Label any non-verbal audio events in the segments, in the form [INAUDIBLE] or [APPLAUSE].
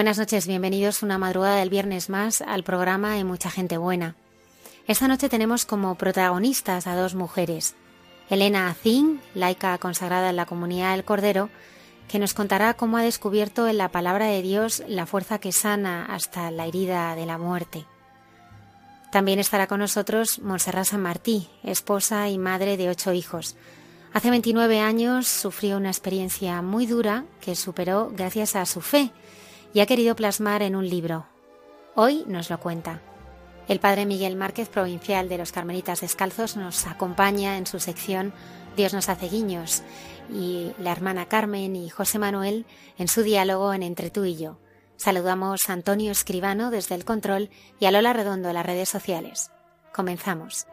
Buenas noches, bienvenidos una madrugada del viernes más al programa Hay mucha gente buena. Esta noche tenemos como protagonistas a dos mujeres. Elena Azín, laica consagrada en la comunidad del Cordero, que nos contará cómo ha descubierto en la palabra de Dios la fuerza que sana hasta la herida de la muerte. También estará con nosotros Montserrat San Martí, esposa y madre de ocho hijos. Hace 29 años sufrió una experiencia muy dura que superó gracias a su fe y ha querido plasmar en un libro. Hoy nos lo cuenta. El padre Miguel Márquez, provincial de los Carmelitas Descalzos, nos acompaña en su sección Dios nos hace guiños y la hermana Carmen y José Manuel en su diálogo en Entre tú y yo. Saludamos a Antonio Escribano desde el control y a Lola Redondo en las redes sociales. Comenzamos.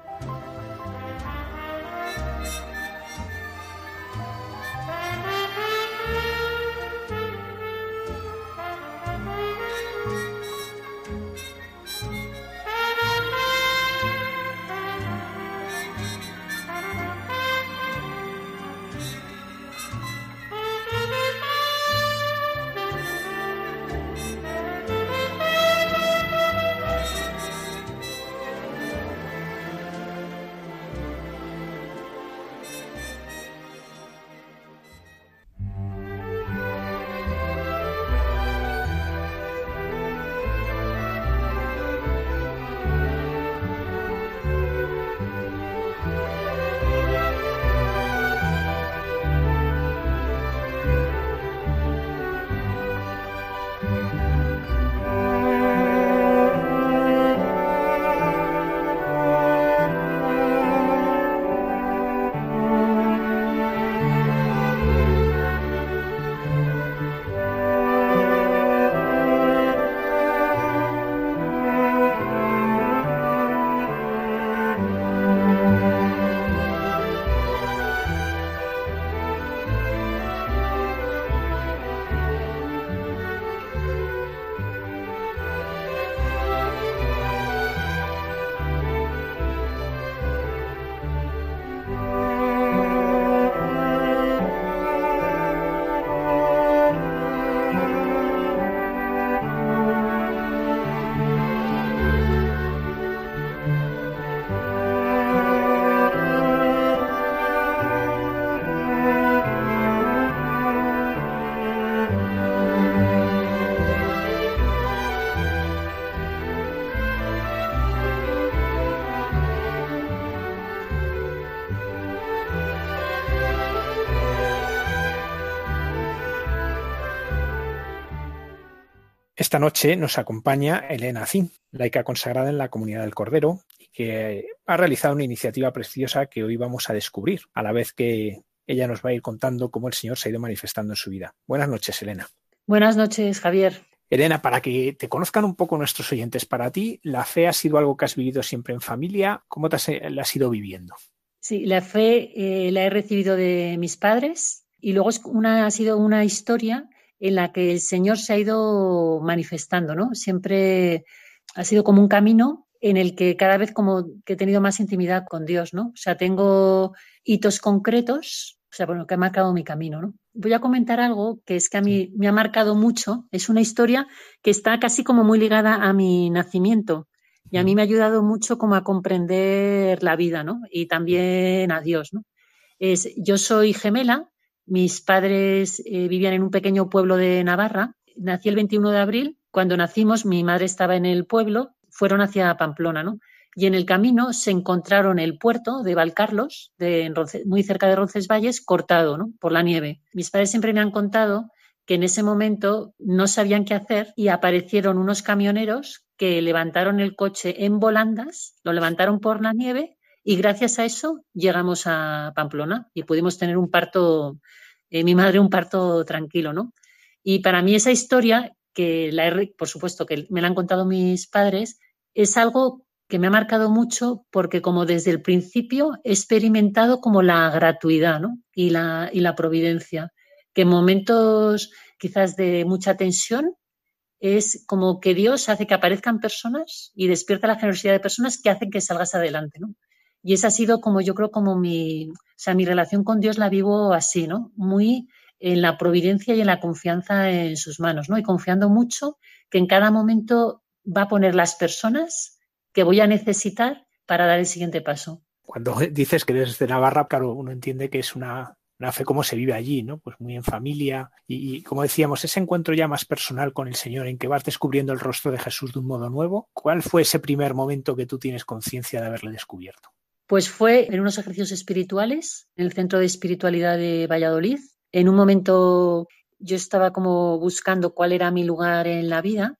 Esta noche nos acompaña Elena Zin, laica consagrada en la Comunidad del Cordero, y que ha realizado una iniciativa preciosa que hoy vamos a descubrir, a la vez que ella nos va a ir contando cómo el Señor se ha ido manifestando en su vida. Buenas noches, Elena. Buenas noches, Javier. Elena, para que te conozcan un poco nuestros oyentes, para ti, ¿la fe ha sido algo que has vivido siempre en familia? ¿Cómo te has, la has ido viviendo? Sí, la fe eh, la he recibido de mis padres y luego es una, ha sido una historia en la que el Señor se ha ido manifestando, ¿no? Siempre ha sido como un camino en el que cada vez como que he tenido más intimidad con Dios, ¿no? O sea, tengo hitos concretos, o sea, bueno, que ha marcado mi camino, ¿no? Voy a comentar algo que es que a mí me ha marcado mucho, es una historia que está casi como muy ligada a mi nacimiento y a mí me ha ayudado mucho como a comprender la vida, ¿no? Y también a Dios, ¿no? Es, yo soy gemela, mis padres eh, vivían en un pequeño pueblo de Navarra. Nací el 21 de abril cuando nacimos, mi madre estaba en el pueblo, fueron hacia Pamplona, ¿no? Y en el camino se encontraron el puerto de Valcarlos, de, muy cerca de Roncesvalles, cortado ¿no? por la nieve. Mis padres siempre me han contado que en ese momento no sabían qué hacer y aparecieron unos camioneros que levantaron el coche en volandas, lo levantaron por la nieve y gracias a eso llegamos a Pamplona y pudimos tener un parto, eh, mi madre un parto tranquilo, ¿no? Y para mí esa historia, que la por supuesto que me la han contado mis padres, es algo que me ha marcado mucho porque como desde el principio he experimentado como la gratuidad ¿no? y, la, y la providencia, que en momentos quizás de mucha tensión es como que Dios hace que aparezcan personas y despierta la generosidad de personas que hacen que salgas adelante, ¿no? Y esa ha sido como yo creo como mi, o sea, mi relación con Dios la vivo así, ¿no? Muy en la providencia y en la confianza en sus manos, ¿no? Y confiando mucho que en cada momento va a poner las personas que voy a necesitar para dar el siguiente paso. Cuando dices que eres de Navarra, claro, uno entiende que es una, fe como se vive allí, ¿no? Pues muy en familia y, como decíamos, ese encuentro ya más personal con el Señor en que vas descubriendo el rostro de Jesús de un modo nuevo. ¿Cuál fue ese primer momento que tú tienes conciencia de haberle descubierto? Pues fue en unos ejercicios espirituales en el Centro de Espiritualidad de Valladolid. En un momento yo estaba como buscando cuál era mi lugar en la vida.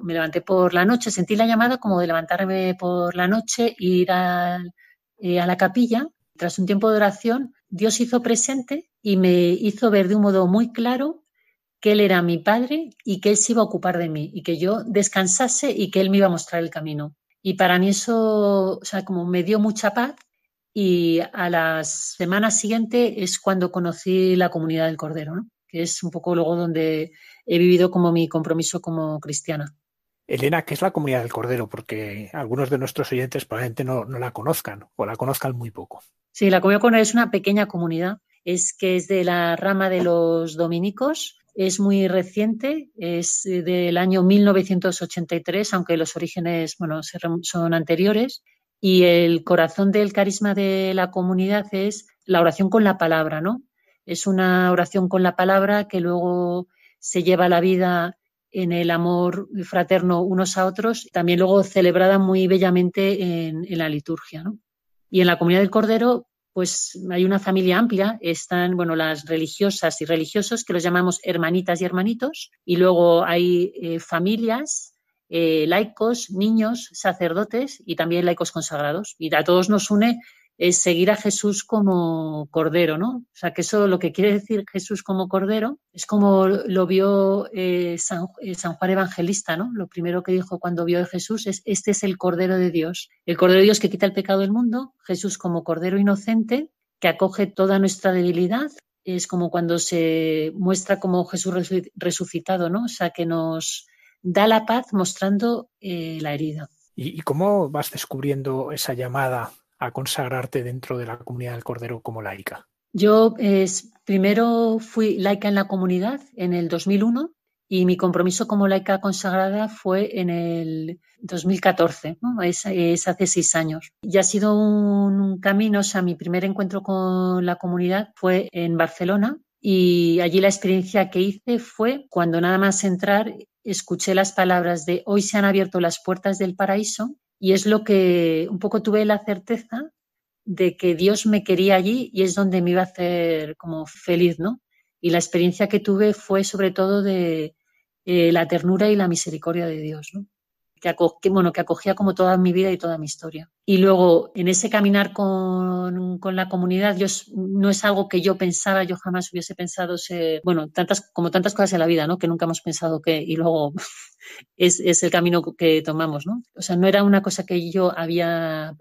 Me levanté por la noche, sentí la llamada como de levantarme por la noche, ir eh, a la capilla. Tras un tiempo de oración, Dios hizo presente y me hizo ver de un modo muy claro que Él era mi Padre y que Él se iba a ocupar de mí y que yo descansase y que Él me iba a mostrar el camino. Y para mí eso, o sea, como me dio mucha paz y a la semana siguiente es cuando conocí la comunidad del Cordero, ¿no? que es un poco luego donde he vivido como mi compromiso como cristiana. Elena, ¿qué es la comunidad del Cordero? Porque algunos de nuestros oyentes probablemente no, no la conozcan o la conozcan muy poco. Sí, la Comunidad Cordero es una pequeña comunidad, es que es de la rama de los dominicos, es muy reciente, es del año 1983, aunque los orígenes bueno, son anteriores. Y el corazón del carisma de la comunidad es la oración con la palabra, ¿no? Es una oración con la palabra que luego se lleva la vida en el amor fraterno unos a otros, también luego celebrada muy bellamente en, en la liturgia, ¿no? Y en la comunidad del Cordero, pues hay una familia amplia. Están, bueno, las religiosas y religiosos, que los llamamos hermanitas y hermanitos. Y luego hay eh, familias, eh, laicos, niños, sacerdotes y también laicos consagrados. Y a todos nos une es seguir a Jesús como Cordero, ¿no? O sea, que eso lo que quiere decir Jesús como Cordero es como lo vio eh, San, eh, San, Juan Evangelista, ¿no? Lo primero que dijo cuando vio a Jesús es, este es el Cordero de Dios, el Cordero de Dios que quita el pecado del mundo, Jesús como Cordero inocente, que acoge toda nuestra debilidad, es como cuando se muestra como Jesús resucitado, ¿no? O sea, que nos da la paz mostrando eh, la herida. ¿Y cómo vas descubriendo esa llamada a consagrarte dentro de la comunidad del Cordero como laica? Yo primero fui laica en la comunidad en el 2001 y mi compromiso como laica consagrada fue en el 2014, ¿no? es, hace seis años. Y ha sido un camino, o sea, mi primer encuentro con la comunidad fue en Barcelona y allí la experiencia que hice fue cuando nada más entrar escuché las palabras de hoy se han abierto las puertas del paraíso y es lo que un poco tuve la certeza de que Dios me quería allí y es donde me iba a hacer como feliz, ¿no? Y la experiencia que tuve fue sobre todo de eh, la ternura y la misericordia de Dios, ¿no? Que, bueno, que acogía como toda mi vida y toda mi historia. Y luego, en ese caminar con, con, la comunidad, yo, no es algo que yo pensaba, yo jamás hubiese pensado ser, bueno, tantas, como tantas cosas en la vida, ¿no? Que nunca hemos pensado que, y luego [LAUGHS] es, es, el camino que tomamos, ¿no? O sea, no era una cosa que yo había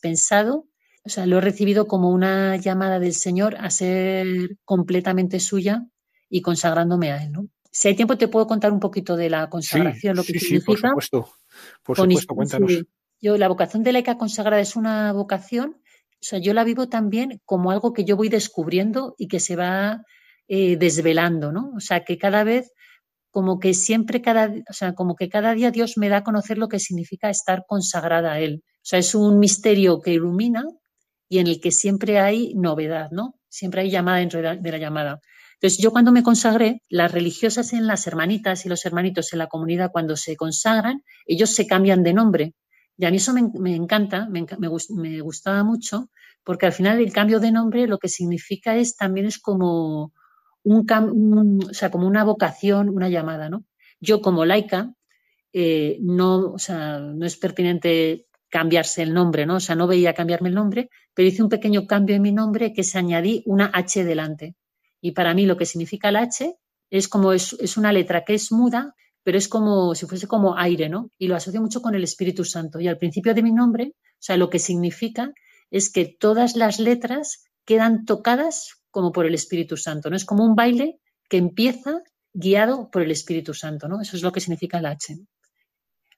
pensado, o sea, lo he recibido como una llamada del Señor a ser completamente suya y consagrándome a Él, ¿no? Si hay tiempo te puedo contar un poquito de la consagración, lo que sí, significa. Sí, por supuesto, por supuesto, cuéntanos. Yo, la vocación de laica consagrada es una vocación, o sea, yo la vivo también como algo que yo voy descubriendo y que se va eh, desvelando, ¿no? O sea, que cada vez como que siempre cada, o sea, como que cada día Dios me da a conocer lo que significa estar consagrada a Él. O sea, es un misterio que ilumina y en el que siempre hay novedad, ¿no? Siempre hay llamada dentro de la, llamada. Entonces, yo cuando me consagré, las religiosas en las hermanitas y los hermanitos en la comunidad, cuando se consagran, ellos se cambian de nombre. Y a mí eso me, encanta, me, me, gustaba mucho, porque al final el cambio de nombre lo que significa es también es como un, o sea, como una vocación, una llamada, ¿no? Yo como laica, eh, no, o sea, no es pertinente cambiarse el nombre, ¿no? O sea, no veía cambiarme el nombre, pero hice un pequeño cambio en mi nombre que se añadí una H delante. Y para mí lo que significa el H es como es, es una letra que es muda, pero es como si fuese como aire, ¿no? Y lo asocio mucho con el Espíritu Santo. Y al principio de mi nombre, o sea, lo que significa es que todas las letras quedan tocadas como por el Espíritu Santo, ¿no? Es como un baile que empieza guiado por el Espíritu Santo, ¿no? Eso es lo que significa el H.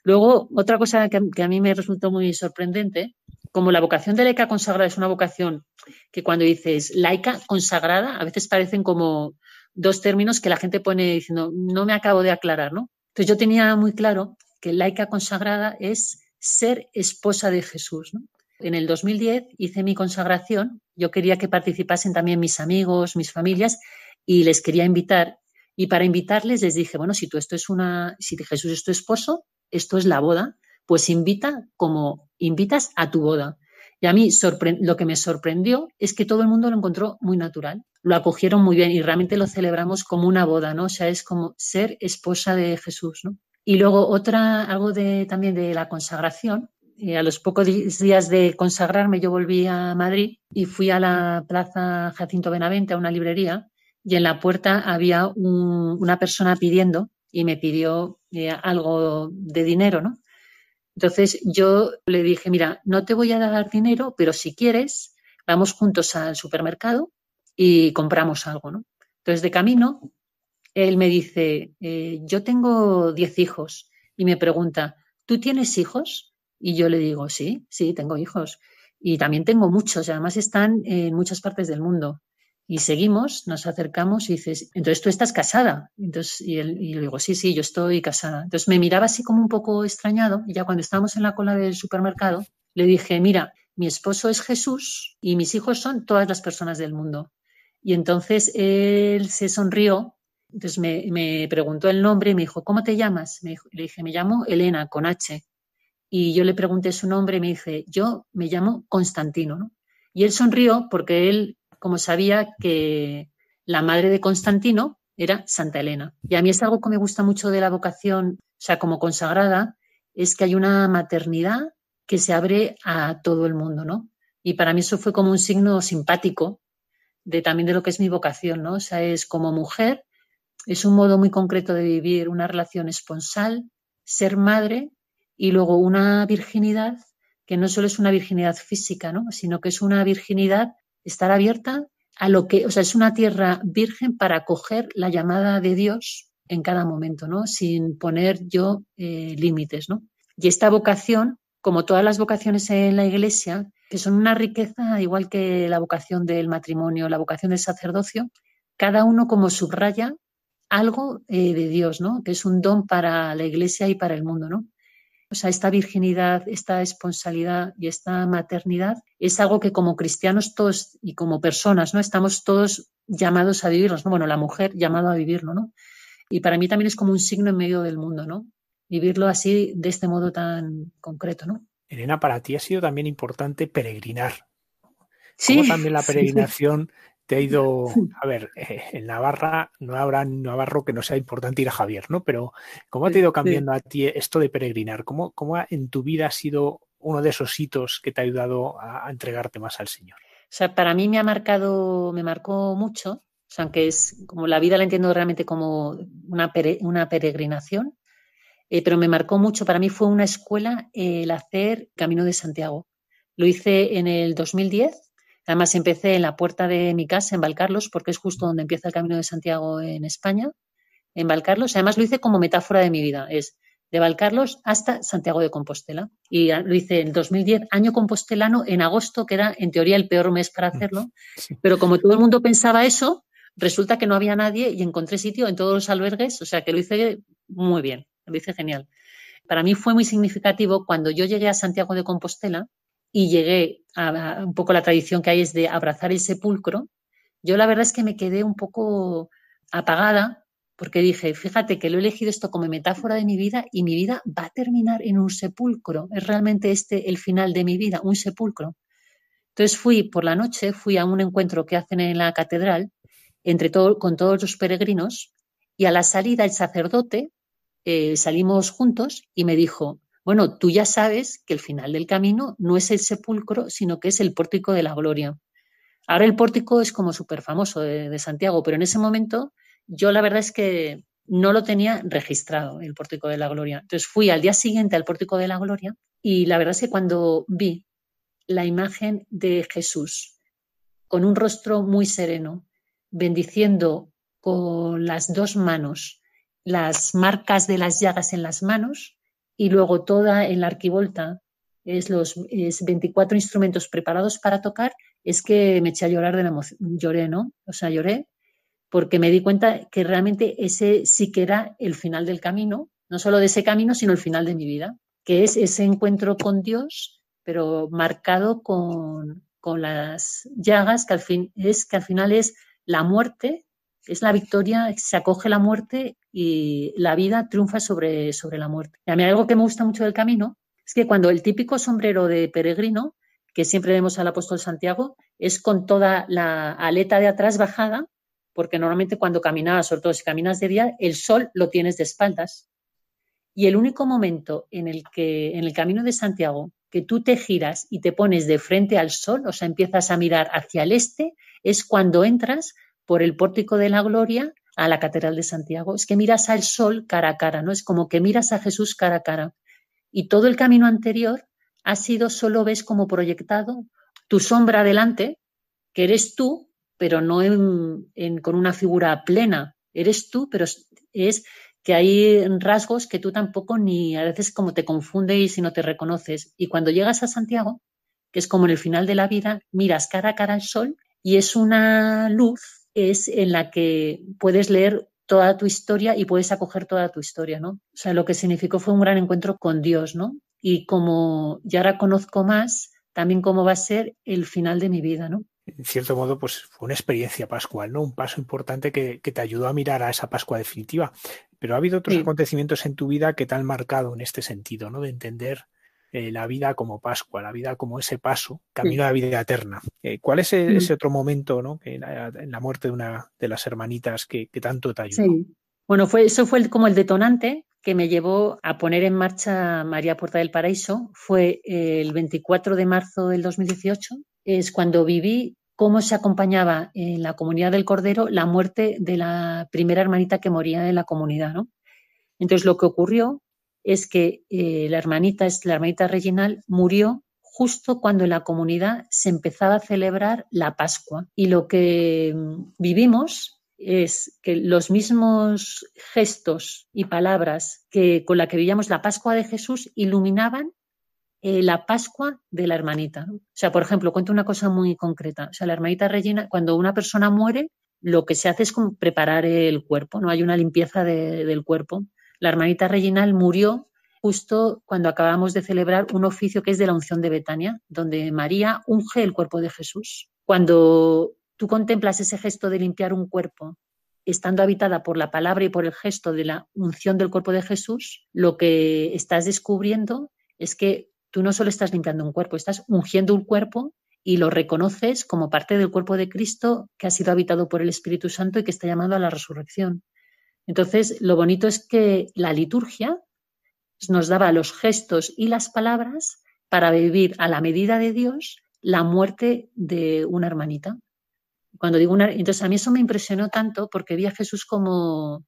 Luego, otra cosa que, a mí me resultó muy sorprendente, como la vocación de laica consagrada es una vocación que cuando dices laica consagrada, a veces parecen como dos términos que la gente pone diciendo, no me acabo de aclarar, ¿no? Entonces yo tenía muy claro que laica consagrada es ser esposa de Jesús. En el 2010 hice mi consagración, yo quería que participasen también mis amigos, mis familias, y les quería invitar. Y para invitarles les dije, bueno, si tú esto es una, si Jesús es tu esposo, esto es la boda, pues invita como invitas a tu boda. Y a mí lo que me sorprendió es que todo el mundo lo encontró muy natural, lo acogieron muy bien y realmente lo celebramos como una boda, ¿no? O sea, es como ser esposa de Jesús, ¿no? Y luego otra, algo de, también de la consagración. A los pocos días de consagrarme yo volví a Madrid y fui a la Plaza Jacinto Benavente, a una librería, y en la puerta había una persona pidiendo y me pidió eh, algo de dinero, ¿no? Entonces yo le dije, mira, no te voy a dar dinero, pero si quieres, vamos juntos al supermercado y compramos algo, ¿no? Entonces de camino, él me dice, eh, yo tengo diez hijos y me pregunta, ¿tú tienes hijos? Y yo le digo, sí, sí, tengo hijos. Y también tengo muchos, y además están en muchas partes del mundo. Y seguimos, nos acercamos y dices, entonces tú estás casada. Entonces, y, él, y le digo, sí, sí, yo estoy casada. Entonces me miraba así como un poco extrañado y ya cuando estábamos en la cola del supermercado, le dije, mira, mi esposo es Jesús y mis hijos son todas las personas del mundo. Y entonces él se sonrió, entonces me, me preguntó el nombre y me dijo, ¿cómo te llamas? Me le dije, me llamo Elena, con H. Y yo le pregunté su nombre y me dice, yo me llamo Constantino. ¿no? Y él sonrió porque él como sabía que la madre de Constantino era Santa Elena. Y a mí es algo que me gusta mucho de la vocación, o sea, como consagrada, es que hay una maternidad que se abre a todo el mundo, ¿no? Y para mí eso fue como un signo simpático de también de lo que es mi vocación, ¿no? O sea, es como mujer, es un modo muy concreto de vivir una relación esponsal, ser madre y luego una virginidad que no solo es una virginidad física, ¿no? Sino que es una virginidad estar abierta a lo que, o sea, es una tierra virgen para acoger la llamada de Dios en cada momento, ¿no? Sin poner yo eh, límites, ¿no? Y esta vocación, como todas las vocaciones en la Iglesia, que son una riqueza, igual que la vocación del matrimonio, la vocación del sacerdocio, cada uno como subraya algo eh, de Dios, ¿no? Que es un don para la Iglesia y para el mundo, ¿no? O sea, esta virginidad, esta esponsalidad y esta maternidad es algo que como cristianos todos y como personas, ¿no? Estamos todos llamados a vivirlo, ¿no? Bueno, la mujer llamada a vivirlo, ¿no? Y para mí también es como un signo en medio del mundo, ¿no? Vivirlo así, de este modo tan concreto, ¿no? Elena, para ti ha sido también importante peregrinar. Sí. también la [LAUGHS] peregrinación te ha ido, [LAUGHS] a ver, eh, en Navarra no habrá navarro que no sea importante ir a Javier, ¿no? Pero ¿cómo te ha ido cambiando a ti esto de peregrinar? ¿Cómo, ¿Cómo, en tu vida ha sido uno de esos hitos que te ha ayudado a, entregarte más al Señor? O sea, para mí me ha marcado, me marcó mucho, o sea, aunque es como la vida la entiendo realmente como una, una peregrinación, eh, pero me marcó mucho. Para mí fue una escuela el hacer Camino de Santiago. Lo hice en el 2010 Además, empecé en la puerta de mi casa, en Valcarlos, porque es justo donde empieza el Camino de Santiago en España, en Valcarlos. Además, lo hice como metáfora de mi vida. Es de Valcarlos hasta Santiago de Compostela. Y lo hice en 2010, año compostelano, en agosto, que era en teoría el peor mes para hacerlo. [LAUGHS] Pero como todo el mundo pensaba eso, resulta que no había nadie y encontré sitio en todos los albergues. O sea que lo hice muy bien, lo hice genial. Para mí fue muy significativo cuando yo llegué a Santiago de Compostela y llegué a, un poco la tradición que hay es de abrazar el sepulcro Yo la verdad es que me quedé un poco apagada porque dije, fíjate que lo he elegido esto como metáfora de mi vida y mi vida va a terminar en un sepulcro. Es realmente este el final de mi vida, un sepulcro. Entonces fui por la noche, fui a un encuentro que hacen en la catedral entre todo, con todos los peregrinos y a la salida el sacerdote eh, salimos juntos y me dijo, bueno, tú ya sabes que el final del camino no es el sepulcro, sino que es el pórtico de la gloria. Ahora el pórtico es como súper famoso de, Santiago, pero en ese momento yo la verdad es que no lo tenía registrado, el pórtico de la gloria. Entonces fui al día siguiente al pórtico de la gloria y la verdad es que cuando vi la imagen de Jesús con un rostro muy sereno, bendiciendo con las dos manos las marcas de las llagas en las manos y luego toda en la arquivolta es los 24 instrumentos preparados para tocar, es que me eché a llorar de la emoción. Lloré, ¿no? O sea, lloré porque me di cuenta que realmente ese sí que era el final del camino, no solo de ese camino, sino el final de mi vida, que es ese encuentro con Dios, pero marcado con, con las llagas, que al fin es que al final es la muerte, es la victoria, se acoge la muerte y la vida triunfa sobre, sobre la muerte. Y a mí algo que me gusta mucho del camino es que cuando el típico sombrero de peregrino, que siempre vemos al apóstol Santiago, es con toda la aleta de atrás bajada, porque normalmente cuando caminas, sobre todo si caminas de día, el sol lo tienes de espaldas. Y el único momento en el que en el camino de Santiago que tú te giras y te pones de frente al sol, o sea, empiezas a mirar hacia el este, es cuando entras por el pórtico de la gloria a la Catedral de Santiago. Es que miras al sol cara a cara, ¿no? Es como que miras a Jesús cara a cara. Y todo el camino anterior ha sido solo ves como proyectado tu sombra adelante, que eres tú, pero no con una figura plena. Eres tú, pero es que hay rasgos que tú tampoco ni a veces como te confunde y no te reconoces. Y cuando llegas a Santiago, que es como en el final de la vida, miras cara a cara al sol y es una luz es en la que puedes leer toda tu historia y puedes acoger toda tu historia, ¿no? O sea, lo que significó fue un gran encuentro con Dios, ¿no? Y como ya ahora conozco más, también cómo va a ser el final de mi vida, ¿no? en cierto modo, pues fue una experiencia pascual, ¿no? Un paso importante que, te ayudó a mirar a esa Pascua definitiva. Pero ha habido otros acontecimientos en tu vida que te han marcado en este sentido, ¿no? De entender eh, la vida como Pascua, la vida como ese paso, camino a la vida eterna. Eh, ¿Cuál es e-, ese, otro momento, ¿no? Que en la muerte de una de las hermanitas que, tanto te ayudó? Sí. Bueno, fue, eso fue como el detonante que me llevó a poner en marcha María Puerta del Paraíso. Fue el 24 de marzo del 2018 es cuando viví cómo se acompañaba en la comunidad del Cordero la muerte de la primera hermanita que moría en la comunidad, ¿no? Entonces lo que ocurrió es que eh, la hermanita, la hermanita Reginal, murió justo cuando en la comunidad se empezaba a celebrar la Pascua. Y lo que mm, vivimos es que los mismos gestos y palabras que con la que vivíamos la Pascua de Jesús iluminaban eh, la Pascua de la hermanita. O sea, por ejemplo, cuento una cosa muy concreta. O sea, la hermanita Regina, cuando una persona muere, lo que se hace es preparar el cuerpo, ¿no? Hay una limpieza del cuerpo. La hermanita Reginal murió justo cuando acabamos de celebrar un oficio que es de la unción de Betania, donde María unge el cuerpo de Jesús. Cuando tú contemplas ese gesto de limpiar un cuerpo, estando habitada por la palabra y por el gesto de la unción del cuerpo de Jesús, lo que estás descubriendo es que tú no solo estás limpiando un cuerpo, estás ungiendo un cuerpo y lo reconoces como parte del cuerpo de Cristo que ha sido habitado por el Espíritu Santo y que está llamando a la resurrección. Entonces, lo bonito es que la liturgia nos daba los gestos y las palabras para vivir a la medida de Dios la muerte de una hermanita. Cuando digo una, entonces a mí eso me impresionó tanto porque vi a Jesús como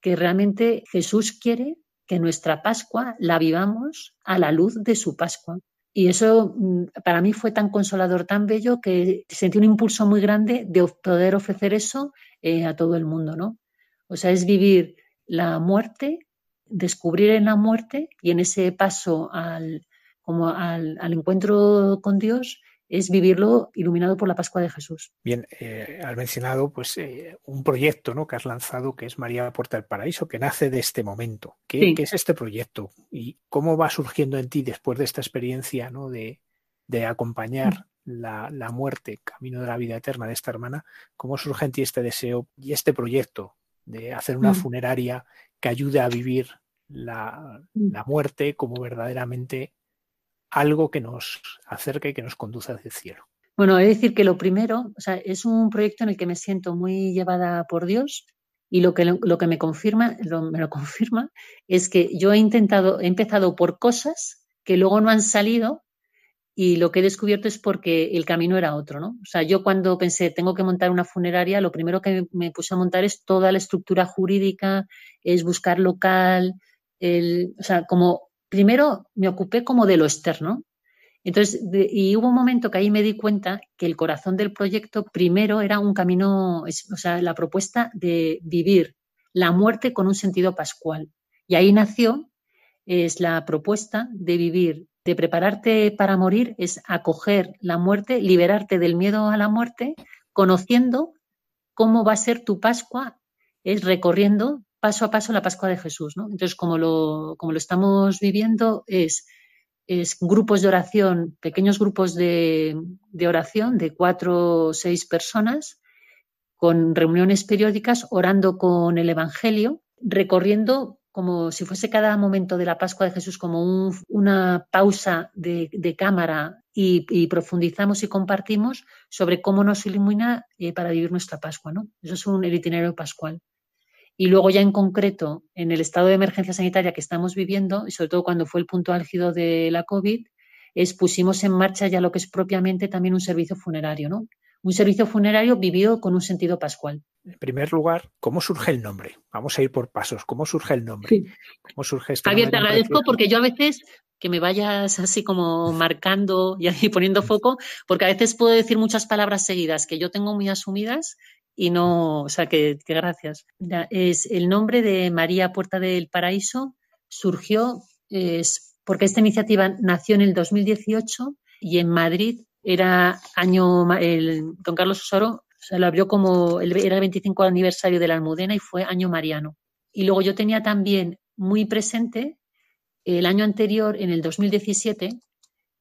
que realmente Jesús quiere que nuestra Pascua la vivamos a la luz de su Pascua. Y eso mm, para mí fue tan consolador, tan bello, que sentí un impulso muy grande de poder ofrecer eso eh, a todo el mundo, ¿no? O sea, es vivir la muerte, descubrir en la muerte y en ese paso al, como al, al encuentro con Dios, es vivirlo iluminado por la Pascua de Jesús. Bien, eh, has mencionado pues eh, un proyecto ¿no? que has lanzado que es María Puerta del Paraíso, que nace de este momento. ¿Qué, es este proyecto? ¿Y cómo va surgiendo en ti después de esta experiencia ¿no? de, acompañar la, la, muerte, camino de la vida eterna de esta hermana, cómo surge en ti este deseo y este proyecto de hacer una mm. funeraria que ayude a vivir la, mm. la, muerte como verdaderamente algo que nos acerque y que nos conduce hacia el cielo. Bueno, he de decir que lo primero, o sea, es un proyecto en el que me siento muy llevada por Dios y lo que, lo que me confirma, me lo [LAUGHS] confirma, es que yo he intentado, he empezado por cosas que luego no han salido y lo que he descubierto es porque el camino era otro, ¿no? O sea, yo cuando pensé, tengo que montar una funeraria, lo primero que me puse a montar es toda la estructura jurídica, es buscar local, el, o sea, como primero me ocupé como de lo externo, entonces, y hubo un momento que ahí me di cuenta que el corazón del proyecto primero era un camino, o sea, la propuesta de vivir la muerte con un sentido pascual. Y ahí nació, es la propuesta de vivir, de prepararte para morir, es acoger la muerte, liberarte del miedo a la muerte, conociendo cómo va a ser tu Pascua, es recorriendo paso a paso la Pascua de Jesús. Entonces, como lo, estamos viviendo, es es grupos de oración, pequeños grupos de, oración de cuatro o seis personas, con reuniones periódicas, orando con el Evangelio, recorriendo como si fuese cada momento de la Pascua de Jesús como una pausa de, cámara y, profundizamos y compartimos sobre cómo nos ilumina eh, para vivir nuestra Pascua. ¿no? Eso es un, el itinerario pascual. Y luego ya en concreto, en el estado de emergencia sanitaria que estamos viviendo, y sobre todo cuando fue el punto álgido de la COVID, es pusimos en marcha ya lo que es propiamente también un servicio funerario, ¿no? Un servicio funerario vivido con un sentido pascual. En primer lugar, ¿cómo surge el nombre? Vamos a ir por pasos. ¿Cómo surge el nombre? ¿Cómo surge este Javier, te agradezco porque yo a veces que me vayas así como marcando y poniendo foco, porque a veces puedo decir muchas palabras seguidas que yo tengo muy asumidas y no, o sea, que, gracias. Es el nombre de María Puerta del Paraíso surgió es, porque esta iniciativa nació en el 2018 y en Madrid era año, el, don Carlos Osoro se lo abrió como, el, era el 25 aniversario de la Almudena y fue año mariano. Y luego yo tenía también muy presente el año anterior, en el 2017,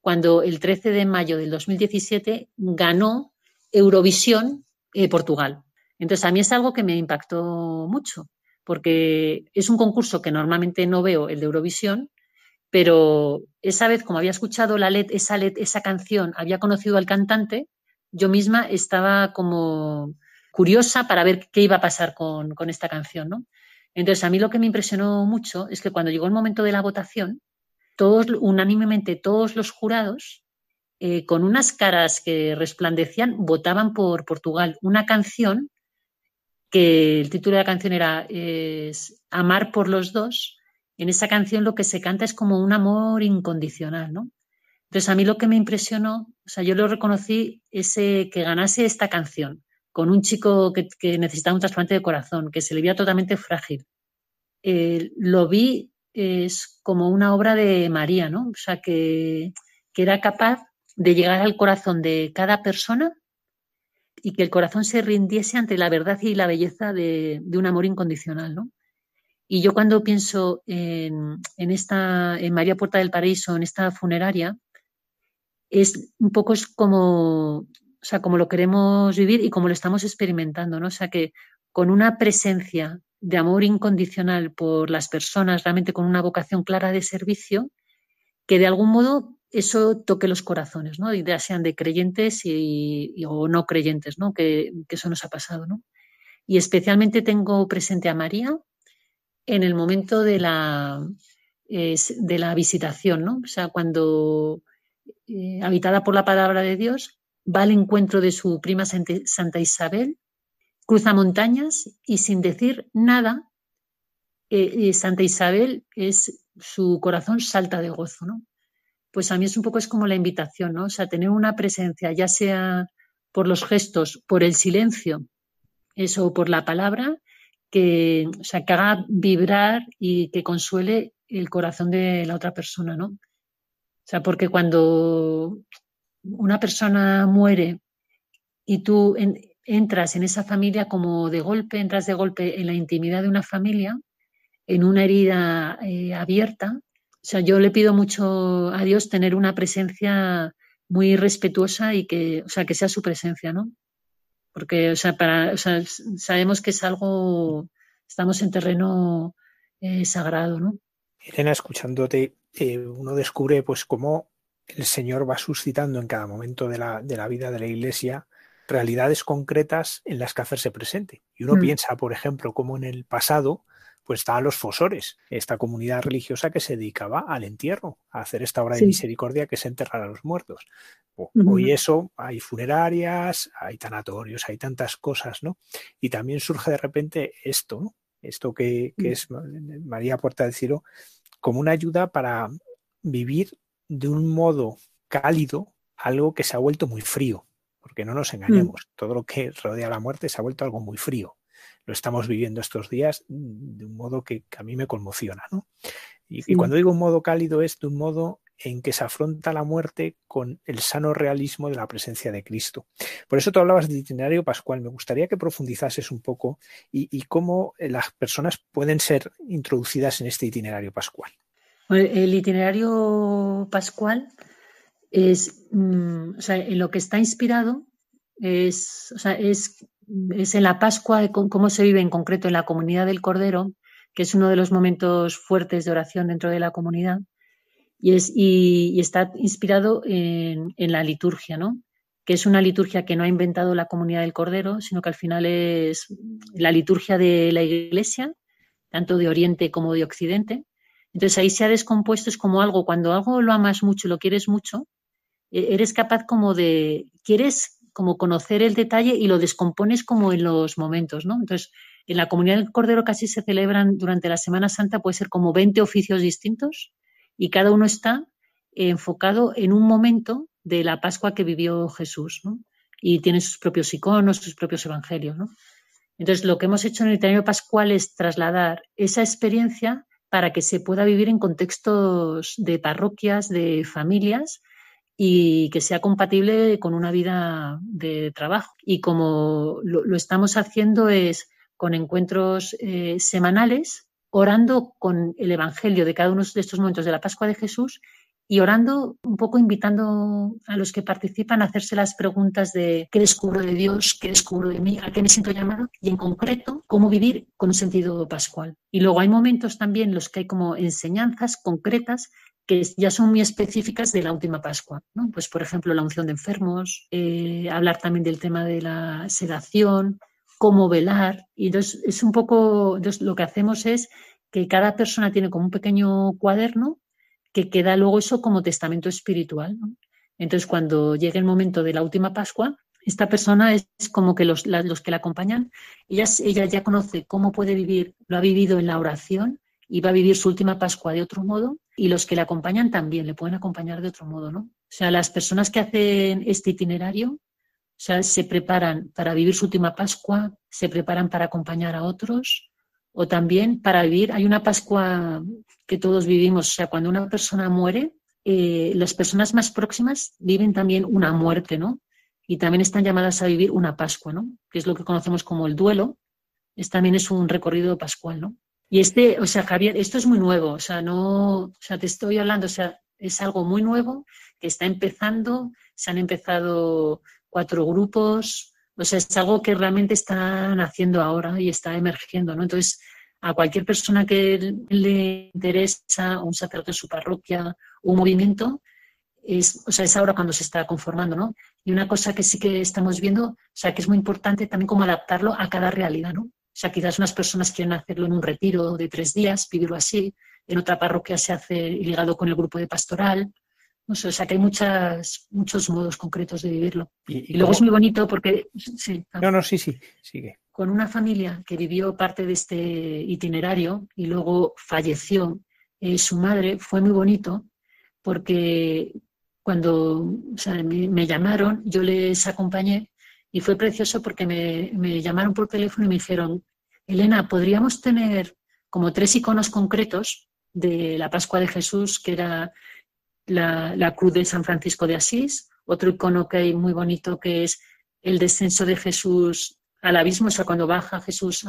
cuando el 13 de mayo del 2017 ganó Eurovisión eh, Portugal. Entonces, a mí es algo que me impactó mucho, porque es un concurso que normalmente no veo, el de Eurovisión, pero esa vez, como había escuchado la LED, esa LED, esa canción, había conocido al cantante, yo misma estaba como curiosa para ver qué iba a pasar con, esta canción, ¿no? Entonces, a mí lo que me impresionó mucho es que cuando llegó el momento de la votación, todos, unánimemente todos los jurados, eh, con unas caras que resplandecían, votaban por Portugal, una canción que el título de la canción era es, Amar por los dos. En esa canción lo que se canta es como un amor incondicional, ¿no? Entonces a mí lo que me impresionó, o sea, yo lo reconocí ese que ganase esta canción con un chico que, necesitaba un trasplante de corazón, que se le veía totalmente frágil. Eh, lo vi es como una obra de María, ¿no? O sea, que, que era capaz de llegar al corazón de cada persona y que el corazón se rindiese ante la verdad y la belleza de, un amor incondicional, ¿no? Y yo cuando pienso en, esta, en María Puerta del Paraíso, en esta funeraria, es un poco es como, o sea, como lo queremos vivir y como lo estamos experimentando, ¿no? O sea, que con una presencia de amor incondicional por las personas, realmente con una vocación clara de servicio, que de algún modo eso toque los corazones, ¿no? Ya sean de creyentes y, o no creyentes, ¿no? Que, eso nos ha pasado, ¿no? Y especialmente tengo presente a María en el momento de la, de la visitación, ¿no? O sea, cuando, eh, habitada por la palabra de Dios, va al encuentro de su prima Santa Isabel, cruza montañas y sin decir nada, eh, Santa Isabel es su corazón salta de gozo, ¿no? pues a mí es un poco es como la invitación, ¿no? O sea, tener una presencia, ya sea por los gestos, por el silencio, eso, por la palabra, que, o sea, que haga vibrar y que consuele el corazón de la otra persona, ¿no? O sea, porque cuando una persona muere y tú entras en esa familia como de golpe, entras de golpe en la intimidad de una familia, en una herida eh, abierta, o sea, yo le pido mucho a Dios tener una presencia muy respetuosa y que, o sea, que sea su presencia, ¿no? Porque, o sea, para, o sea, sabemos que es algo, estamos en terreno eh, sagrado, ¿no? Elena, escuchándote, eh, uno descubre pues cómo el Señor va suscitando en cada momento de la, de la vida de la Iglesia realidades concretas en las que hacerse presente. Y uno mm. piensa, por ejemplo, cómo en el pasado pues estaban los fosores, esta comunidad religiosa que se dedicaba al entierro, a hacer esta obra de misericordia que es enterrar a los muertos. Hoy eso, hay funerarias, hay tanatorios, hay tantas cosas, ¿no? Y también surge de repente esto, ¿no? Esto que, que mm. es María Puerta del Cielo, como una ayuda para vivir de un modo cálido algo que se ha vuelto muy frío, porque no nos mm. engañemos, todo lo que rodea la muerte se ha vuelto algo muy frío lo estamos viviendo estos días de un modo que, a mí me conmociona. ¿no? Y, cuando digo un modo cálido es de un modo en que se afronta la muerte con el sano realismo de la presencia de Cristo. Por eso tú hablabas del itinerario pascual. Me gustaría que profundizases un poco y, cómo eh, las personas pueden ser introducidas en este itinerario pascual. El itinerario pascual es, mm, o sea, en lo que está inspirado es, es es en la Pascua, cómo se vive en concreto en la comunidad del Cordero, que es uno de los momentos fuertes de oración dentro de la comunidad, y, es, y, está inspirado en, la liturgia, ¿no? que es una liturgia que no ha inventado la comunidad del Cordero, sino que al final es la liturgia de la Iglesia, tanto de Oriente como de Occidente. Entonces ahí se ha descompuesto, es como algo, cuando algo lo amas mucho, lo quieres mucho, e-, eres capaz como de, quieres como conocer el detalle y lo descompones como en los momentos, ¿no? Entonces, en la comunidad del Cordero casi se celebran durante la Semana Santa, puede ser como 20 oficios distintos y cada uno está enfocado en un momento de la Pascua que vivió Jesús, ¿no? Y tiene sus propios iconos, sus propios evangelios, ¿no? Entonces, lo que hemos hecho en el itinerario pascual es trasladar esa experiencia para que se pueda vivir en contextos de parroquias, de familias, y que sea compatible con una vida de trabajo. Y como lo, estamos haciendo es con encuentros eh, semanales, orando con el Evangelio de cada uno de estos momentos de la Pascua de Jesús y orando un poco invitando a los que participan a hacerse las preguntas de qué descubro de Dios, qué descubro de mí, a qué me siento llamado y en concreto cómo vivir con un sentido pascual. Y luego hay momentos también los que hay como enseñanzas concretas que ya son muy específicas de la última Pascua. Pues, por ejemplo, la unción de enfermos, eh, hablar también del tema de la sedación, cómo velar. Y entonces, es un poco, lo que hacemos es que cada persona tiene como un pequeño cuaderno que queda luego eso como testamento espiritual. Entonces, cuando llegue el momento de la última Pascua, esta persona es como que los, los que la acompañan, ella, ella ya conoce cómo puede vivir, lo ha vivido en la oración y va a vivir su última Pascua de otro modo y los que le acompañan también le pueden acompañar de otro modo, ¿no? O sea, las personas que hacen este itinerario, o sea, se preparan para vivir su última Pascua, se preparan para acompañar a otros o también para vivir, hay una Pascua que todos vivimos, o sea, cuando una persona muere, eh, las personas más próximas viven también una muerte, ¿no? Y también están llamadas a vivir una Pascua, ¿no? Que es lo que conocemos como el duelo, es, también es un recorrido pascual, ¿no? Y este, o sea, Javier, esto es muy nuevo, o sea, no, o sea, te estoy hablando, o sea, es algo muy nuevo que está empezando, se han empezado cuatro grupos, o sea, es algo que realmente están haciendo ahora y está emergiendo, ¿no? Entonces, a cualquier persona que le interesa, un sacerdote de su parroquia, un movimiento, es, o sea, es ahora cuando se está conformando, ¿no? Y una cosa que sí que estamos viendo, o sea, que es muy importante también como adaptarlo a cada realidad, ¿no? O sea, quizás unas personas quieren hacerlo en un retiro de tres días, vivirlo así. En otra parroquia se hace ligado con el grupo de pastoral. No sé, o sea, que hay muchas, muchos modos concretos de vivirlo. Y, luego es muy bonito porque... Sí, no, no, sí, sí, sigue. Con una familia que vivió parte de este itinerario y luego falleció eh, su madre, fue muy bonito porque cuando me llamaron, yo les acompañé y fue precioso porque me, llamaron por teléfono y me dijeron, Elena, ¿podríamos tener como tres iconos concretos de la Pascua de Jesús, que era la, cruz de San Francisco de Asís, otro icono que hay muy bonito que es el descenso de Jesús al abismo, o sea, cuando baja Jesús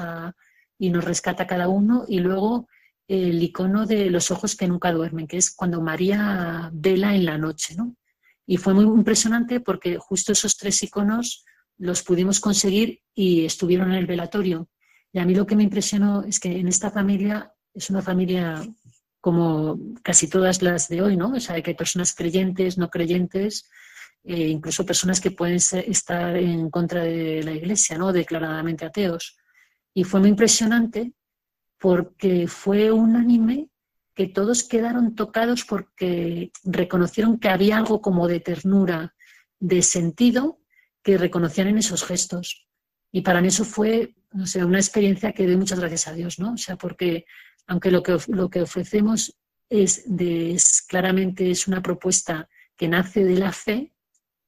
y nos rescata cada uno, y luego el icono de los ojos que nunca duermen, que es cuando María vela en la noche, ¿no? Y fue muy impresionante porque justo esos tres iconos los pudimos conseguir y estuvieron en el velatorio. Y a mí lo que me impresionó es que en esta familia es una familia como casi todas las de hoy, ¿no? O sea, que hay personas creyentes, no creyentes, e incluso personas que pueden estar en contra de la iglesia, ¿no? Declaradamente ateos. Y fue muy impresionante porque fue unánime que todos quedaron tocados porque reconocieron que había algo como de ternura, de sentido, que reconocían en esos gestos. Y para mí eso fue o sea, una experiencia que doy muchas gracias a Dios, ¿no? O sea, porque aunque lo que, lo que ofrecemos es, es claramente es una propuesta que nace de la fe,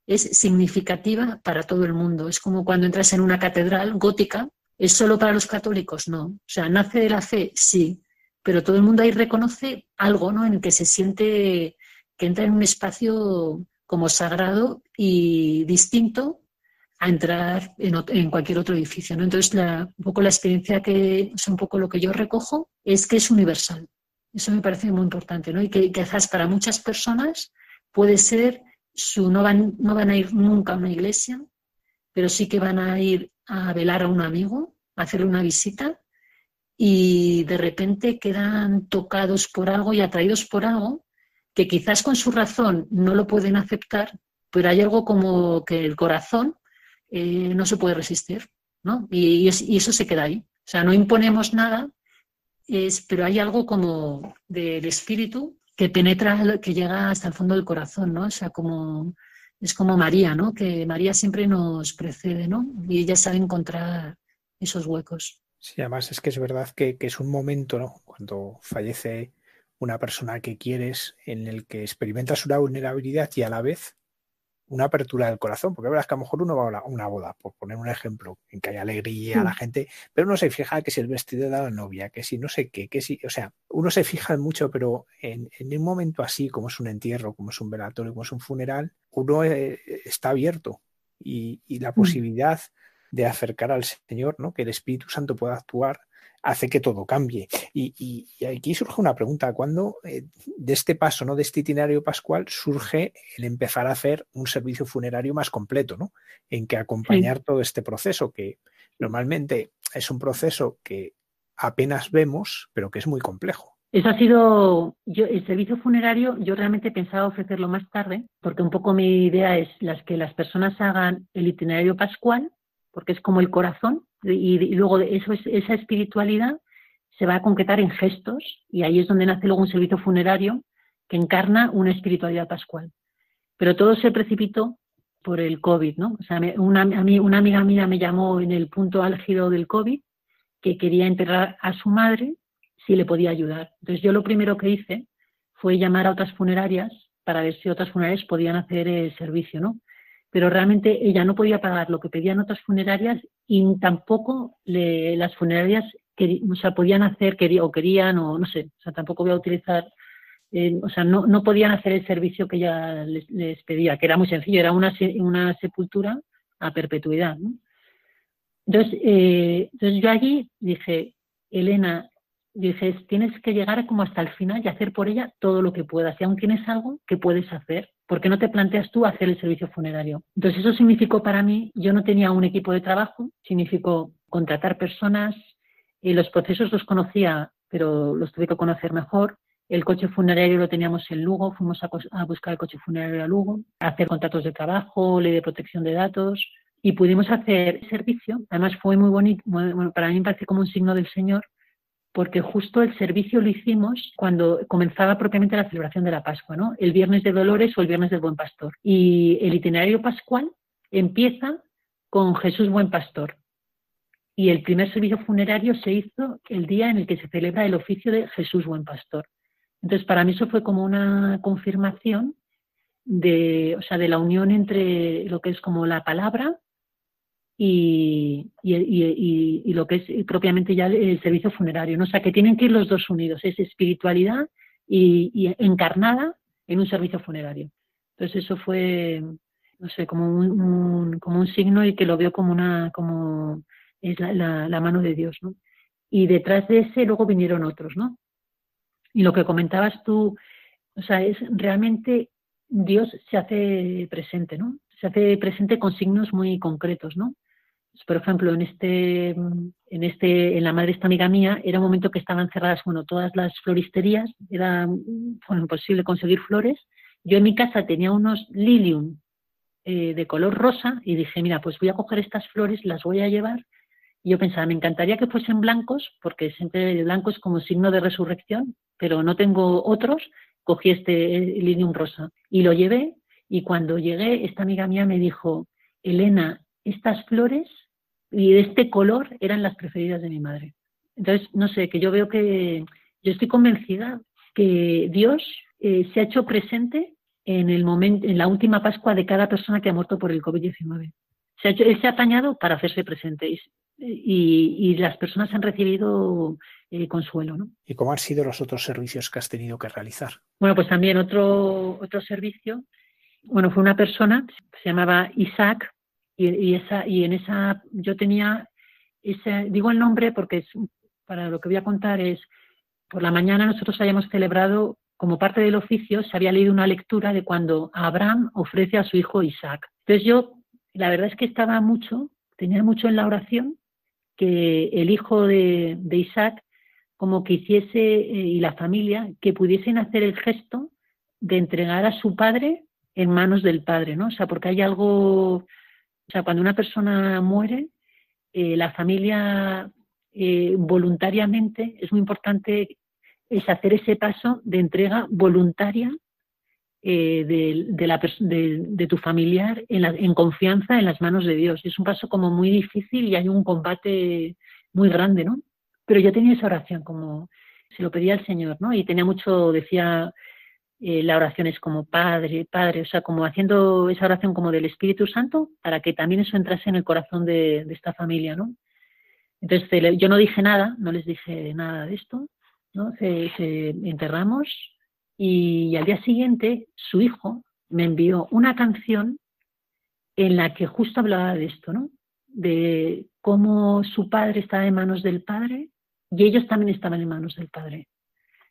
es significativa para todo el mundo. Es como cuando entras en una catedral gótica, ¿es solo para los católicos? No. O sea, nace de la fe, sí, pero todo el mundo ahí reconoce algo, ¿no? En el que se siente que entra en un espacio como sagrado y distinto a entrar en, cualquier otro edificio. ¿no? Entonces, un poco la experiencia que, es un poco lo que yo recojo es que es universal. Eso me parece muy importante, ¿no? Y que quizás para muchas personas puede ser su, no van, no van a ir nunca a una iglesia, pero sí que van a ir a velar a un amigo, a hacerle una visita, y de repente quedan tocados por algo y atraídos por algo que quizás con su razón no lo pueden aceptar, pero hay algo como que el corazón eh, no se puede resistir, ¿no? Y, eso se queda ahí. O sea, no imponemos nada, es, pero hay algo como del espíritu que penetra, que llega hasta el fondo del corazón, ¿no? O sea, como es como María, ¿no? Que María siempre nos precede, ¿no? Y ella sabe encontrar esos huecos. Sí, además es que es verdad que, que, es un momento, ¿no? Cuando fallece una persona que quieres, en el que experimentas una vulnerabilidad y a la vez una apertura del corazón, porque verdad es que a lo mejor uno va a una boda, por poner un ejemplo, en que hay alegría, a la gente, pero uno se fija que si el vestido de la novia, que si no sé qué, que si, o sea, uno se fija mucho, pero en, un momento así, como es un entierro, como es un velatorio, como es un funeral, uno eh, está abierto y, y la mm. posibilidad de acercar al Señor, ¿no? que el Espíritu Santo pueda actuar hace que todo cambie. Y, aquí surge una pregunta, ¿cuándo eh, de este paso, ¿no? de este itinerario pascual, surge el empezar a hacer un servicio funerario más completo, ¿no? en que acompañar todo este proceso, que normalmente es un proceso que apenas vemos, pero que es muy complejo? Eso ha sido, yo, el servicio funerario, yo realmente pensaba ofrecerlo más tarde, porque un poco mi idea es las que las personas hagan el itinerario pascual, porque es como el corazón, y, luego eso es, esa espiritualidad se va a concretar en gestos y ahí es donde nace luego un servicio funerario que encarna una espiritualidad pascual. Pero todo se precipitó por el COVID, ¿no? O sea, una, a mí, una amiga mía me llamó en el punto álgido del COVID que quería enterrar a su madre si le podía ayudar. Entonces yo lo primero que hice fue llamar a otras funerarias para ver si otras funerarias podían hacer el servicio, ¿no? Pero realmente ella no podía pagar lo que pedían otras funerarias y tampoco las funerarias o sea, podían hacer o querían o no sé, o sea, tampoco voy a utilizar, eh, o sea, no, no podían hacer el servicio que ella les, pedía, que era muy sencillo, era una, una sepultura a perpetuidad. Entonces, eh, entonces yo allí dije, Elena, dices, tienes que llegar como hasta el final y hacer por ella todo lo que puedas. Y aún tienes algo que puedes hacer, ¿por qué no te planteas tú hacer el servicio funerario? Entonces eso significó para mí, yo no tenía un equipo de trabajo, significó contratar personas, y los procesos los conocía, pero los tuve que conocer mejor. El coche funerario lo teníamos en Lugo, fuimos a, buscar el coche funerario a Lugo, a hacer contratos de trabajo, ley de protección de datos, y pudimos hacer servicio. Además fue muy bonito, para mí me parece como un signo del Señor, porque justo el servicio lo hicimos cuando comenzaba propiamente la celebración de la Pascua, ¿no? El viernes de Dolores o el viernes del Buen Pastor. Y el itinerario pascual empieza con Jesús Buen Pastor. Y el primer servicio funerario se hizo el día en el que se celebra el oficio de Jesús Buen Pastor. Entonces, para mí eso fue como una confirmación de, o sea, de la unión entre lo que es como la palabra y, y, lo que es propiamente ya el servicio funerario. ¿no? O sea, que tienen que ir los dos unidos, es espiritualidad y, encarnada en un servicio funerario. Entonces eso fue, no sé, como un, como un signo y que lo veo como una, como es la, la, mano de Dios, ¿no? Y detrás de ese luego vinieron otros, ¿no? Y lo que comentabas tú, o sea, es realmente Dios se hace presente, ¿no? Se hace presente con signos muy concretos, ¿no? Por ejemplo, en este, en este, en la madre de esta amiga mía, era un momento que estaban cerradas, bueno, todas las floristerías, era imposible conseguir flores. Yo en mi casa tenía unos lilium eh, de color rosa y dije, mira, pues voy a coger estas flores, las voy a llevar. Y yo pensaba, me encantaría que fuesen blancos, porque siempre el blanco es como signo de resurrección, pero no tengo otros. Cogí este eh, lilium rosa y lo llevé. Y cuando llegué, esta amiga mía me dijo, Elena, estas flores y de este color eran las preferidas de mi madre. Entonces, no sé, que yo veo que yo estoy convencida que Dios eh, se ha hecho presente en el momento, en la última Pascua de cada persona que ha muerto por el COVID-19. Se ha él se ha apañado para hacerse presente y, y, las personas han recibido eh, consuelo. ¿no? ¿Y cómo han sido los otros servicios que has tenido que realizar? Bueno, pues también otro, otro servicio. Bueno, fue una persona, se llamaba Isaac, y, esa, y en esa yo tenía ese, digo el nombre porque es, para lo que voy a contar es, por la mañana nosotros habíamos celebrado, como parte del oficio, se había leído una lectura de cuando Abraham ofrece a su hijo Isaac. Entonces yo, la verdad es que estaba mucho, tenía mucho en la oración, que el hijo de, Isaac, como que hiciese, eh, y la familia, que pudiesen hacer el gesto de entregar a su padre en manos del padre, ¿no? O sea, porque hay algo o sea, cuando una persona muere, eh, la familia eh, voluntariamente, es muy importante es hacer ese paso de entrega voluntaria eh, de, la, de, tu familiar en, en, confianza en las manos de Dios. Es un paso como muy difícil y hay un combate muy grande, ¿no? Pero yo tenía esa oración como se lo pedía al Señor, ¿no? Y tenía mucho, decía eh, la oración es como Padre, Padre, o sea, como haciendo esa oración como del Espíritu Santo para que también eso entrase en el corazón de, esta familia, ¿no? Entonces yo no dije nada, no les dije nada de esto, ¿no? Se, se enterramos y al día siguiente su hijo me envió una canción en la que justo hablaba de esto, ¿no? De cómo su padre estaba en manos del padre y ellos también estaban en manos del padre.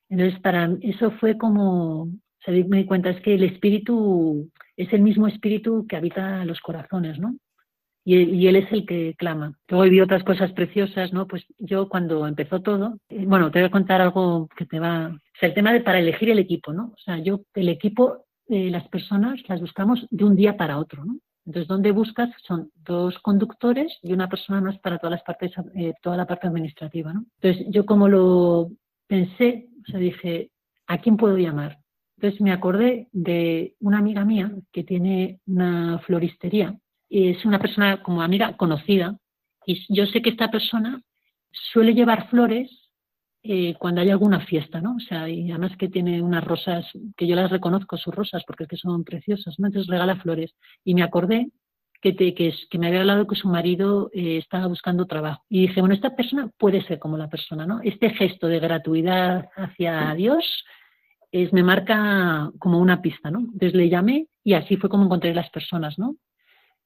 Entonces, para eso fue como, se me di cuenta, es que el espíritu es el mismo espíritu que habita los corazones, ¿no? Y, él es el que clama. Luego vi otras cosas preciosas, ¿no? Pues yo cuando empezó todo, eh, bueno, te voy a contar algo que te va... O sea, el tema de para elegir el equipo, ¿no? O sea, yo, el equipo, eh, las personas las buscamos de un día para otro, ¿no? Entonces, ¿dónde buscas? Son dos conductores y una persona más para todas las partes, eh, toda la parte administrativa, ¿no? Entonces, yo como lo pensé, o sea, dije, ¿a quién puedo llamar? Entonces me acordé de una amiga mía que tiene una floristería y es una persona como amiga conocida y yo sé que esta persona suele llevar flores eh, cuando hay alguna fiesta, ¿no? O sea, y además que tiene unas rosas, que yo las reconozco, sus rosas, porque es que son preciosas, ¿no? Entonces regala flores. Y me acordé que, te, que, que, me había hablado que su marido eh, estaba buscando trabajo. Y dije, bueno, esta persona puede ser como la persona, ¿no? Este gesto de gratuidad hacia Dios es, me marca como una pista, ¿no? Entonces le llamé y así fue como encontré las personas, ¿no?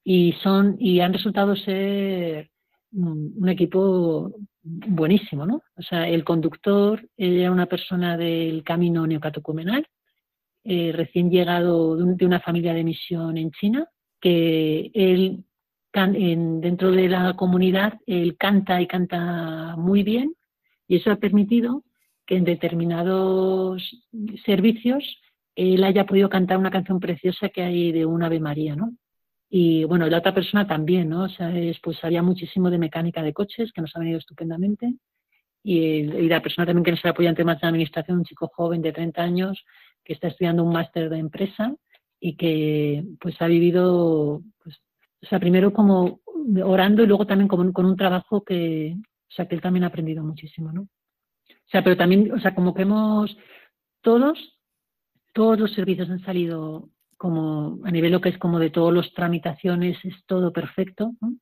Y son, y han resultado ser un equipo buenísimo, ¿no? O sea, el conductor era una persona del camino neocatocumenal, eh, recién llegado de una familia de misión en China, que él dentro de la comunidad él canta y canta muy bien y eso ha permitido que en determinados servicios él haya podido cantar una canción preciosa que hay de un Ave María, ¿no? Y bueno, la otra persona también, ¿no? O sea, es, pues había muchísimo de mecánica de coches que nos ha venido estupendamente y, y, la persona también que nos apoya en temas de administración, un chico joven de 30 años que está estudiando un máster de empresa y que pues ha vivido, pues, o sea, primero como orando y luego también con, con un trabajo que, o sea, que él también ha aprendido muchísimo, ¿no? O sea, pero también, o sea, como que hemos, todos, todos los servicios han salido como a nivel lo que es como de todas las tramitaciones, es todo perfecto, ¿no?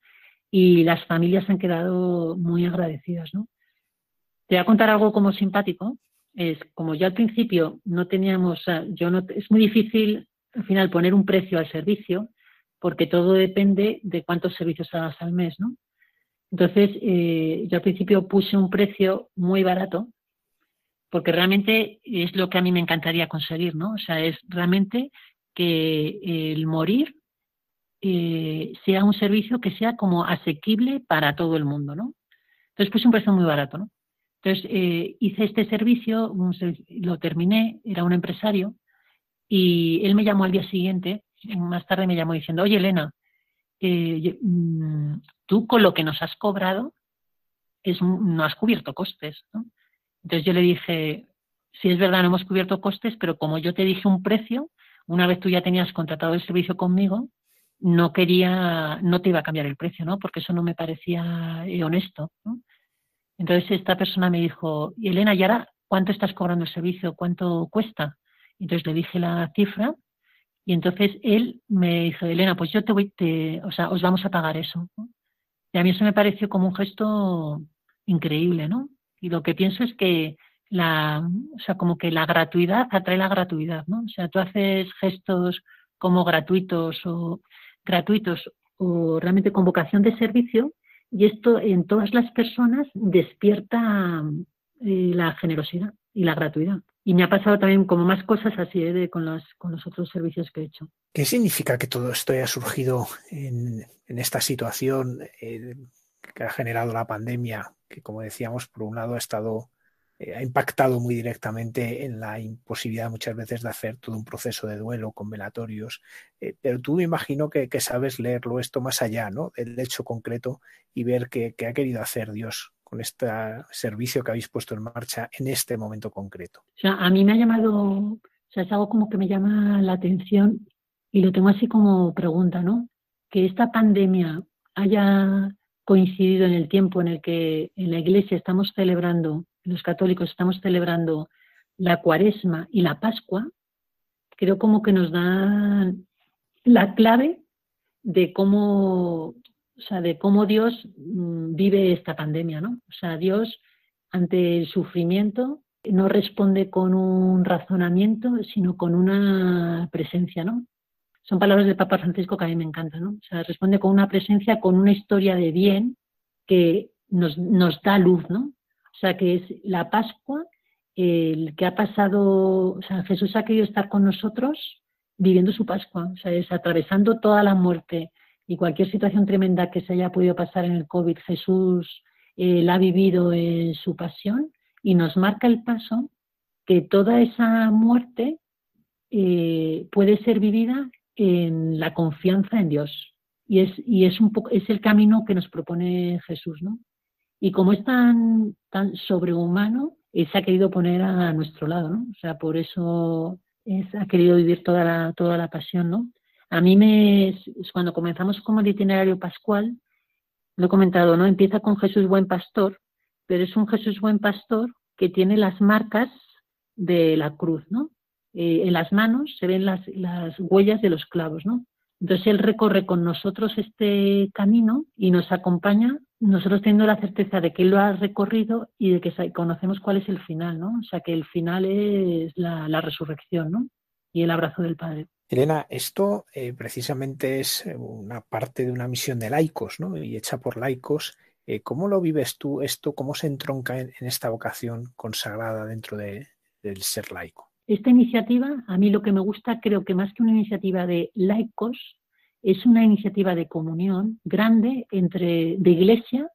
Y las familias han quedado muy agradecidas, ¿no? Te voy a contar algo como simpático, es como yo al principio no teníamos, yo no, es muy difícil al final poner un precio al servicio, porque todo depende de cuántos servicios hagas al mes, ¿no? Entonces, eh, yo al principio puse un precio muy barato, porque realmente es lo que a mí me encantaría conseguir, ¿no? O sea, es realmente que el morir eh, sea un servicio que sea como asequible para todo el mundo, ¿no? Entonces puse un precio muy barato, ¿no? Entonces eh, hice este servicio, lo terminé, era un empresario, y él me llamó al día siguiente, más tarde me llamó diciendo, oye Elena, eh, mm, tú con lo que nos has cobrado es, no has cubierto costes. Entonces yo le dije, sí es verdad, no hemos cubierto costes, pero como yo te dije un precio, una vez tú ya tenías contratado el servicio conmigo, no quería, no te iba a cambiar el precio, ¿no? Porque eso no me parecía eh, honesto. Entonces esta persona me dijo, Elena, ¿y ahora cuánto estás cobrando el servicio? ¿Cuánto cuesta? Entonces le dije la cifra y entonces él me dijo, Elena, pues yo te voy, te, o sea, os vamos a pagar eso. Y a mí eso me pareció como un gesto increíble, ¿no? Y lo que pienso es que la, o sea, como que la gratuidad atrae la gratuidad, ¿no? O sea, tú haces gestos como gratuitos o gratuitos o realmente con vocación de servicio y esto en todas las personas despierta eh, la generosidad y la gratuidad. Y me ha pasado también como más cosas así ¿eh? con, los, con los otros servicios que he hecho. ¿Qué significa que todo esto haya surgido en, en esta situación eh, que ha generado la pandemia, que como decíamos, por un lado ha estado eh, ha impactado muy directamente en la imposibilidad muchas veces de hacer todo un proceso de duelo con velatorios. Pero tú me imagino que, sabes leerlo esto más allá, ¿no? Del hecho concreto y ver qué, ha querido hacer Dios con este servicio que habéis puesto en marcha en este momento concreto. O sea, a mí me ha llamado, o sea, es algo como que me llama la atención y lo tengo así como pregunta, ¿no? Que esta pandemia haya coincidido en el tiempo en el que en la Iglesia estamos celebrando los católicos estamos celebrando la cuaresma y la pascua, creo como que nos da la clave de cómo, o sea, de cómo Dios mm, vive esta pandemia, ¿no? O sea, Dios ante el sufrimiento no responde con un razonamiento, sino con una presencia, ¿no? Son palabras del Papa Francisco que a mí me encantan, ¿no? O sea, responde con una presencia, con una historia de bien que nos, nos da luz, ¿no? O sea, que es la Pascua, el que ha pasado, o sea, Jesús ha querido estar con nosotros viviendo su Pascua, o sea, es atravesando toda la muerte y cualquier situación tremenda que se haya podido pasar en el COVID, Jesús eh, la ha vivido en su pasión y nos marca el paso que toda esa muerte eh, puede ser vivida en la confianza en Dios. Y es, y es un poco, es el camino que nos propone Jesús, ¿no? Y como es tan, tan sobrehumano, se ha querido poner a nuestro lado, ¿no? O sea, por eso ha querido vivir toda la, toda la pasión, ¿no? A mí me, cuando comenzamos como el itinerario pascual, lo he comentado, ¿no? Empieza con Jesús buen pastor, pero es un Jesús buen pastor que tiene las marcas de la cruz, ¿no? Eh, en las manos se ven las, las huellas de los clavos, ¿no? Entonces Él recorre con nosotros este camino y nos acompaña nosotros teniendo la certeza de que él lo ha recorrido y de que conocemos cuál es el final, ¿no? O sea, que el final es la, resurrección, ¿no? Y el abrazo del Padre. Elena, esto eh, precisamente es eh, una parte de una misión de laicos, ¿no? Y hecha por laicos. Eh, ¿Cómo lo vives tú esto? ¿Cómo se entronca en, esta vocación consagrada dentro del ser laico? Esta iniciativa, a mí lo que me gusta, creo que más que una iniciativa de laicos, es una iniciativa de comunión grande entre de iglesia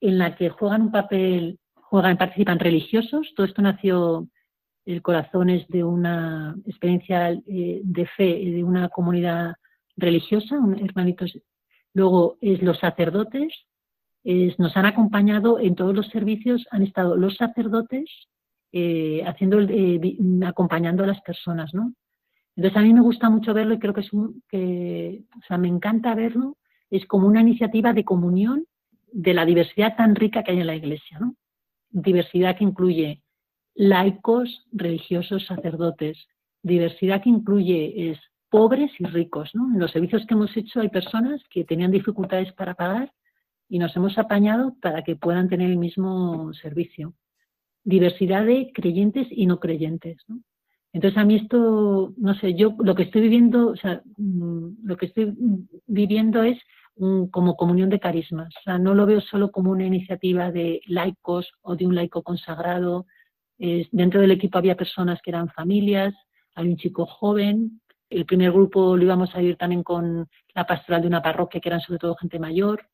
en la que juegan un papel, juegan, participan religiosos. Todo esto nació el corazón es de una experiencia eh, de fe de una comunidad religiosa, hermanitos. Luego es los sacerdotes, nos han acompañado en todos los servicios, han estado los sacerdotes eh, eh, acompañando a las personas, ¿no? Entonces a mí me gusta mucho verlo y creo que es que, o sea, me encanta verlo, es como una iniciativa de comunión de la diversidad tan rica que hay en la Iglesia, ¿no? Diversidad que incluye laicos, religiosos, sacerdotes, diversidad que incluye es pobres y ricos, ¿no? En los servicios que hemos hecho hay personas que tenían dificultades para pagar y nos hemos apañado para que puedan tener el mismo servicio. Diversidad de creyentes y no creyentes, ¿no? Entonces a mí esto, no sé, yo lo que estoy viviendo, o sea, mm, lo que estoy viviendo es como comunión de carismas. O sea, no lo veo solo como una iniciativa de laicos o de un laico consagrado. Dentro del equipo había personas que eran familias, hay un chico joven, El primer grupo lo íbamos a ir también con la pastoral de una parroquia, que eran sobre todo gente mayor.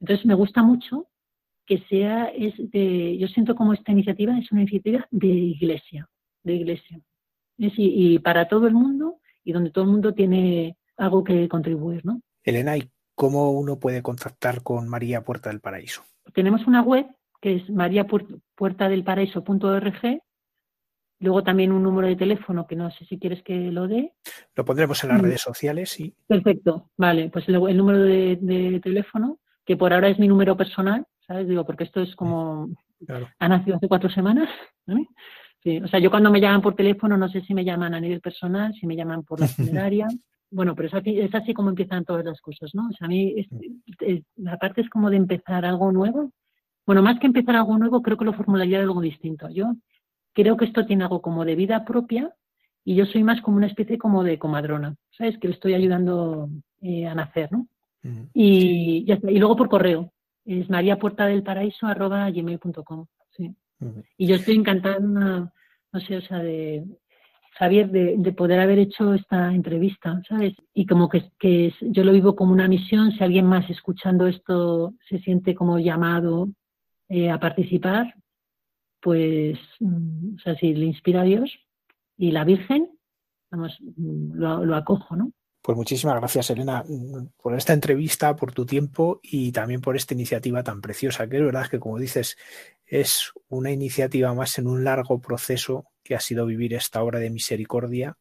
Entonces me gusta mucho que sea, es de, yo siento como esta iniciativa es una iniciativa de iglesia, de iglesia. y, para todo el mundo y donde todo el mundo tiene algo que contribuir, ¿no? Elena, ¿y cómo uno puede contactar con María Puerta del Paraíso? Tenemos una web que es mariapuertadelparaíso.org Luego también un número de teléfono que no sé si quieres que lo dé. Lo pondremos en las mm. redes sociales, sí. Perfecto, vale. Pues el, número de, teléfono, que por ahora es mi número personal, ¿sabes? Digo, porque esto es como... Ha nacido hace cuatro semanas. [LAUGHS] Sí, o sea, yo cuando me llaman por teléfono no sé si me llaman a nivel personal, si me llaman por la [LAUGHS] funeraria. bueno, pero es así, es así como empiezan todas las cosas, ¿no? O sea, a mí la parte es como de empezar algo nuevo. Bueno, más que empezar algo nuevo, creo que lo formularía de algo distinto. Yo creo que esto tiene algo como de vida propia y yo soy más como una especie como de comadrona, ¿sabes? Que le estoy ayudando eh, a nacer, ¿no? y, y luego por correo, es mariapuertadelparaíso.gmail.com, sí. Y yo estoy encantada, no sé, o sea, de Javier, de, poder haber hecho esta entrevista, ¿sabes? Y como que, que yo lo vivo como una misión, si alguien más escuchando esto se siente como llamado eh, a participar, pues, mm, o sea, si le inspira a Dios y la Virgen, vamos, mm, lo, acojo, ¿no? Pues muchísimas gracias, Elena, mm, por esta entrevista, por tu tiempo y también por esta iniciativa tan preciosa, que es verdad que, como dices, es una iniciativa más en un largo proceso que ha sido vivir esta obra de misericordia,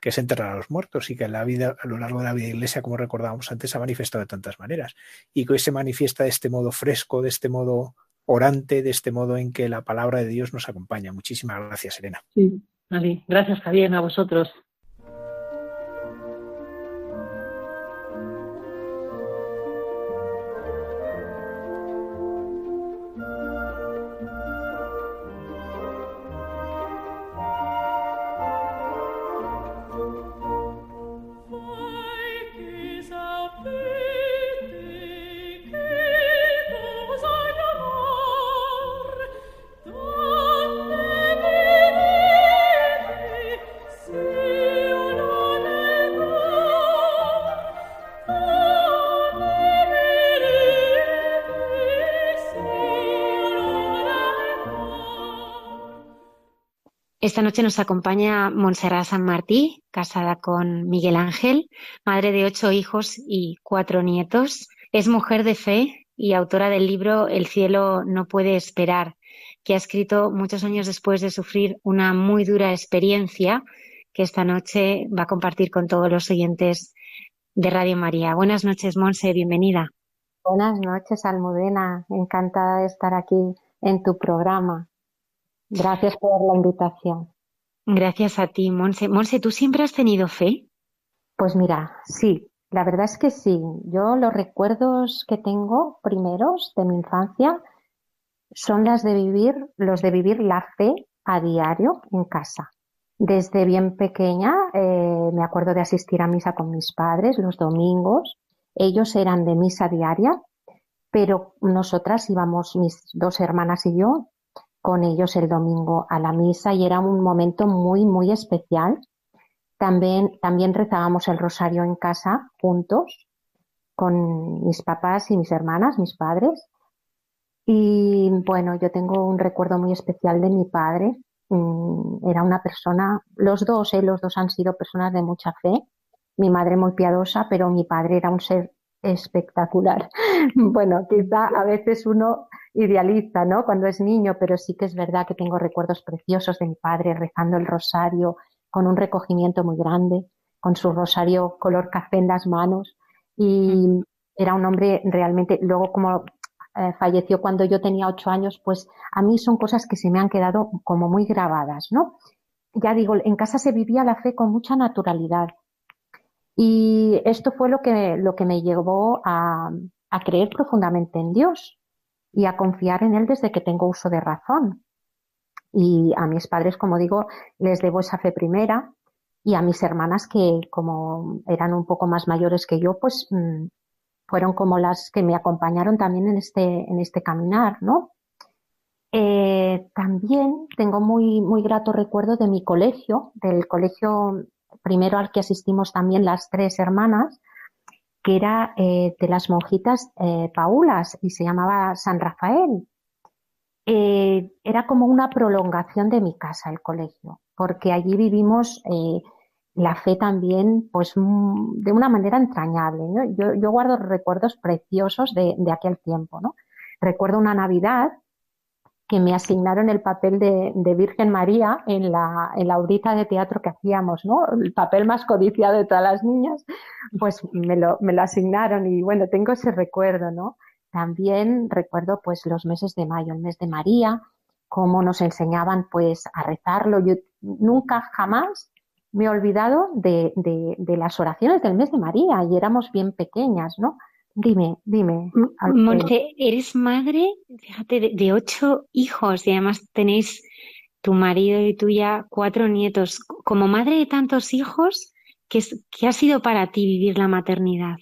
que es enterrar a los muertos y que en la vida, a lo largo de la vida de iglesia, como recordábamos antes, se ha manifestado de tantas maneras. Y que hoy se manifiesta de este modo fresco, de este modo orante de este modo en que la palabra de Dios nos acompaña. Muchísimas gracias, Elena. Sí, Gracias, Javier, a vosotros. Esta noche nos acompaña Montserrat San Martí, casada con Miguel Ángel, madre de ocho hijos y cuatro nietos. Es mujer de fe y autora del libro El cielo no puede esperar, que ha escrito muchos años después de sufrir una muy dura experiencia que esta noche va a compartir con todos los oyentes de Radio María. Buenas noches, Monse, bienvenida. Buenas noches, Almudena. Encantada de estar aquí en tu programa. Gracias por la invitación. Gracias a ti, Monse. Monse, ¿tú siempre has tenido fe? Pues mira, sí, la verdad es que sí. Yo los recuerdos que tengo primeros de mi infancia son las de vivir, los de vivir la fe a diario en casa. Desde bien pequeña eh, me acuerdo de asistir a misa con mis padres los domingos. Ellos eran de misa diaria, pero nosotras íbamos, mis dos hermanas y yo, con ellos el domingo a la misa y era un momento muy, muy especial. También, también rezábamos el rosario en casa juntos con mis papás y mis hermanas, mis padres. Y bueno, yo tengo un recuerdo muy especial de mi padre. Mm, era una persona, los dos, eh, los dos han sido personas de mucha fe. Mi madre muy piadosa, pero mi padre era un ser espectacular. [LAUGHS] bueno, quizá a veces uno idealiza, ¿no? Cuando es niño, pero sí que es verdad que tengo recuerdos preciosos de mi padre rezando el rosario con un recogimiento muy grande, con su rosario color café en las manos y era un hombre realmente, luego como eh, falleció cuando yo tenía ocho años, pues a mí son cosas que se me han quedado como muy grabadas, ¿no? Ya digo, en casa se vivía la fe con mucha naturalidad. Y esto fue lo que, lo que me llevó a, creer profundamente en Dios y a confiar en Él desde que tengo uso de razón. Y a mis padres, como digo, les debo esa fe primera y a mis hermanas que como eran un poco más mayores que yo, pues mm, fueron como las que me acompañaron también en este, en este caminar, ¿no? Eh, también tengo muy, muy grato recuerdo de mi colegio, del colegio primero al que asistimos también las tres hermanas, que era eh, de las monjitas eh, paulas y se llamaba San Rafael. Eh, era como una prolongación de mi casa, el colegio, porque allí vivimos la fe también, pues mm, de una manera entrañable. Yo, guardo recuerdos preciosos de, de, aquel tiempo. ¿no? Recuerdo una Navidad que me asignaron el papel de, Virgen María en la, en audita de teatro que hacíamos, ¿no? El papel más codiciado de todas las niñas, pues me lo, asignaron y bueno, tengo ese recuerdo, ¿no? También recuerdo pues los meses de mayo, el mes de María, cómo nos enseñaban pues a rezarlo. Yo nunca jamás me he olvidado de las oraciones del mes de María y éramos bien pequeñas, ¿no? Dime, dime. Monte, eres madre, fíjate, de, ocho hijos y además tenéis tu marido y tú ya cuatro nietos. Como madre de tantos hijos, ¿qué, qué ha sido para ti vivir la maternidad?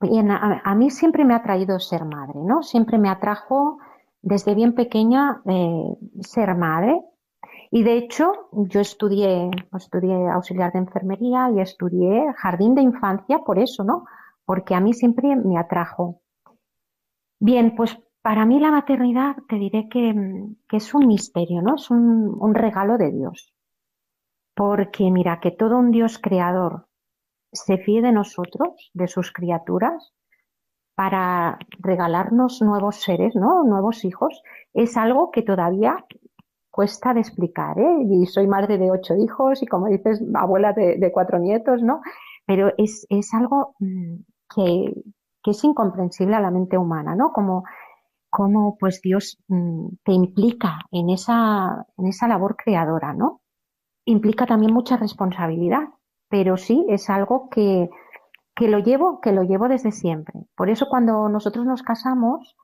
Bien, a, mí siempre me ha traído ser madre, ¿no? Siempre me atrajo desde bien pequeña eh, ser madre. Y de hecho, yo estudié, estudié auxiliar de enfermería y estudié jardín de infancia por eso, ¿no? Porque a mí siempre me atrajo. Bien, pues para mí la maternidad te diré que, es un misterio, ¿no? Es un, regalo de Dios. Porque mira, que todo un Dios creador se fíe de nosotros, de sus criaturas, para regalarnos nuevos seres, ¿no? Nuevos hijos, es algo que todavía cuesta de explicar, ¿eh? Y soy madre de ocho hijos y como dices, abuela de, cuatro nietos, ¿no? Pero es, es algo que, es incomprensible a la mente humana, ¿no? Como, como pues Dios mm, te implica en esa, en esa labor creadora, ¿no? Implica también mucha responsabilidad, pero sí es algo que, que lo llevo, que lo llevo desde siempre. Por eso cuando nosotros nos casamos,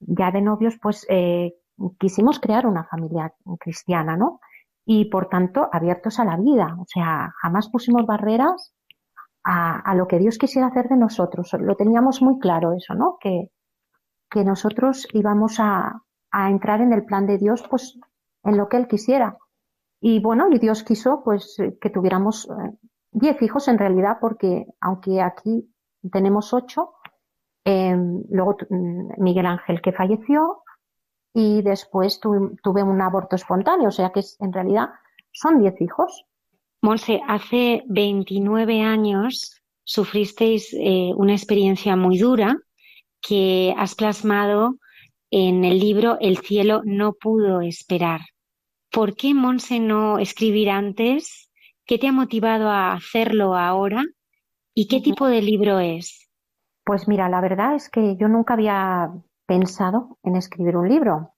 ya de novios, pues eh, quisimos crear una familia cristiana, ¿no? Y por tanto, abiertos a la vida. O sea, jamás pusimos barreras a, lo que Dios quisiera hacer de nosotros. Lo teníamos muy claro eso, ¿no? Que, que nosotros íbamos a, a, entrar en el plan de Dios, pues en lo que Él quisiera. Y bueno, y Dios quiso, pues, que tuviéramos eh, diez hijos en realidad, porque aunque aquí tenemos ocho, em, luego mm, Miguel Ángel que falleció y después tuve un aborto espontáneo, o sea que en realidad son diez hijos. Monse, hace 29 años sufristeis eh, una experiencia muy dura que has plasmado en el libro El cielo no pudo esperar. ¿Por qué, Monse, no escribir antes? ¿Qué te ha motivado a hacerlo ahora? ¿Y qué tipo de libro es? Pues mira, la verdad es que yo nunca había pensado en escribir un libro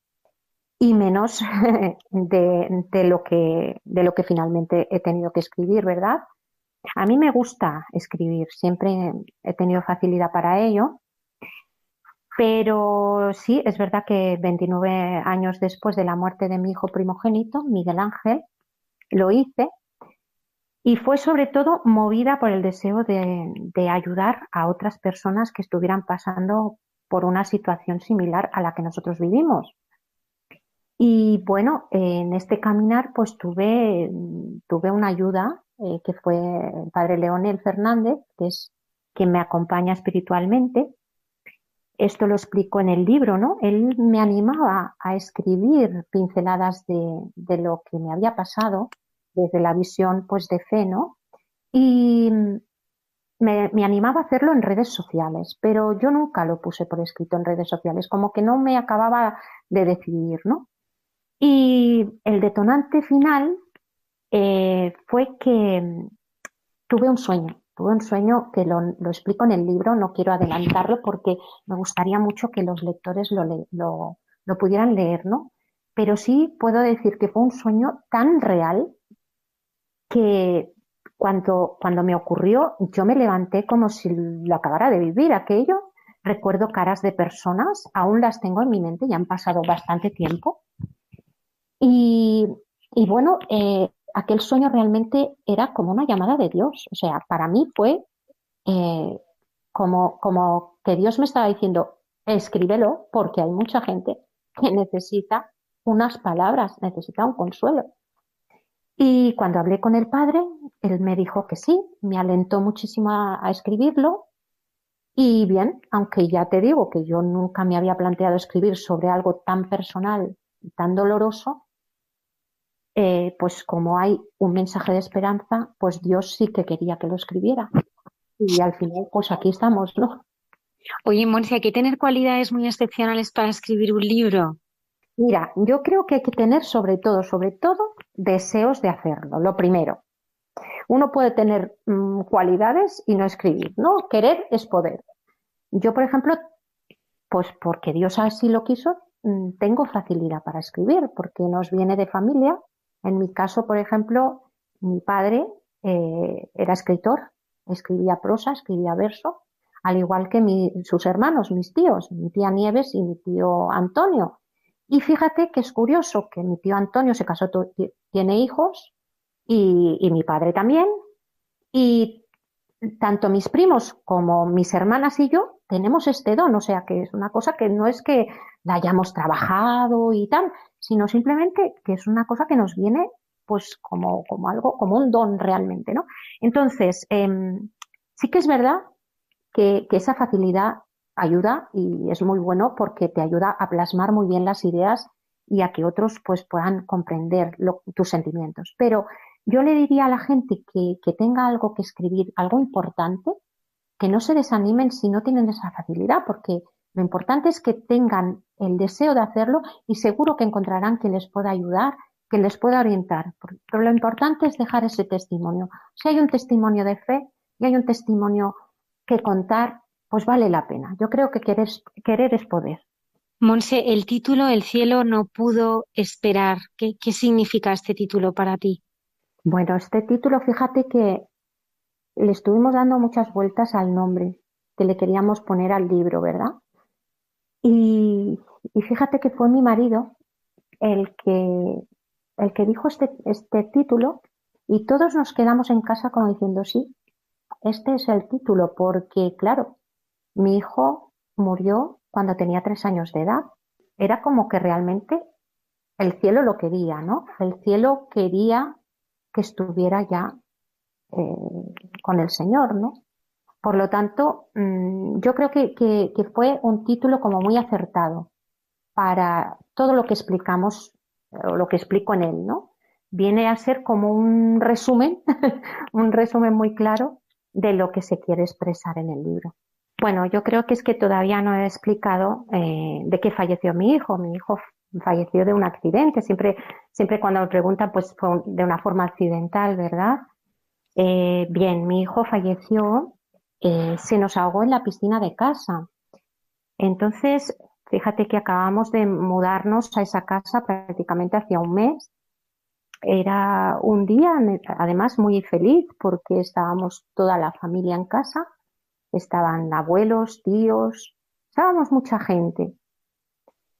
y menos [LAUGHS] de, lo que, de lo que finalmente he tenido que escribir, ¿verdad? A mí me gusta escribir, siempre he tenido facilidad para ello, pero sí, es verdad que 29 años después de la muerte de mi hijo primogénito, Miguel Ángel, lo hice y fue sobre todo movida por el deseo de, de ayudar a otras personas que estuvieran pasando por una situación similar a la que nosotros vivimos. Y bueno, en este caminar pues tuve, tuve una ayuda eh, que fue el padre Leonel Fernández, que es quien me acompaña espiritualmente. Esto lo explico en el libro, ¿no? Él me animaba a escribir pinceladas de, de lo que me había pasado desde la visión pues de fe, ¿no? Y me, me, animaba a hacerlo en redes sociales, pero yo nunca lo puse por escrito en redes sociales, como que no me acababa de decidir, ¿no? Y el detonante final eh, fue que mm, tuve un sueño, tuve un sueño que lo, explico en el libro, no quiero adelantarlo porque me gustaría mucho que los lectores lo, pudieran leer, ¿no? Pero sí puedo decir que fue un sueño tan real que cuando, cuando me ocurrió yo me levanté como si lo acabara de vivir aquello. Recuerdo caras de personas, aún las tengo en mi mente, ya han pasado bastante tiempo y, bueno, eh, aquel sueño realmente era como una llamada de Dios. O sea, para mí fue eh, como, como que Dios me estaba diciendo, escríbelo porque hay mucha gente que necesita unas palabras, necesita un consuelo. Y cuando hablé con el padre, él me dijo que sí, me alentó muchísimo a, escribirlo. Y bien, aunque ya te digo que yo nunca me había planteado escribir sobre algo tan personal y tan doloroso, eh, pues como hay un mensaje de esperanza, pues Dios sí que quería que lo escribiera. Y al final, pues aquí estamos, ¿no? Oye, Monse, hay que tener cualidades muy excepcionales para escribir un libro. Mira, yo creo que hay que tener sobre todo, sobre todo, deseos de hacerlo, lo primero. Uno puede tener mm, cualidades y no escribir, ¿no? Querer es poder. Yo, por ejemplo, pues porque Dios así lo quiso, mm, tengo facilidad para escribir, porque nos viene de familia. En mi caso, por ejemplo, mi padre eh, era escritor, escribía prosa, escribía verso, al igual que sus hermanos, mis tíos, mi tía Nieves y mi tío Antonio. Y fíjate que es curioso que mi tío Antonio se casó, tiene hijos, y, mi padre también. Y tanto mis primos como mis hermanas y yo tenemos este don, o sea que es una cosa que no es que la hayamos trabajado y tal, sino simplemente que es una cosa que nos viene pues como, como algo, como un don realmente, ¿no? Entonces, em, sí que es verdad que, esa facilidad ayuda y es muy bueno porque te ayuda a plasmar muy bien las ideas y a que otros pues puedan comprender tus sentimientos. Pero yo le diría a la gente que, que tenga algo que escribir, algo importante, que no se desanimen si no tienen esa facilidad, porque lo importante es que tengan el deseo de hacerlo y seguro que encontrarán que les pueda ayudar, que les pueda orientar. Pero lo importante es dejar ese testimonio. Si hay un testimonio de fe y hay un testimonio que contar, pues vale la pena. Yo creo que querer, querer es poder. Monse, el título El cielo no pudo esperar. ¿Qué, ¿Qué significa este título para ti? Bueno, este título, fíjate que le estuvimos dando muchas vueltas al nombre que le queríamos poner al libro, ¿verdad? Y, fíjate que fue mi marido el que, el que dijo este, este título y todos nos quedamos en casa como diciendo, sí, este es el título, porque claro, mi hijo murió cuando tenía tres años de edad. Era como que realmente el cielo lo quería, ¿no? El cielo quería que estuviera ya eh, con el Señor, ¿no? Por lo tanto, mm, yo creo que, fue un título como muy acertado para todo lo que explicamos o lo que explico en él, ¿no? Viene a ser como un resumen, [LAUGHS] un resumen muy claro de lo que se quiere expresar en el libro. Bueno, yo creo que es que todavía no he explicado eh, de qué falleció mi hijo. Mi hijo falleció de un accidente. Siempre, siempre cuando me preguntan, pues fue de una forma accidental, ¿verdad? Eh, bien, mi hijo falleció, eh, se nos ahogó en la piscina de casa. Entonces, fíjate que acabamos de mudarnos a esa casa prácticamente hacía un mes. Era un día, además, muy feliz porque estábamos toda la familia en casa. Estaban abuelos, tíos, estábamos mucha gente.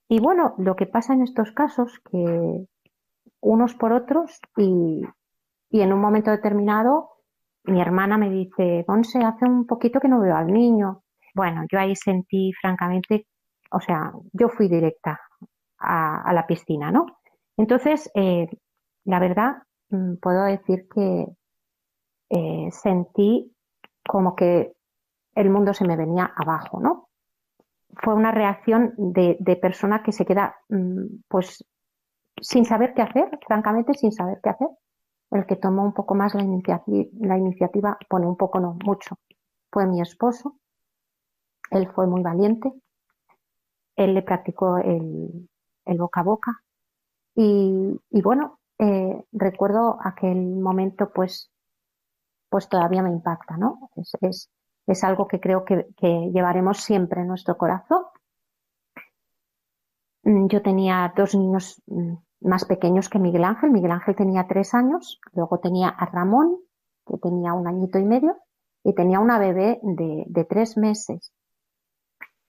Y bueno, lo que pasa en estos casos, que unos por otros y, en un momento determinado mi hermana me dice, Ponce, hace un poquito que no veo al niño. Bueno, yo ahí sentí francamente, o sea, yo fui directa a, la piscina, ¿no? Entonces, eh, la verdad, mm, puedo decir que eh, sentí como que el mundo se me venía abajo, ¿no? fue una reacción de, persona que se queda mm, pues sin saber qué hacer, francamente sin saber qué hacer. El que tomó un poco más la iniciativa, pone un poco, no, mucho, fue mi esposo. Él fue muy valiente. Él le practicó el, boca a boca. Y, bueno, eh, recuerdo aquel momento, pues, pues todavía me impacta, ¿no? es, es algo que creo que, llevaremos siempre en nuestro corazón. Mm, yo tenía dos niños mm, más pequeños que Miguel Ángel. Miguel Ángel tenía tres años, luego tenía a Ramón, que tenía un añito y medio, y tenía una bebé de, tres meses.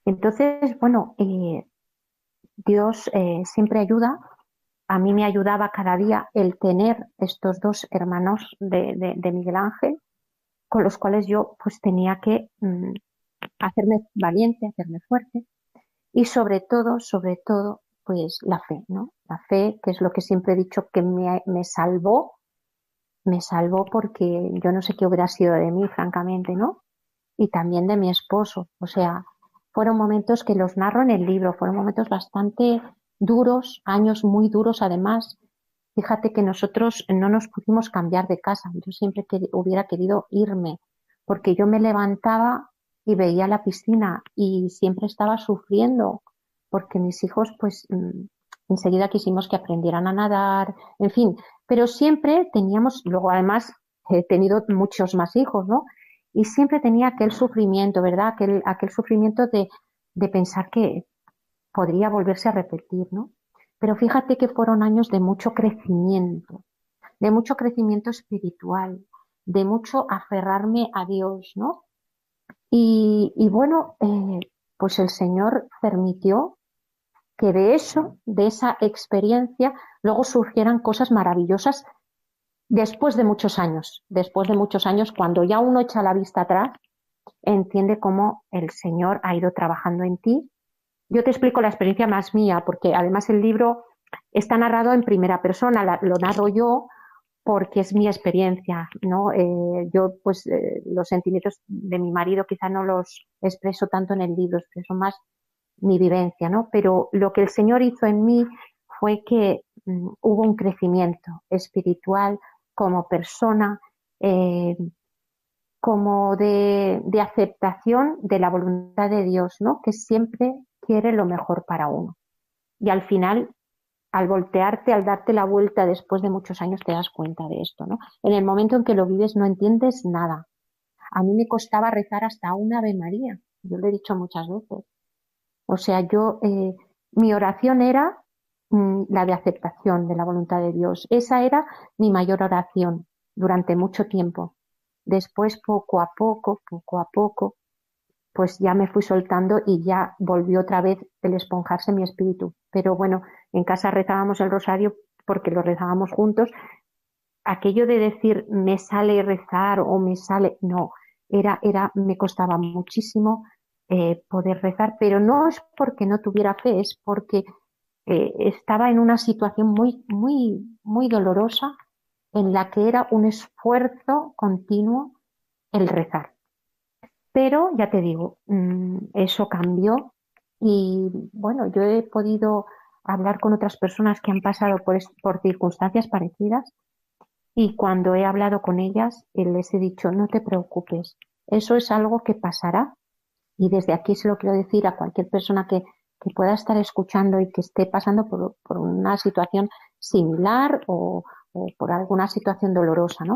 Entonces, bueno, eh, Dios eh, siempre ayuda. A mí me ayudaba cada día el tener estos dos hermanos de, Miguel Ángel con los cuales yo pues tenía que mm, hacerme valiente, hacerme fuerte y sobre todo, sobre todo, pues la fe, ¿no? La fe, que es lo que siempre he dicho que me, salvó me salvó porque yo no sé qué hubiera sido de mí, francamente, ¿no? Y también de mi esposo. O sea, fueron momentos que los narro en el libro, fueron momentos bastante duros, años muy duros además. Fíjate que nosotros no nos pudimos cambiar de casa. Yo siempre que hubiera querido irme, porque yo me levantaba y veía la piscina y siempre estaba sufriendo porque mis hijos pues mm, enseguida quisimos que aprendieran a nadar, en fin, pero siempre teníamos, luego además he tenido muchos más hijos, ¿no? Y siempre tenía aquel sufrimiento, ¿verdad? Aquel, aquel sufrimiento de, de pensar que podría volverse a repetir, ¿no? Pero fíjate que fueron años de mucho crecimiento, de mucho crecimiento espiritual, de mucho aferrarme a Dios, ¿no? Y, y bueno, eh, pues el Señor permitió que de eso, de esa experiencia, luego surgieran cosas maravillosas después de muchos años, después de muchos años, cuando ya uno echa la vista atrás, entiende cómo el Señor ha ido trabajando en ti. Yo te explico la experiencia más mía, porque además el libro está narrado en primera persona, lo narro yo porque es mi experiencia, ¿no? Eh, yo, pues, eh, los sentimientos de mi marido quizá no los expreso tanto en el libro, expreso más mi vivencia, ¿no? Pero lo que el Señor hizo en mí fue que mm, hubo un crecimiento espiritual como persona, eh, como de, de, aceptación de la voluntad de Dios, ¿no? Que siempre quiere lo mejor para uno. Y al final, al voltearte, al darte la vuelta después de muchos años, te das cuenta de esto, ¿no? En el momento en que lo vives no entiendes nada. A mí me costaba rezar hasta una Ave María. Yo lo he dicho muchas veces. O sea, yo, eh, mi oración era mm, la de aceptación de la voluntad de Dios. Esa era mi mayor oración durante mucho tiempo. Después, poco a poco, poco a poco, pues ya me fui soltando y ya volvió otra vez el esponjarse mi espíritu. Pero bueno, en casa rezábamos el rosario porque lo rezábamos juntos. Aquello de decir me sale rezar o me sale, no, era, era, me costaba muchísimo eh, poder rezar, pero no es porque no tuviera fe, es porque eh, estaba en una situación muy, muy, muy dolorosa en la que era un esfuerzo continuo el rezar. Pero ya te digo, mm, eso cambió y bueno, yo he podido hablar con otras personas que han pasado por, por circunstancias parecidas y cuando he hablado con ellas les he dicho, no te preocupes, eso es algo que pasará y desde aquí se lo quiero decir a cualquier persona que, pueda estar escuchando y que esté pasando por, una situación similar o, por alguna situación dolorosa, ¿no?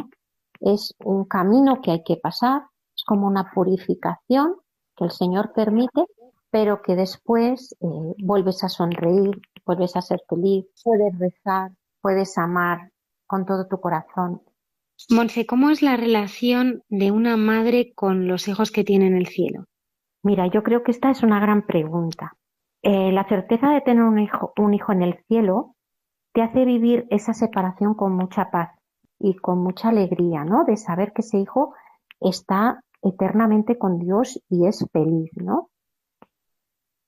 Es un camino que hay que pasar, es como una purificación que el Señor permite, pero que después eh, vuelves a sonreír, vuelves a ser feliz, puedes rezar, puedes amar con todo tu corazón. Monse, ¿cómo es la relación de una madre con los hijos que tiene en el cielo? Mira, yo creo que esta es una gran pregunta. Eh, la certeza de tener un hijo, un hijo en el cielo te hace vivir esa separación con mucha paz y con mucha alegría, ¿no? De saber que ese hijo está eternamente con Dios y es feliz, ¿no?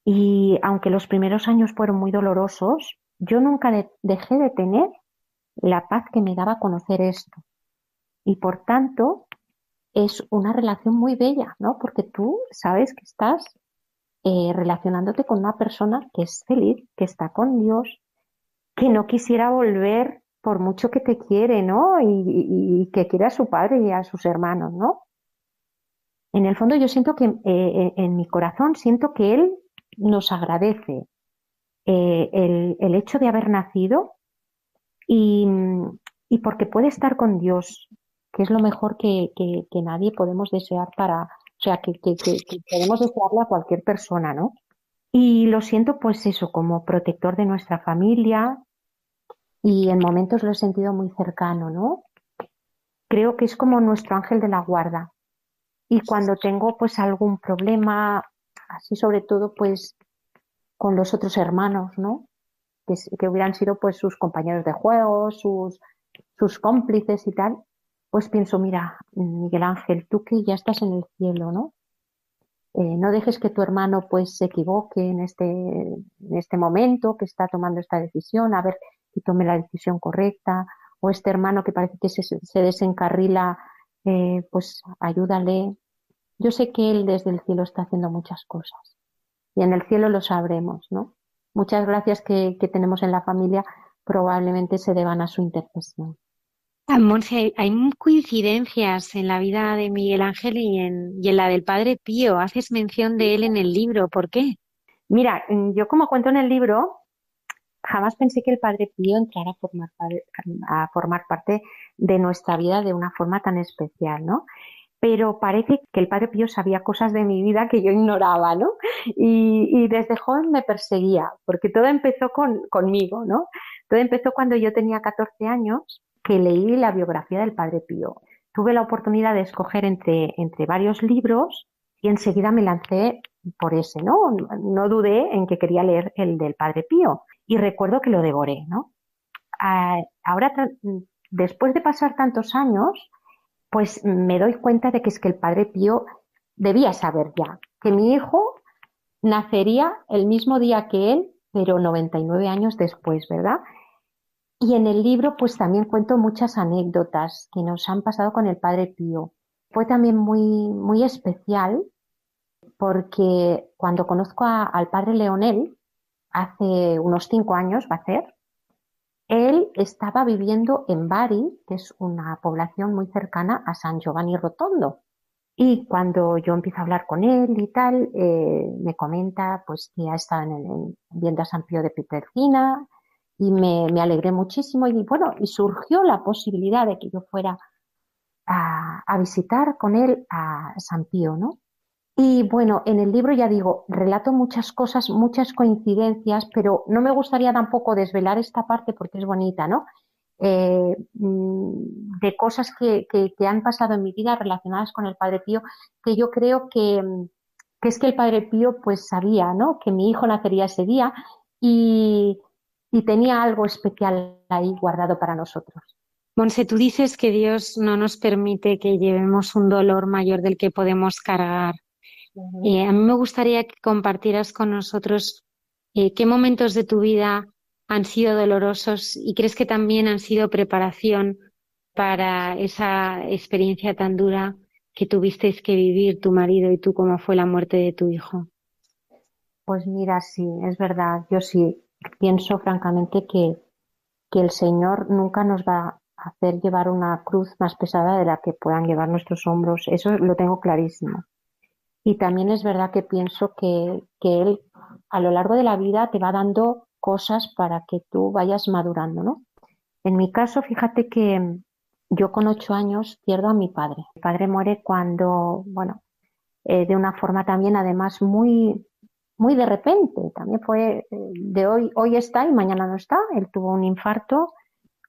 Y aunque los primeros años fueron muy dolorosos, yo nunca dejé de tener la paz que me daba conocer esto. Y por tanto, es una relación muy bella, ¿no? Porque tú sabes que estás eh, relacionándote con una persona que es feliz, que está con Dios, que no quisiera volver por mucho que te quiere, ¿no? Y, que quiere a su padre y a sus hermanos, ¿no? En el fondo yo siento que eh, en mi corazón siento que Él nos agradece eh, el, hecho de haber nacido y porque puede estar con Dios que es lo mejor que, que, nadie podemos desear para, o sea, que, que, podemos desearle a cualquier persona, ¿no? Y lo siento, pues eso, como protector de nuestra familia y en momentos lo he sentido muy cercano, ¿no? Creo que es como nuestro ángel de la guarda. Y cuando tengo pues algún problema, así sobre todo pues con los otros hermanos, ¿no? Que, que hubieran sido pues sus compañeros de juego, sus, sus cómplices y tal, pues pienso, mira, Miguel Ángel, tú que ya estás en el cielo, ¿no? Eh, no dejes que tu hermano pues se equivoque en este, en este momento que está tomando esta decisión, a ver si tome la decisión correcta, o este hermano que parece que se, se desencarrila, eh, pues ayúdale. Yo sé que Él desde el cielo está haciendo muchas cosas y en el cielo lo sabremos, ¿no? Muchas gracias que, que tenemos en la familia probablemente se deban a su intercesión. Monse, hay coincidencias en la vida de Miguel Ángel y en, la del Padre Pío. Haces mención de él en el libro. ¿Por qué? Mira, mm, yo como cuento en el libro, jamás pensé que el Padre Pío entrara a formar, parte de nuestra vida de una forma tan especial, ¿no? Pero parece que el Padre Pío sabía cosas de mi vida que yo ignoraba, ¿no? Y, desde joven me perseguía, porque todo empezó con, conmigo, ¿no? Todo empezó cuando yo tenía 14 años que leí la biografía del Padre Pío. Tuve la oportunidad de escoger entre, entre varios libros y enseguida me lancé por ese, ¿no? No dudé en que quería leer el del Padre Pío y recuerdo que lo devoré, ¿no? Ah, ahora, después de pasar tantos años, pues me doy cuenta de que es que el Padre Pío debía saber ya que mi hijo nacería el mismo día que él, pero 99 años después, ¿verdad? Y en el libro pues también cuento muchas anécdotas que nos han pasado con el Padre Pío. Fue también muy, muy especial porque cuando conozco al Padre Leonel, hace unos cinco años va a ser, él estaba viviendo en Bari, que es una población muy cercana a San Giovanni Rotondo. Y cuando yo empiezo a hablar con él y tal, eh, me comenta pues que ha estado en, viendo a San Pío de Pietrelcina, y me, alegré muchísimo y bueno, y surgió la posibilidad de que yo fuera a, a, visitar con él a San Pío, ¿no? Y bueno, en el libro ya digo, relato muchas cosas, muchas coincidencias, pero no me gustaría tampoco desvelar esta parte porque es bonita, ¿no? Eh, mm, de cosas que, que, que, han pasado en mi vida relacionadas con el Padre Pío, que yo creo que, que es que el Padre Pío pues sabía, ¿no? Que mi hijo nacería ese día y, y tenía algo especial ahí guardado para nosotros. Monse, tú dices que Dios no nos permite que llevemos un dolor mayor del que podemos cargar. Eh, a mí me gustaría que compartieras con nosotros eh, qué momentos de tu vida han sido dolorosos y crees que también han sido preparación para esa experiencia tan dura que tuvisteis que vivir tu marido y tú, como fue la muerte de tu hijo. Pues mira, sí, es verdad, yo sí pienso francamente que, que el Señor nunca nos va a hacer llevar una cruz más pesada de la que puedan llevar nuestros hombros. Eso lo tengo clarísimo. Y también es verdad que pienso que, que Él a lo largo de la vida te va dando cosas para que tú vayas madurando, ¿no? En mi caso, fíjate que yo con ocho años pierdo a mi padre. Mi padre muere cuando, bueno, eh, de una forma también además muy, muy de repente. También fue eh, de hoy, hoy está y mañana no está. Él tuvo un infarto,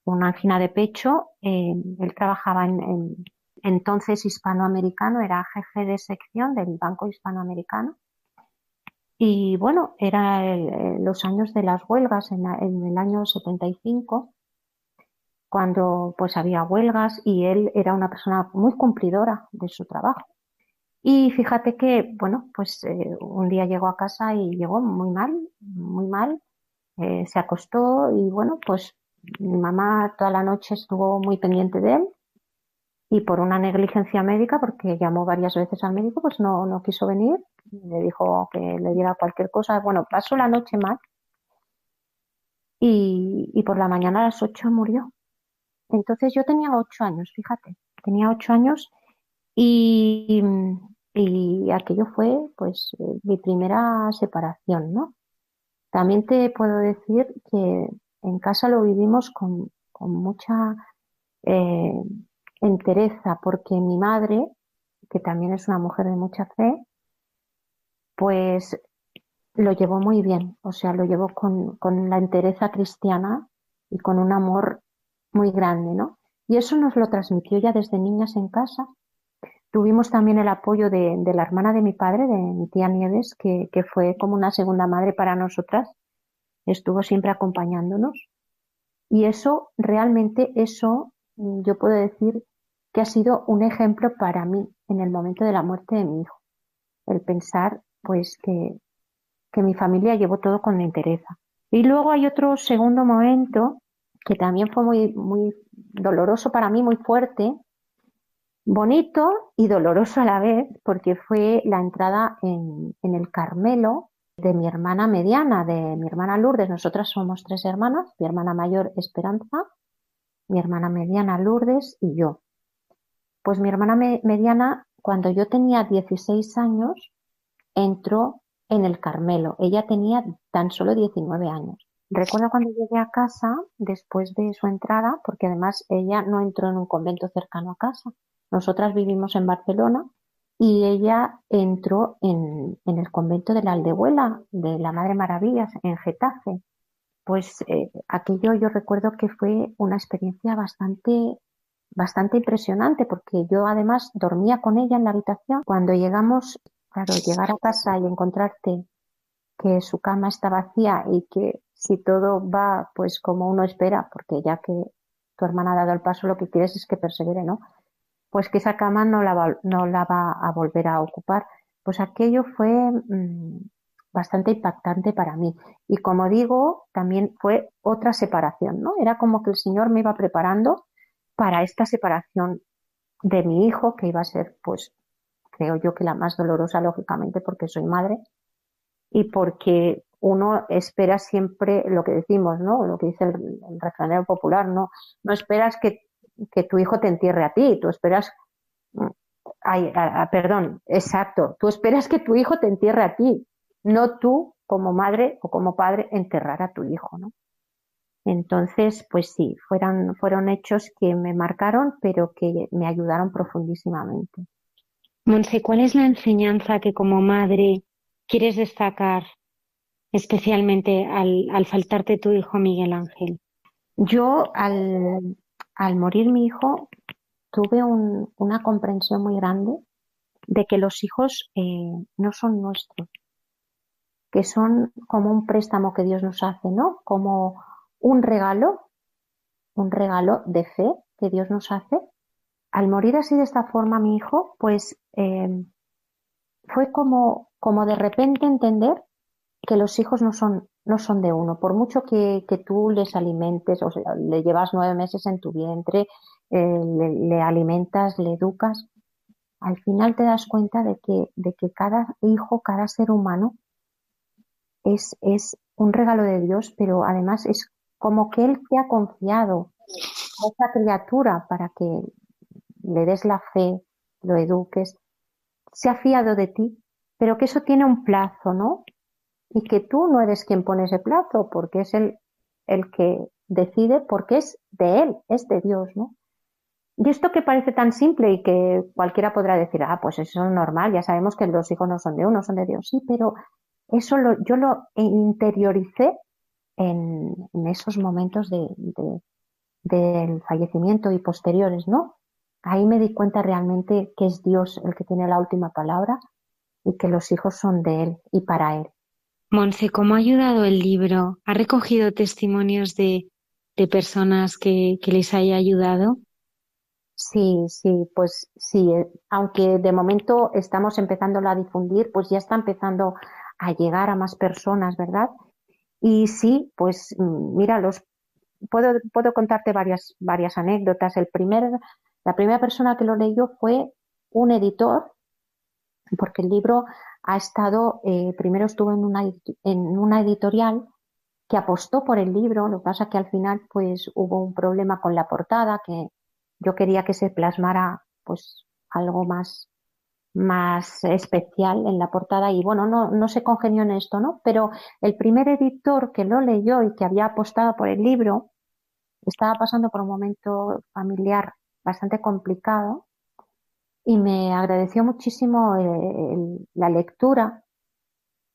una angina de pecho. Eh, él trabajaba en, entonces hispanoamericano, era jefe de sección del Banco Hispanoamericano. Y bueno, era los años de las huelgas en, en, el año 75, cuando pues había huelgas y él era una persona muy cumplidora de su trabajo. Y fíjate que, bueno, pues eh, un día llegó a casa y llegó muy mal, muy mal. Eh, se acostó y bueno, pues mi mamá toda la noche estuvo muy pendiente de él y por una negligencia médica, porque llamó varias veces al médico, pues no, no quiso venir. Le dijo que le diera cualquier cosa. Bueno, pasó la noche mal y, y por la mañana a las ocho murió. Entonces yo tenía ocho años, fíjate, tenía ocho años y, y aquello fue pues eh, mi primera separación, ¿no? También te puedo decir que en casa lo vivimos con, con mucha eh, entereza porque mi madre, que también es una mujer de mucha fe, pues lo llevó muy bien, o sea, lo llevó con, con la entereza cristiana y con un amor muy grande, ¿no? Y eso nos lo transmitió ya desde niñas en casa Tuvimos también el apoyo de, la hermana de mi padre, de mi tía Nieves, que, que fue como una segunda madre para nosotras. Estuvo siempre acompañándonos. Y eso, realmente, eso, mm, yo puedo decir que ha sido un ejemplo para mí en el momento de la muerte de mi hijo. El pensar, pues, que, que mi familia llevó todo con entereza. Y luego hay otro segundo momento que también fue muy, muy doloroso para mí, muy fuerte, bonito y doloroso a la vez, porque fue la entrada en, el Carmelo de mi hermana mediana, de mi hermana Lourdes. Nosotras somos tres hermanas, mi hermana mayor Esperanza, mi hermana mediana Lourdes y yo. Pues mi hermana mediana, cuando yo tenía 16 años, entró en el Carmelo. Ella tenía tan solo 19 años. Recuerdo cuando llegué a casa, después de su entrada, porque además ella no entró en un convento cercano a casa. Nosotras vivimos en Barcelona y ella entró en, el convento de la Aldehuela, de la Madre Maravillas, en Getafe. Pues eh, aquello yo recuerdo que fue una experiencia bastante, bastante impresionante, porque yo además dormía con ella en la habitación. Cuando llegamos, claro, llegar a casa y encontrarte que su cama está vacía y que si todo va pues como uno espera, porque ya que tu hermana ha dado el paso, lo que quieres es que persevere, ¿no? Pues que esa cama no la va, no la va a volver a ocupar. Pues aquello fue mm, bastante impactante para mí. Y como digo, también fue otra separación, ¿no? Era como que el Señor me iba preparando para esta separación de mi hijo, que iba a ser, pues, creo yo que la más dolorosa, lógicamente, porque soy madre y porque uno espera siempre lo que decimos, ¿no? Lo que dice el, el refranero popular, ¿no? No esperas que que tu hijo te entierre a ti, tú esperas, ay, perdón, exacto, tú esperas que tu hijo te entierre a ti, no tú como madre o como padre enterrar a tu hijo, ¿no? Entonces, pues sí, fueron, fueron hechos que me marcaron, pero que me ayudaron profundísimamente. Monse, ¿cuál es la enseñanza que como madre quieres destacar especialmente al, al faltarte tu hijo Miguel Ángel? Yo, al, al morir mi hijo, tuve una comprensión muy grande de que los hijos eh, no son nuestros, que son como un préstamo que Dios nos hace, ¿no? Como un regalo, un regalo de fe que Dios nos hace. Al morir así de esta forma mi hijo, pues eh, fue como, como de repente entender que los hijos no son no son de uno. Por mucho que, que tú les alimentes, o sea, le llevas nueve meses en tu vientre, eh, le, alimentas, le educas, al final te das cuenta de que, de que cada hijo, cada ser humano es, es un regalo de Dios, pero además es como que Él te ha confiado a esa criatura para que le des la fe, lo eduques, se ha fiado de ti, pero que eso tiene un plazo, ¿no? Y que tú no eres quien pone ese plazo, porque es el, el que decide, porque es de él, es de Dios, ¿no? Y esto que parece tan simple y que cualquiera podrá decir, ah, pues eso es normal, ya sabemos que los hijos no son de uno, son de Dios, sí, pero eso lo, yo lo interioricé en, en esos momentos de, del fallecimiento y posteriores, ¿no? Ahí me di cuenta realmente que es Dios el que tiene la última palabra y que los hijos son de Él y para Él. Monse, ¿cómo ha ayudado el libro? ¿Ha recogido testimonios de, personas que, les haya ayudado? Sí, sí, pues sí, eh, aunque de momento estamos empezando a difundir, pues ya está empezando a llegar a más personas, ¿verdad? Y sí, pues mm, mira, los puedo, puedo contarte varias, varias anécdotas. El primer, la primera persona que lo leyó fue un editor, porque el libro ha estado, eh, primero estuvo en una, en una editorial que apostó por el libro, lo que pasa que al final pues hubo un problema con la portada, que yo quería que se plasmara pues algo más, más especial en la portada y bueno, no, no se congenió en esto, ¿no? Pero el primer editor que lo leyó y que había apostado por el libro estaba pasando por un momento familiar bastante complicado y me agradeció muchísimo eh, la lectura.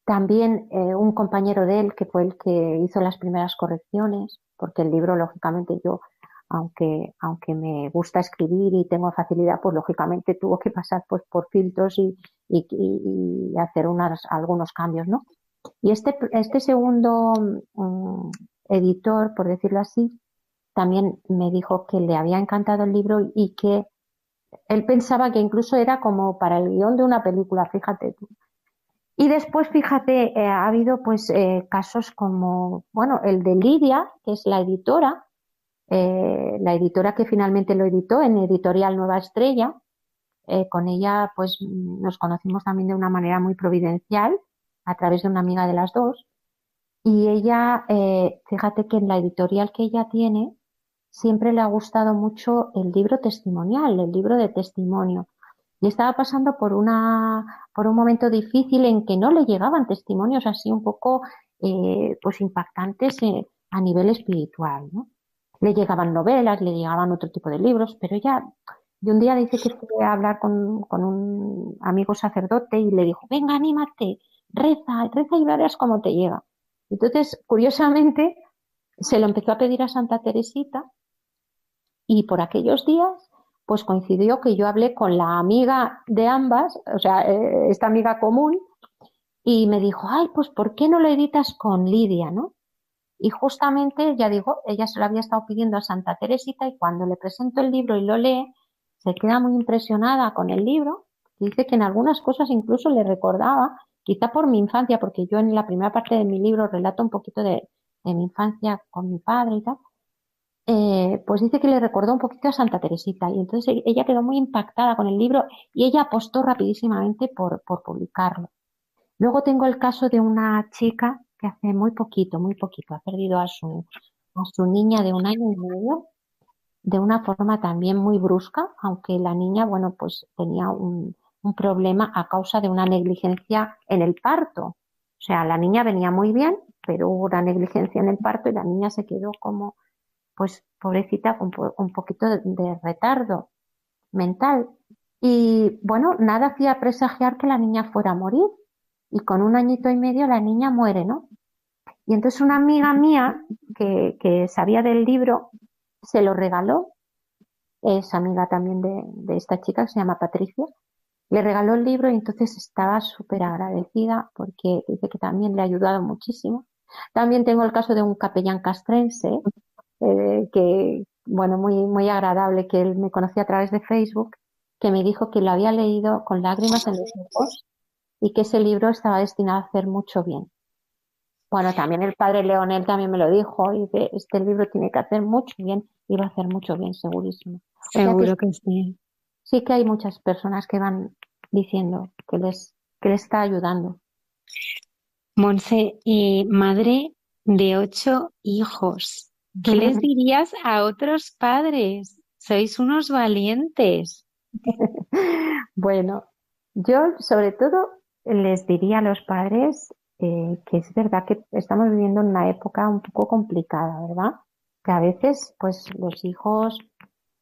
También eh, un compañero de él, que fue el que hizo las primeras correcciones, porque el libro, lógicamente, yo, aunque, aunque me gusta escribir y tengo facilidad, pues lógicamente tuvo que pasar pues, por filtros y, y, hacer unas, algunos cambios, ¿no? Y este, este segundo mm, editor, por decirlo así, también me dijo que le había encantado el libro y que él pensaba que incluso era como para el guion de una película, fíjate tú. Y después, fíjate, eh, ha habido pues eh, casos como, bueno, el de Lidia, que es la editora, eh, la editora que finalmente lo editó en Editorial Nueva Estrella, con ella pues nos conocimos también de una manera muy providencial a través de una amiga de las dos. Y ella, fíjate que en la editorial que ella tiene, siempre le ha gustado mucho el libro testimonial, el libro de testimonio. Y estaba pasando por una, por un momento difícil en que no le llegaban testimonios así un poco, pues impactantes a nivel espiritual, ¿no? Le llegaban novelas, le llegaban otro tipo de libros, pero ella de un día dice que fue a hablar con, un amigo sacerdote y le dijo, venga, anímate, reza, reza y verás cómo te llega. Entonces, curiosamente, se lo empezó a pedir a Santa Teresita y por aquellos días, pues coincidió que yo hablé con la amiga de ambas, o sea, eh, esta amiga común, y me dijo, ay, pues ¿por qué no lo editas con Lidia, no? Y justamente, ya digo, ella se lo había estado pidiendo a Santa Teresita y cuando le presento el libro y lo lee, se queda muy impresionada con el libro. Dice que en algunas cosas incluso le recordaba, quizá por mi infancia, porque yo en la primera parte de mi libro relato un poquito de, mi infancia con mi padre y tal, eh, pues dice que le recordó un poquito a Santa Teresita y entonces ella quedó muy impactada con el libro y ella apostó rapidísimamente por, por publicarlo. Luego tengo el caso de una chica que hace muy poquito, muy poquito, ha perdido a su, a su niña de un año y medio de una forma también muy brusca, aunque la niña, bueno, pues tenía un, un problema a causa de una negligencia en el parto. O sea, la niña venía muy bien, pero hubo una negligencia en el parto y la niña se quedó como, pues, pobrecita, con un poquito de retardo mental. Y bueno, nada hacía presagiar que la niña fuera a morir y con un añito y medio la niña muere, ¿no? Y entonces una amiga mía que, que sabía del libro se lo regaló, es amiga también de, de esta chica que se llama Patricia, le regaló el libro y entonces estaba súper agradecida porque dice que también le ha ayudado muchísimo. También tengo el caso de un capellán castrense eh, que, bueno, muy, muy agradable, que él me conocía a través de Facebook, que me dijo que lo había leído con lágrimas en los ojos y que ese libro estaba destinado a hacer mucho bien. Bueno, también el padre Leonel también me lo dijo y que este libro tiene que hacer mucho bien y va a hacer mucho bien, segurísimo. Seguro que, sí. Sí que hay muchas personas que van diciendo que les, que les está ayudando. Monse, madre de ocho hijos, ¿qué les dirías a otros padres? Sois unos valientes. [LAUGHS] bueno, yo sobre todo les diría a los padres eh, que es verdad que estamos viviendo en una época un poco complicada, ¿verdad? Que a veces, pues, los hijos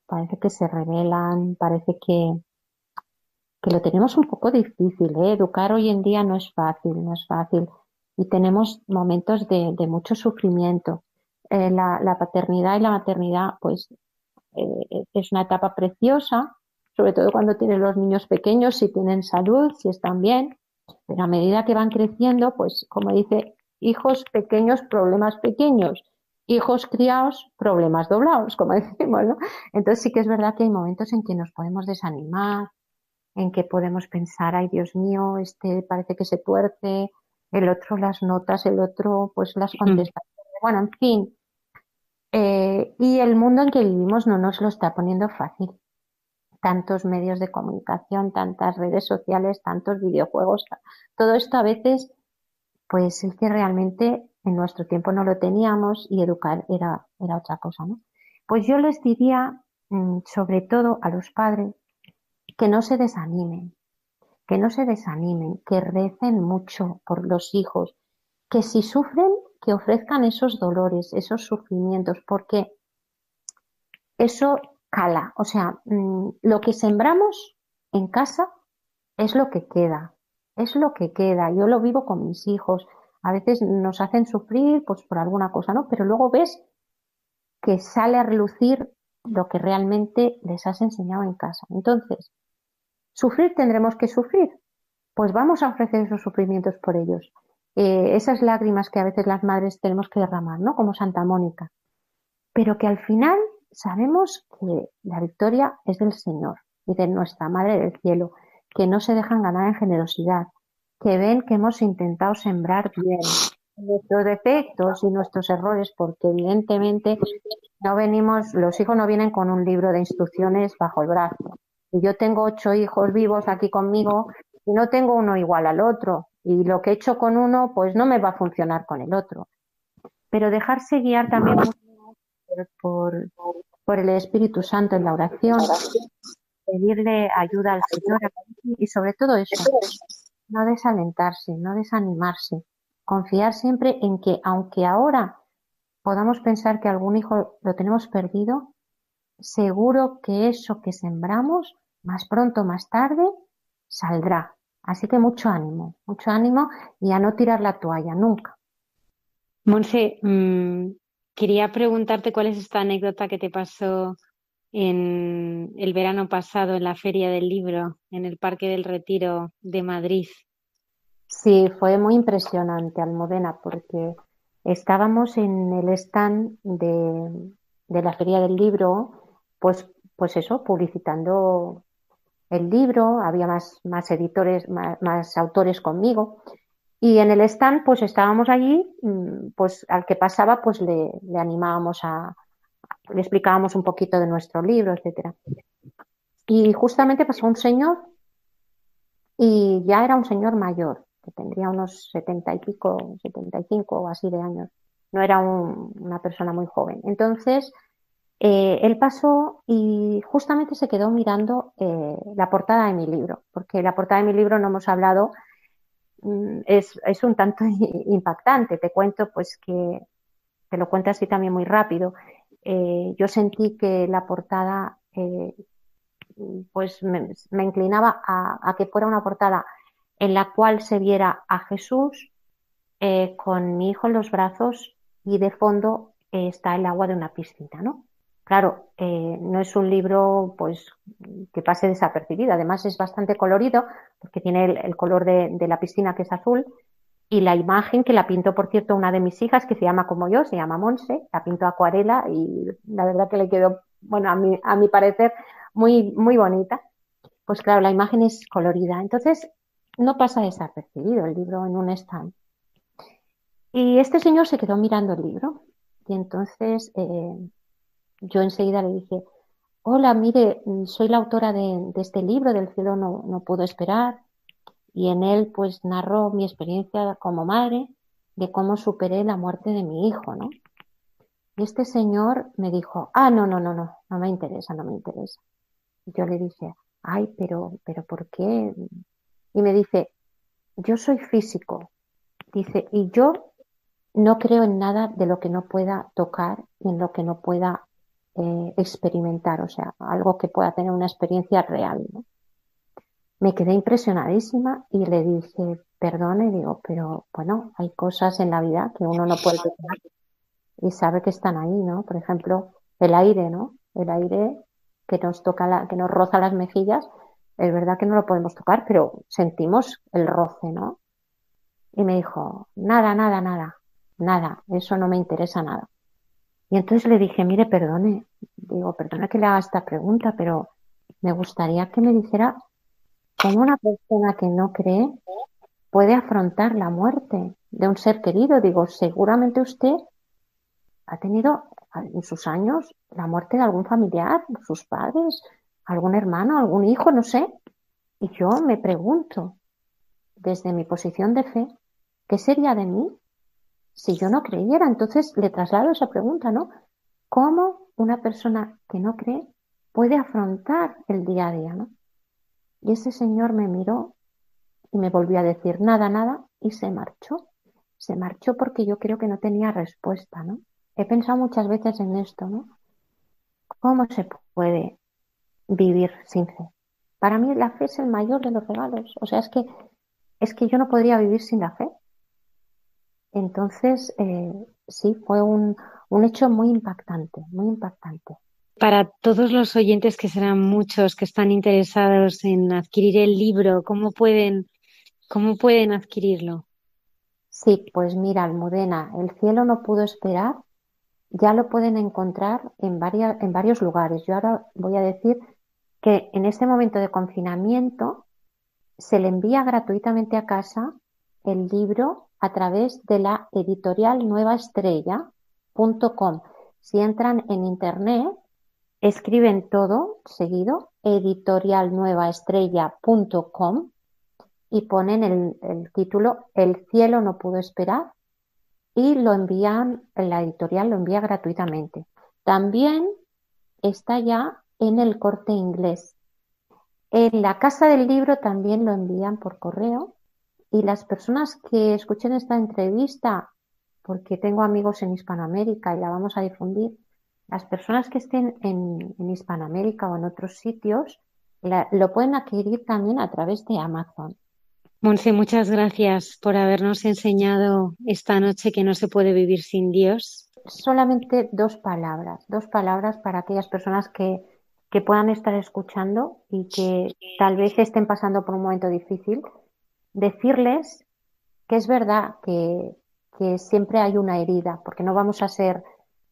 parece que se rebelan, parece que, que lo tenemos un poco difícil, ¿eh? Educar hoy en día no es fácil, no es fácil. Y tenemos momentos de, de mucho sufrimiento. Eh, la, la, paternidad y la maternidad, pues, eh, es una etapa preciosa, sobre todo cuando tienen los niños pequeños, si tienen salud, si están bien, pero a medida que van creciendo, pues como dice, hijos pequeños, problemas pequeños, hijos criados, problemas doblados, como [LAUGHS] decimos, ¿no? Entonces sí que es verdad que hay momentos en que nos podemos desanimar, en que podemos pensar, ay Dios mío, este parece que se tuerce, el otro las notas, el otro pues las contestaciones, bueno, en fin. Eh, y el mundo en que vivimos no nos lo está poniendo fácil tantos medios de comunicación, tantas redes sociales, tantos videojuegos, todo esto a veces, pues es que realmente en nuestro tiempo no lo teníamos y educar era, era otra cosa, ¿no? Pues yo les diría, mm, sobre todo a los padres, que no se desanimen, que no se desanimen, que recen mucho por los hijos, que si sufren, que ofrezcan esos dolores, esos sufrimientos, porque eso cala. O sea, mm, lo que sembramos en casa es lo que queda. Es lo que queda. Yo lo vivo con mis hijos. A veces nos hacen sufrir pues por alguna cosa, ¿no? Pero luego ves que sale a relucir lo que realmente les has enseñado en casa. Entonces, sufrir tendremos que sufrir. Pues vamos a ofrecer esos sufrimientos por ellos. Eh, esas lágrimas que a veces las madres tenemos que derramar, ¿no? Como Santa Mónica. Pero que al final sabemos que la victoria es del Señor y de nuestra Madre del Cielo, que no se dejan ganar en generosidad, que ven que hemos intentado sembrar bien nuestros defectos y nuestros errores, porque evidentemente No venimos, los hijos no vienen con un libro de instrucciones bajo el brazo. Y yo tengo ocho hijos vivos aquí conmigo y no tengo uno igual al otro. Y lo que he hecho con uno, pues no me va a funcionar con el otro. Pero dejarse guiar también por, por el Espíritu Santo en la oración, pedirle ayuda al Señor y sobre todo eso, no desalentarse, no desanimarse, confiar siempre en que aunque ahora podamos pensar que algún hijo lo tenemos perdido, seguro que eso que sembramos, más pronto o más tarde, saldrá. Así que mucho ánimo, mucho ánimo y a no tirar la toalla nunca. Monse, mm, quería preguntarte cuál es esta anécdota que te pasó en el verano pasado en la Feria del Libro, en el Parque del Retiro de Madrid. Sí, fue muy impresionante, Almudena, porque estábamos en el stand de, la Feria del Libro, pues, pues eso, publicitando el libro, había más, más editores, más, autores conmigo. Y en el stand, pues estábamos allí, mm, pues al que pasaba, pues le, animábamos a, le explicábamos un poquito de nuestro libro, etcétera. Y justamente pasó un señor y ya era un señor mayor, que tendría unos setenta y pico, setenta y cinco o así de años. No era una persona muy joven. Entonces, eh, él pasó y justamente se quedó mirando eh, la portada de mi libro, porque la portada de mi libro no hemos hablado, mm, es, es, un tanto [LAUGHS] impactante. Te cuento, pues que te lo cuento así también muy rápido. Eh, yo sentí que la portada pues me, inclinaba a, que fuera una portada en la cual se viera a Jesús eh, con mi hijo en los brazos y de fondo eh, está el agua de una piscina, ¿no? Claro, eh, no es un libro pues que pase desapercibido, además es bastante colorido porque tiene el, color de, la piscina que es azul y la imagen que la pintó, por cierto, una de mis hijas que se llama como yo, se llama Monse, la pintó acuarela y la verdad que le quedó, bueno, a mi, a mi parecer muy, muy bonita. Pues claro, la imagen es colorida. Entonces, no pasa desapercibido el libro en un stand. Y este señor se quedó mirando el libro y entonces eh, yo enseguida le dije, hola, mire, soy la autora de, este libro, del cielo no, no, puedo esperar, y en él pues narro mi experiencia como madre de cómo superé la muerte de mi hijo, ¿no? Y este señor me dijo, ah, no, no, no, no, no me interesa, no me interesa. Yo le dije, ay, pero, pero ¿por qué? y me dice, yo soy físico, dice, y yo no creo en nada de lo que no pueda tocar y en lo que no pueda eh, experimentar, o sea, algo que pueda tener una experiencia real. Me quedé impresionadísima y le dije, perdone, digo, pero bueno, hay cosas en la vida que uno no puede tocar y sabe que están ahí, ¿no? Por ejemplo, el aire, ¿no? El aire que nos toca, la, que nos roza las mejillas es verdad que no lo podemos tocar, pero sentimos el roce, ¿no? Y me dijo, nada, nada, nada, nada, eso no me interesa nada. Y entonces le dije, mire, perdone, digo, perdone que le haga esta pregunta, pero me gustaría que me dijera cómo una persona que no cree puede afrontar la muerte de un ser querido. Digo, seguramente usted ha tenido en sus años la muerte de algún familiar, sus padres, algún hermano, algún hijo, no sé. Y yo me pregunto, desde mi posición de fe, ¿qué sería de mí si yo no creyera? Entonces le traslado esa pregunta, ¿no? ¿Cómo una persona que no cree puede afrontar el día a día, ¿no? Y ese señor me miró y me volvió a decir nada, nada y se marchó. Se marchó porque yo creo que no tenía respuesta, ¿no? He pensado muchas veces en esto, ¿no? ¿Cómo se puede vivir sin fe. Para mí la fe es el mayor de los regalos. O sea, es que, es que yo no podría vivir sin la fe. Entonces, eh, sí, fue un, un hecho muy impactante, muy impactante. Para todos los oyentes, que serán muchos, que están interesados en adquirir el libro, ¿cómo pueden, cómo pueden adquirirlo? Sí, pues mira, Almudena, El cielo no pudo esperar, ya lo pueden encontrar en, varias, en varios lugares. Yo ahora voy a decir que en este momento de confinamiento se le envía gratuitamente a casa el libro a través de la editorial nuevaestrella.com. Si entran en internet, escriben todo seguido, editorialnuevaestrella.com y ponen el, el, título El cielo no pudo esperar y lo envían, la editorial lo envía gratuitamente. También está ya en el corte inglés. En la casa del libro también lo envían por correo y las personas que escuchen esta entrevista, porque tengo amigos en Hispanoamérica y la vamos a difundir, las personas que estén en, Hispanoamérica o en otros sitios lo pueden adquirir también a través de Amazon. Monse, muchas gracias por habernos enseñado esta noche que no se puede vivir sin Dios. Solamente dos palabras, dos palabras para aquellas personas que, que puedan estar escuchando y que tal vez estén pasando por un momento difícil, decirles que es verdad que, que siempre hay una herida, porque no vamos a ser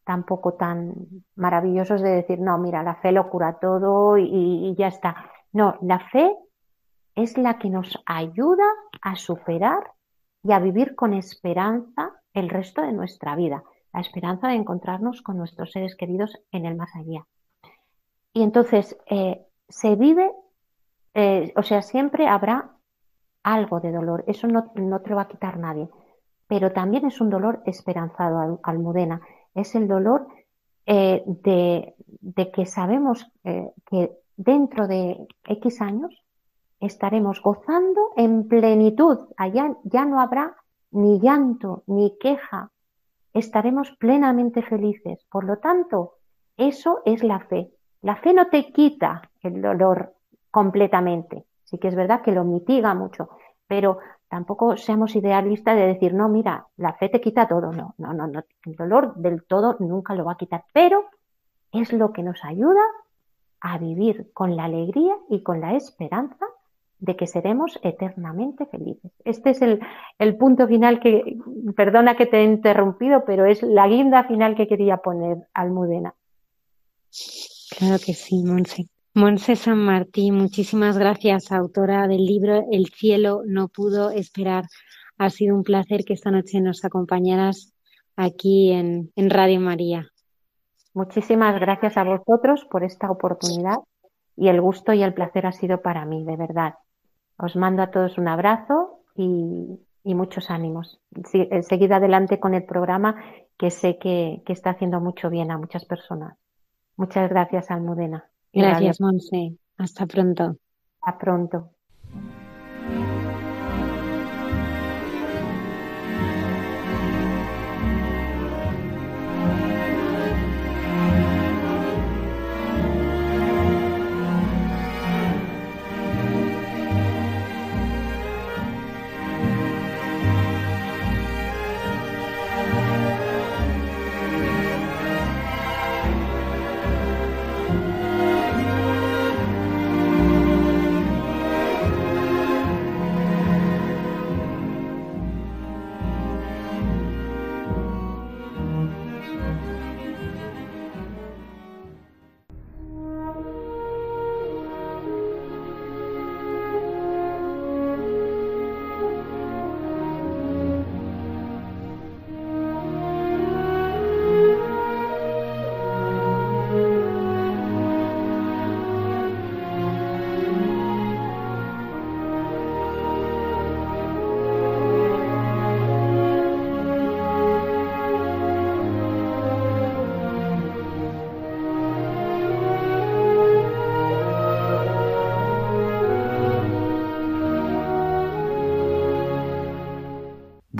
tampoco tan maravillosos de decir, no, mira, la fe lo cura todo y, y, ya está. No, la fe es la que nos ayuda a superar y a vivir con esperanza el resto de nuestra vida, la esperanza de encontrarnos con nuestros seres queridos en el más allá. Y entonces eh, se vive, eh, o sea, siempre habrá algo de dolor, eso no, no, te lo va a quitar nadie, pero también es un dolor esperanzado, Almudena, es el dolor eh, de, de, que sabemos eh, que dentro de X años estaremos gozando en plenitud, allá ya no habrá ni llanto, ni queja, estaremos plenamente felices. Por lo tanto, eso es la fe. La fe no te quita el dolor completamente. Sí que es verdad que lo mitiga mucho, pero tampoco seamos idealistas de decir, no, mira, la fe te quita todo. No, no, no, no. El dolor del todo nunca lo va a quitar, pero es lo que nos ayuda a vivir con la alegría y con la esperanza de que seremos eternamente felices. Este es el, el, punto final que, perdona que te he interrumpido, pero es la guinda final que quería poner, Almudena. Claro que sí, Monse. Monse San Martín, muchísimas gracias, autora del libro El cielo no pudo esperar. Ha sido un placer que esta noche nos acompañaras aquí en, en Radio María. Muchísimas gracias a vosotros por esta oportunidad y el gusto y el placer ha sido para mí, de verdad. Os mando a todos un abrazo y, muchos ánimos. Seguid adelante con el programa que sé que está haciendo mucho bien a muchas personas. Muchas gracias, Almudena. Gracias, Monse. Hasta pronto. Hasta pronto.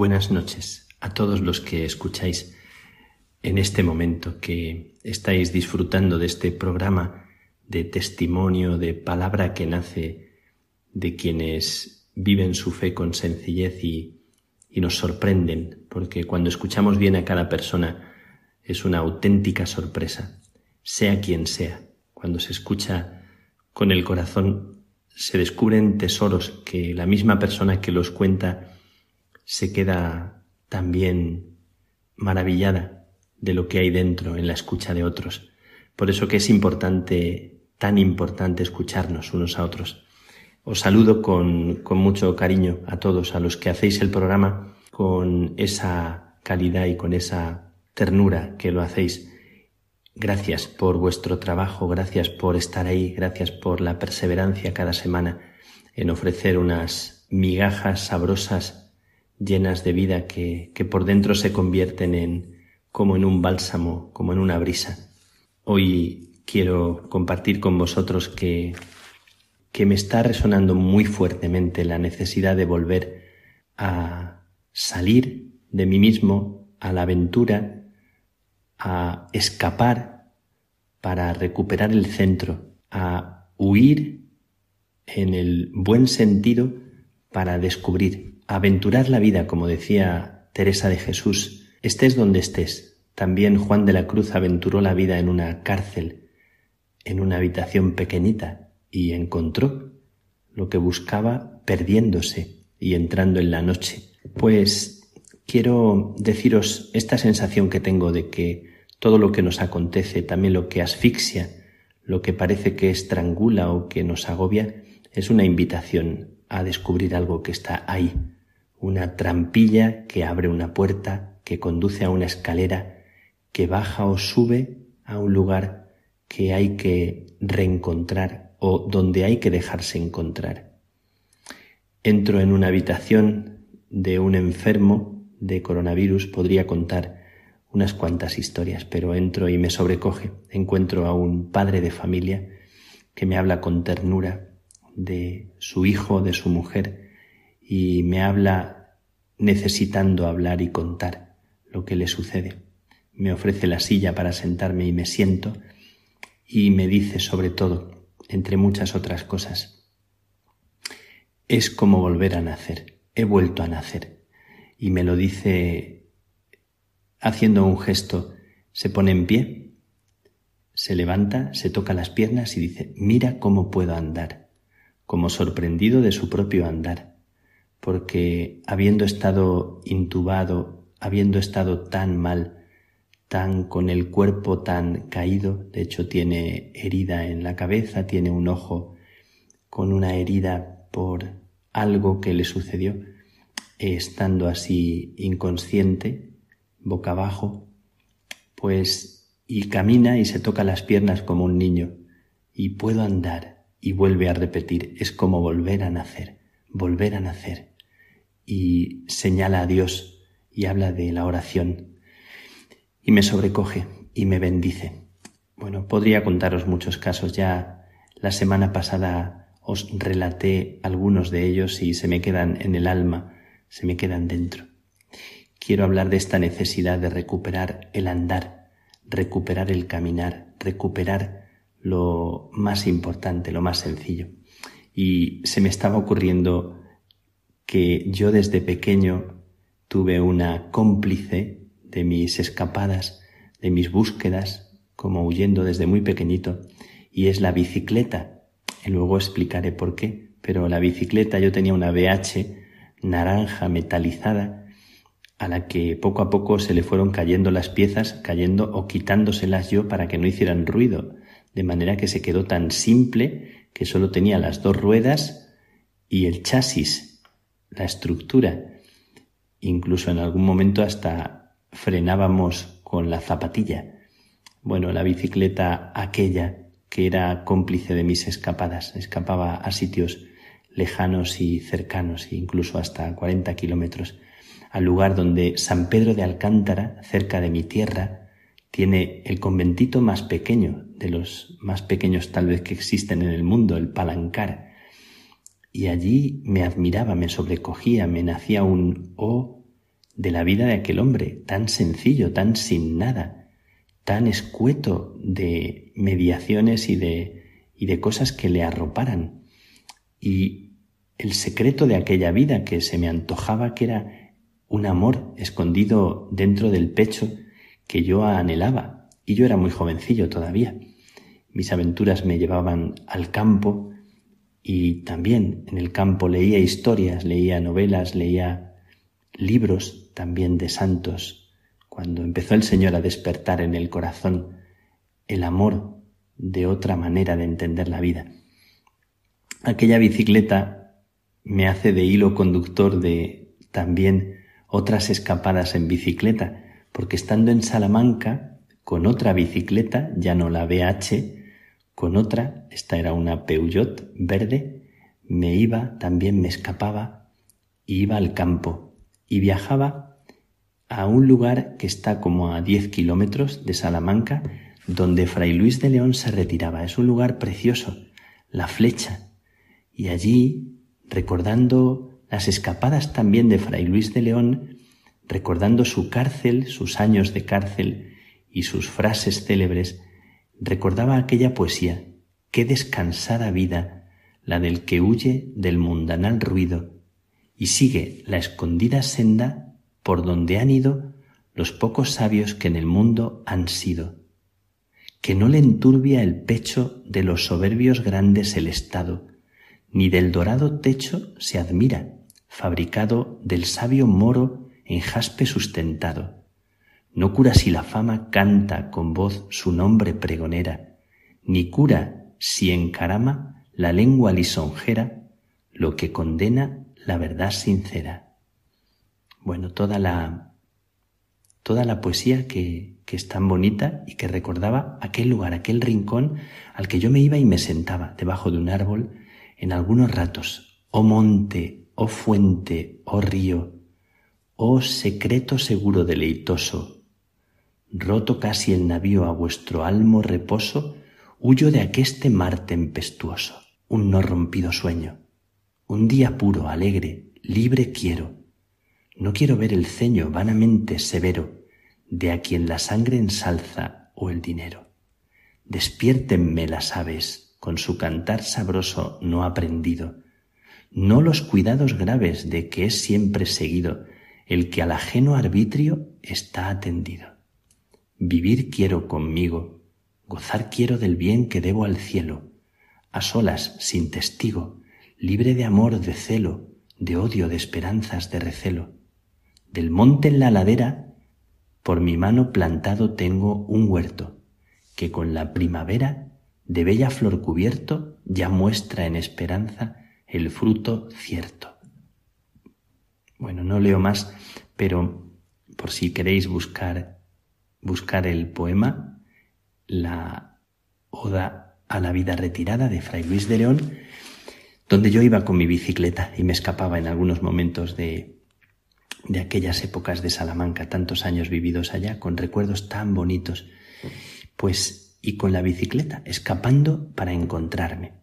Buenas noches a todos los que escucháis en este momento, que estáis disfrutando de este programa de testimonio, de palabra que nace de quienes viven su fe con sencillez y, y nos sorprenden, porque cuando escuchamos bien a cada persona es una auténtica sorpresa, sea quien sea. Cuando se escucha con el corazón se descubren tesoros que la misma persona que los cuenta se queda también maravillada de lo que hay dentro en la escucha de otros. Por eso que es importante, tan importante escucharnos unos a otros. Os saludo con, con mucho cariño a todos, a los que hacéis el programa con esa calidad y con esa ternura que lo hacéis Gracias por vuestro trabajo, gracias por estar ahí, gracias por la perseverancia cada semana en ofrecer unas migajas sabrosas llenas de vida que, que por dentro se convierten en como en un bálsamo, como en una brisa. Hoy quiero compartir con vosotros que, que me está resonando muy fuertemente la necesidad de volver a salir de mí mismo a la aventura, a escapar para recuperar el centro, a huir en el buen sentido para descubrir, aventurar la vida, como decía Teresa de Jesús, estés donde estés. También Juan de la Cruz aventuró la vida en una cárcel, en una habitación pequeñita, y encontró lo que buscaba perdiéndose y entrando en la noche. Pues quiero deciros esta sensación que tengo de que todo lo que nos acontece, también lo que asfixia, lo que parece que estrangula o que nos agobia, es una invitación a descubrir algo que está ahí, una trampilla que abre una puerta, que conduce a una escalera, que baja o sube a un lugar que hay que reencontrar o donde hay que dejarse encontrar. Entro en una habitación de un enfermo de coronavirus, podría contar unas cuantas historias, pero entro y me sobrecoge. Encuentro a un padre de familia que me habla con ternura de su hijo, de su mujer, y me habla necesitando hablar y contar lo que le sucede. Me ofrece la silla para sentarme y me siento y me dice sobre todo, entre muchas otras cosas, es como volver a nacer, he vuelto a nacer. Y me lo dice haciendo un gesto, se pone en pie, se levanta, se toca las piernas y dice, mira cómo puedo andar como sorprendido de su propio andar, porque habiendo estado intubado, habiendo estado tan mal, tan con el cuerpo tan caído, de hecho tiene herida en la cabeza, tiene un ojo con una herida por algo que le sucedió, estando así inconsciente, boca abajo, pues y camina y se toca las piernas como un niño, y puedo andar, y vuelve a repetir, es como volver a nacer, volver a nacer. Y señala a Dios y habla de la oración. Y me sobrecoge y me bendice. Bueno, podría contaros muchos casos. Ya la semana pasada os relaté algunos de ellos y se me quedan en el alma, se me quedan dentro. Quiero hablar de esta necesidad de recuperar el andar, recuperar el caminar, recuperar lo más importante, lo más sencillo. Y se me estaba ocurriendo que yo desde pequeño tuve una cómplice de mis escapadas, de mis búsquedas, como huyendo desde muy pequeñito, y es la bicicleta. Y luego explicaré por qué, pero la bicicleta yo tenía una BH naranja metalizada a la que poco a poco se le fueron cayendo las piezas, cayendo o quitándoselas yo para que no hicieran ruido de manera que se quedó tan simple que solo tenía las dos ruedas y el chasis, la estructura. Incluso en algún momento hasta frenábamos con la zapatilla. Bueno, la bicicleta aquella que era cómplice de mis escapadas, escapaba a sitios lejanos y cercanos, incluso hasta 40 kilómetros, al lugar donde San Pedro de Alcántara, cerca de mi tierra, tiene el conventito más pequeño, de los más pequeños tal vez que existen en el mundo, el Palancar. Y allí me admiraba, me sobrecogía, me nacía un oh de la vida de aquel hombre, tan sencillo, tan sin nada, tan escueto de mediaciones y de, y de cosas que le arroparan. Y el secreto de aquella vida que se me antojaba que era un amor escondido dentro del pecho, que yo anhelaba, y yo era muy jovencillo todavía. Mis aventuras me llevaban al campo y también en el campo leía historias, leía novelas, leía libros también de santos. Cuando empezó el Señor a despertar en el corazón el amor de otra manera de entender la vida. Aquella bicicleta me hace de hilo conductor de también otras escapadas en bicicleta porque estando en Salamanca con otra bicicleta, ya no la BH, con otra, esta era una Peugeot verde, me iba, también me escapaba, iba al campo, y viajaba a un lugar que está como a 10 kilómetros de Salamanca, donde Fray Luis de León se retiraba. Es un lugar precioso, la flecha. Y allí, recordando las escapadas también de Fray Luis de León, recordando su cárcel, sus años de cárcel y sus frases célebres, recordaba aquella poesía, qué descansada vida la del que huye del mundanal ruido y sigue la escondida senda por donde han ido los pocos sabios que en el mundo han sido, que no le enturbia el pecho de los soberbios grandes el estado, ni del dorado techo se admira, fabricado del sabio moro en jaspe sustentado. No cura si la fama canta con voz su nombre pregonera, ni cura si encarama la lengua lisonjera lo que condena la verdad sincera. Bueno, toda la, toda la poesía que, que es tan bonita y que recordaba aquel lugar, aquel rincón al que yo me iba y me sentaba debajo de un árbol en algunos ratos. Oh monte, oh fuente, oh río, oh secreto seguro deleitoso, roto casi el navío a vuestro almo reposo, huyo de aqueste mar tempestuoso, un no rompido sueño, un día puro, alegre, libre quiero. No quiero ver el ceño vanamente severo de a quien la sangre ensalza o el dinero. Despiértenme las aves con su cantar sabroso no aprendido, no los cuidados graves de que es siempre seguido el que al ajeno arbitrio está atendido. Vivir quiero conmigo, gozar quiero del bien que debo al cielo, a solas, sin testigo, libre de amor, de celo, de odio, de esperanzas, de recelo. Del monte en la ladera, por mi mano plantado tengo un huerto, que con la primavera, de bella flor cubierto, ya muestra en esperanza el fruto cierto. Bueno, no leo más, pero por si queréis buscar, buscar el poema, la Oda a la vida retirada de Fray Luis de León, donde yo iba con mi bicicleta y me escapaba en algunos momentos de, de aquellas épocas de Salamanca, tantos años vividos allá, con recuerdos tan bonitos, pues y con la bicicleta, escapando para encontrarme.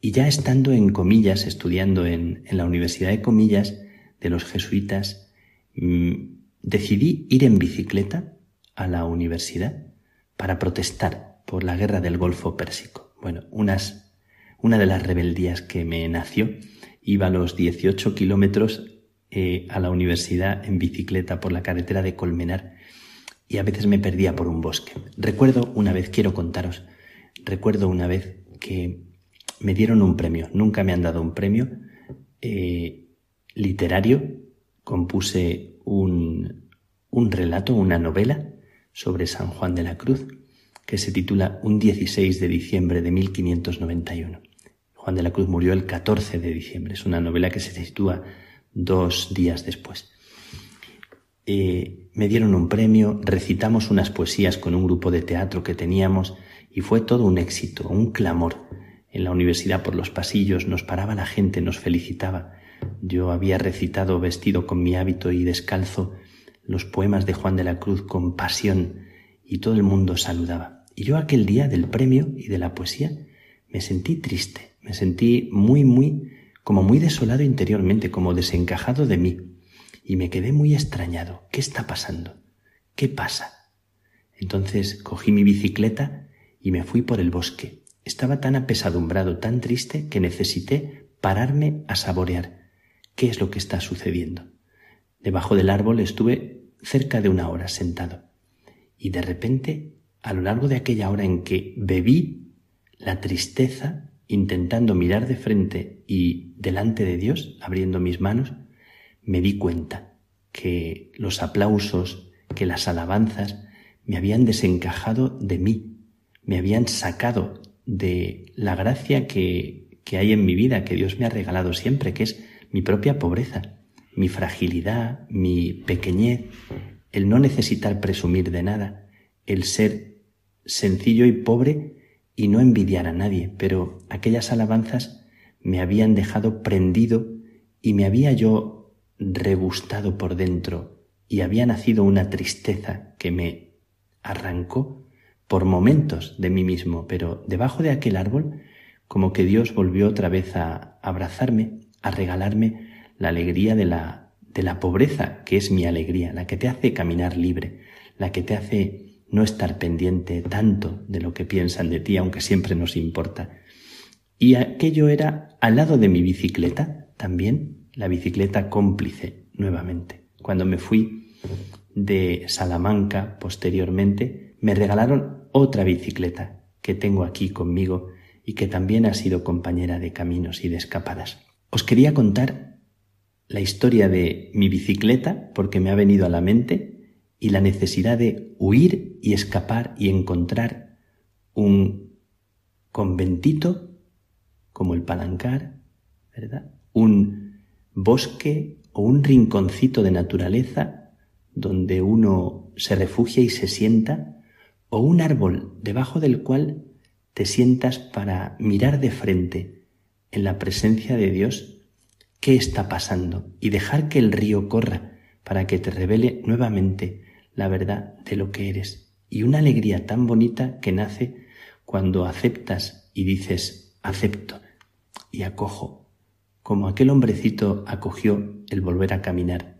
Y ya estando en Comillas, estudiando en, en la Universidad de Comillas de los jesuitas, mmm, decidí ir en bicicleta a la universidad para protestar por la guerra del Golfo Pérsico. Bueno, unas, una de las rebeldías que me nació, iba a los 18 kilómetros eh, a la universidad en bicicleta por la carretera de Colmenar y a veces me perdía por un bosque. Recuerdo una vez, quiero contaros, recuerdo una vez que me dieron un premio, nunca me han dado un premio eh, literario, compuse un, un relato, una novela sobre San Juan de la Cruz, que se titula Un 16 de diciembre de 1591. Juan de la Cruz murió el 14 de diciembre. Es una novela que se sitúa dos días después. Eh, me dieron un premio, recitamos unas poesías con un grupo de teatro que teníamos y fue todo un éxito, un clamor. En la universidad por los pasillos nos paraba la gente, nos felicitaba. Yo había recitado vestido con mi hábito y descalzo los poemas de Juan de la Cruz con pasión y todo el mundo saludaba. Y yo aquel día del premio y de la poesía me sentí triste, me sentí muy, muy, como muy desolado interiormente, como desencajado de mí. Y me quedé muy extrañado. ¿Qué está pasando? ¿Qué pasa? Entonces cogí mi bicicleta y me fui por el bosque. Estaba tan apesadumbrado, tan triste, que necesité pararme a saborear qué es lo que está sucediendo. Debajo del árbol estuve cerca de una hora sentado. Y de repente, a lo largo de aquella hora en que bebí la tristeza, intentando mirar de frente y delante de Dios, abriendo mis manos, me di cuenta que los aplausos, que las alabanzas me habían desencajado de mí, me habían sacado de la gracia que, que hay en mi vida, que Dios me ha regalado siempre, que es mi propia pobreza mi fragilidad, mi pequeñez, el no necesitar presumir de nada, el ser sencillo y pobre y no envidiar a nadie, pero aquellas alabanzas me habían dejado prendido y me había yo regustado por dentro y había nacido una tristeza que me arrancó por momentos de mí mismo, pero debajo de aquel árbol, como que Dios volvió otra vez a abrazarme, a regalarme la alegría de la, de la pobreza, que es mi alegría, la que te hace caminar libre, la que te hace no estar pendiente tanto de lo que piensan de ti, aunque siempre nos importa. Y aquello era al lado de mi bicicleta, también, la bicicleta cómplice, nuevamente. Cuando me fui de Salamanca posteriormente, me regalaron otra bicicleta que tengo aquí conmigo y que también ha sido compañera de caminos y de escapadas. Os quería contar la historia de mi bicicleta porque me ha venido a la mente y la necesidad de huir y escapar y encontrar un conventito como el Palancar, ¿verdad? Un bosque o un rinconcito de naturaleza donde uno se refugia y se sienta, o un árbol debajo del cual te sientas para mirar de frente en la presencia de Dios qué está pasando y dejar que el río corra para que te revele nuevamente la verdad de lo que eres. Y una alegría tan bonita que nace cuando aceptas y dices, acepto y acojo, como aquel hombrecito acogió el volver a caminar.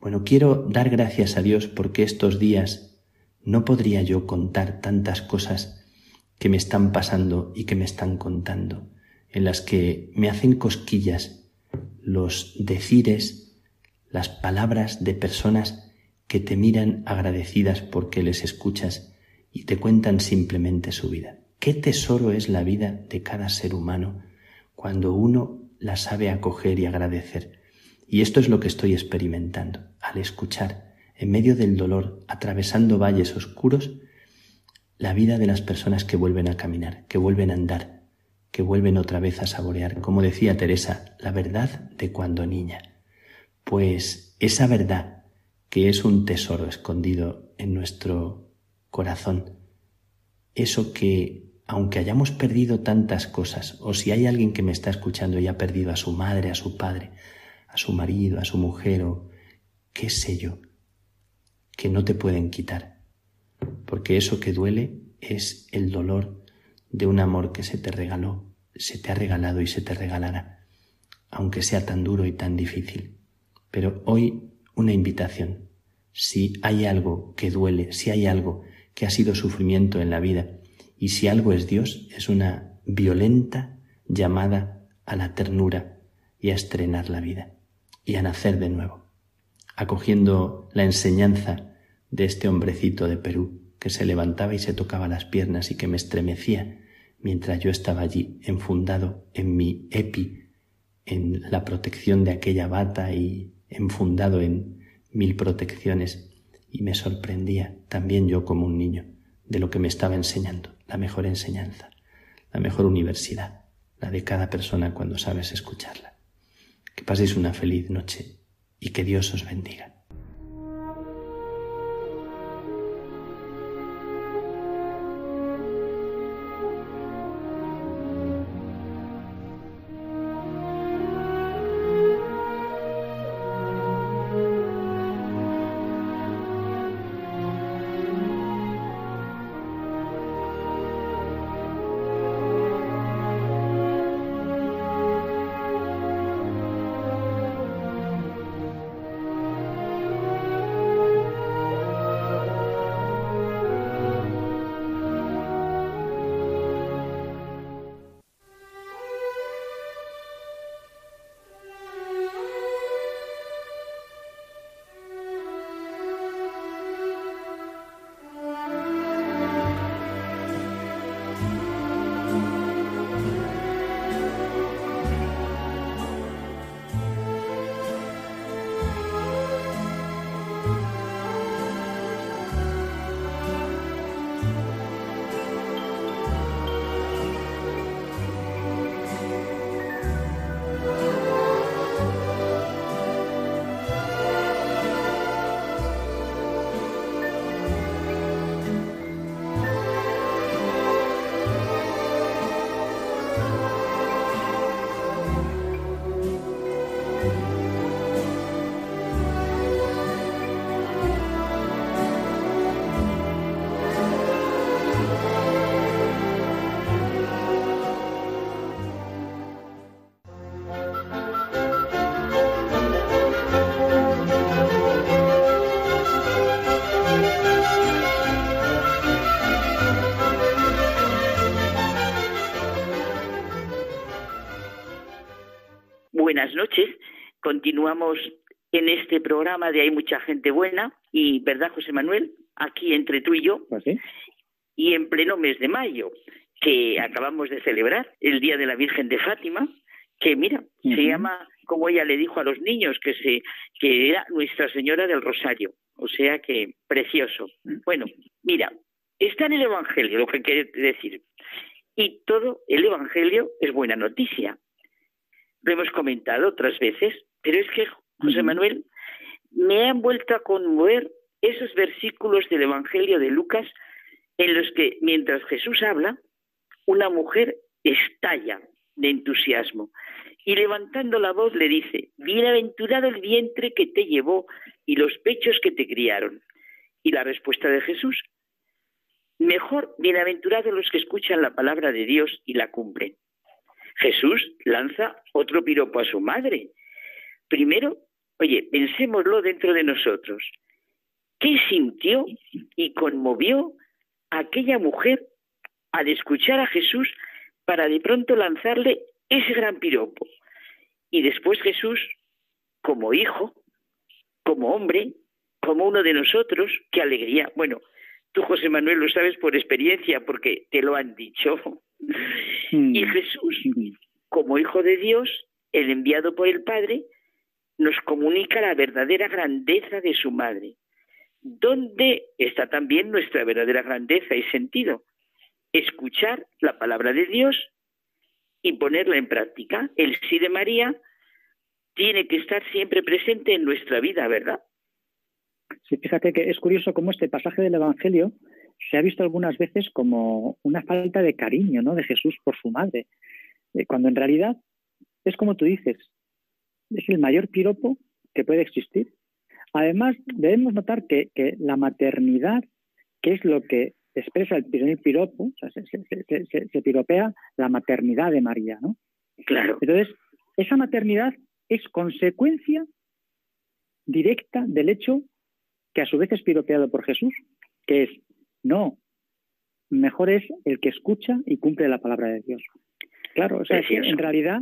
Bueno, quiero dar gracias a Dios porque estos días no podría yo contar tantas cosas que me están pasando y que me están contando, en las que me hacen cosquillas los decires, las palabras de personas que te miran agradecidas porque les escuchas y te cuentan simplemente su vida. Qué tesoro es la vida de cada ser humano cuando uno la sabe acoger y agradecer. Y esto es lo que estoy experimentando al escuchar, en medio del dolor, atravesando valles oscuros, la vida de las personas que vuelven a caminar, que vuelven a andar, que vuelven otra vez a saborear, como decía Teresa, la verdad de cuando niña. Pues esa verdad, que es un tesoro escondido en nuestro corazón, eso que, aunque hayamos perdido tantas cosas, o si hay alguien que me está escuchando y ha perdido a su madre, a su padre, a su marido, a su mujer, o qué sé yo, que no te pueden quitar, porque eso que duele es el dolor de un amor que se te regaló, se te ha regalado y se te regalará, aunque sea tan duro y tan difícil. Pero hoy una invitación. Si hay algo que duele, si hay algo que ha sido sufrimiento en la vida, y si algo es Dios, es una violenta llamada a la ternura y a estrenar la vida y a nacer de nuevo, acogiendo la enseñanza de este hombrecito de Perú que se levantaba y se tocaba las piernas y que me estremecía mientras yo estaba allí enfundado en mi epi, en la protección de aquella bata y enfundado en mil protecciones, y me sorprendía también yo como un niño de lo que me estaba enseñando, la mejor enseñanza, la mejor universidad, la de cada persona cuando sabes escucharla. Que paséis una feliz noche y que Dios os bendiga. Continuamos en este programa de Hay mucha gente buena y, ¿verdad, José Manuel? Aquí entre tú y yo. Pues y en pleno mes de mayo, que acabamos de celebrar, el Día de la Virgen de Fátima, que mira, se llama, como ella le dijo a los niños, que, se, que era Nuestra Señora del Rosario. O sea que precioso. Bueno, mira, está en el Evangelio lo que quiere decir. Y todo el Evangelio es buena noticia. Lo hemos comentado otras veces, pero es que, José Manuel, me han vuelto a conmover esos versículos del Evangelio de Lucas en los que, mientras Jesús habla, una mujer estalla de entusiasmo y levantando la voz le dice, Bienaventurado el vientre que te llevó y los pechos que te criaron. Y la respuesta de Jesús, Mejor bienaventurados los que escuchan la palabra de Dios y la cumplen. Jesús lanza otro piropo a su madre. Primero, oye, pensémoslo dentro de nosotros. ¿Qué sintió y conmovió aquella mujer al escuchar a Jesús para de pronto lanzarle ese gran piropo? Y después Jesús, como hijo, como hombre, como uno de nosotros, qué alegría. Bueno, Tú, José Manuel, lo sabes por experiencia, porque te lo han dicho. Mm. Y Jesús, como Hijo de Dios, el enviado por el Padre, nos comunica la verdadera grandeza de su madre. ¿Dónde está también nuestra verdadera grandeza y sentido? Escuchar la palabra de Dios y ponerla en práctica. El sí de María tiene que estar siempre presente en nuestra vida, ¿verdad? Sí, fíjate que es curioso cómo este pasaje del Evangelio se ha visto algunas veces como una falta de cariño ¿no? de Jesús por su madre, eh, cuando en realidad es como tú dices, es el mayor piropo que puede existir. Además, debemos notar que, la maternidad, que es lo que expresa el primer piropo, se, piropea la maternidad de María, ¿no? Claro. Entonces, esa maternidad es consecuencia directa del hecho que a su vez es piropeado por Jesús, que es, no, mejor es el que escucha y cumple la palabra de Dios. Claro, o sea, en realidad,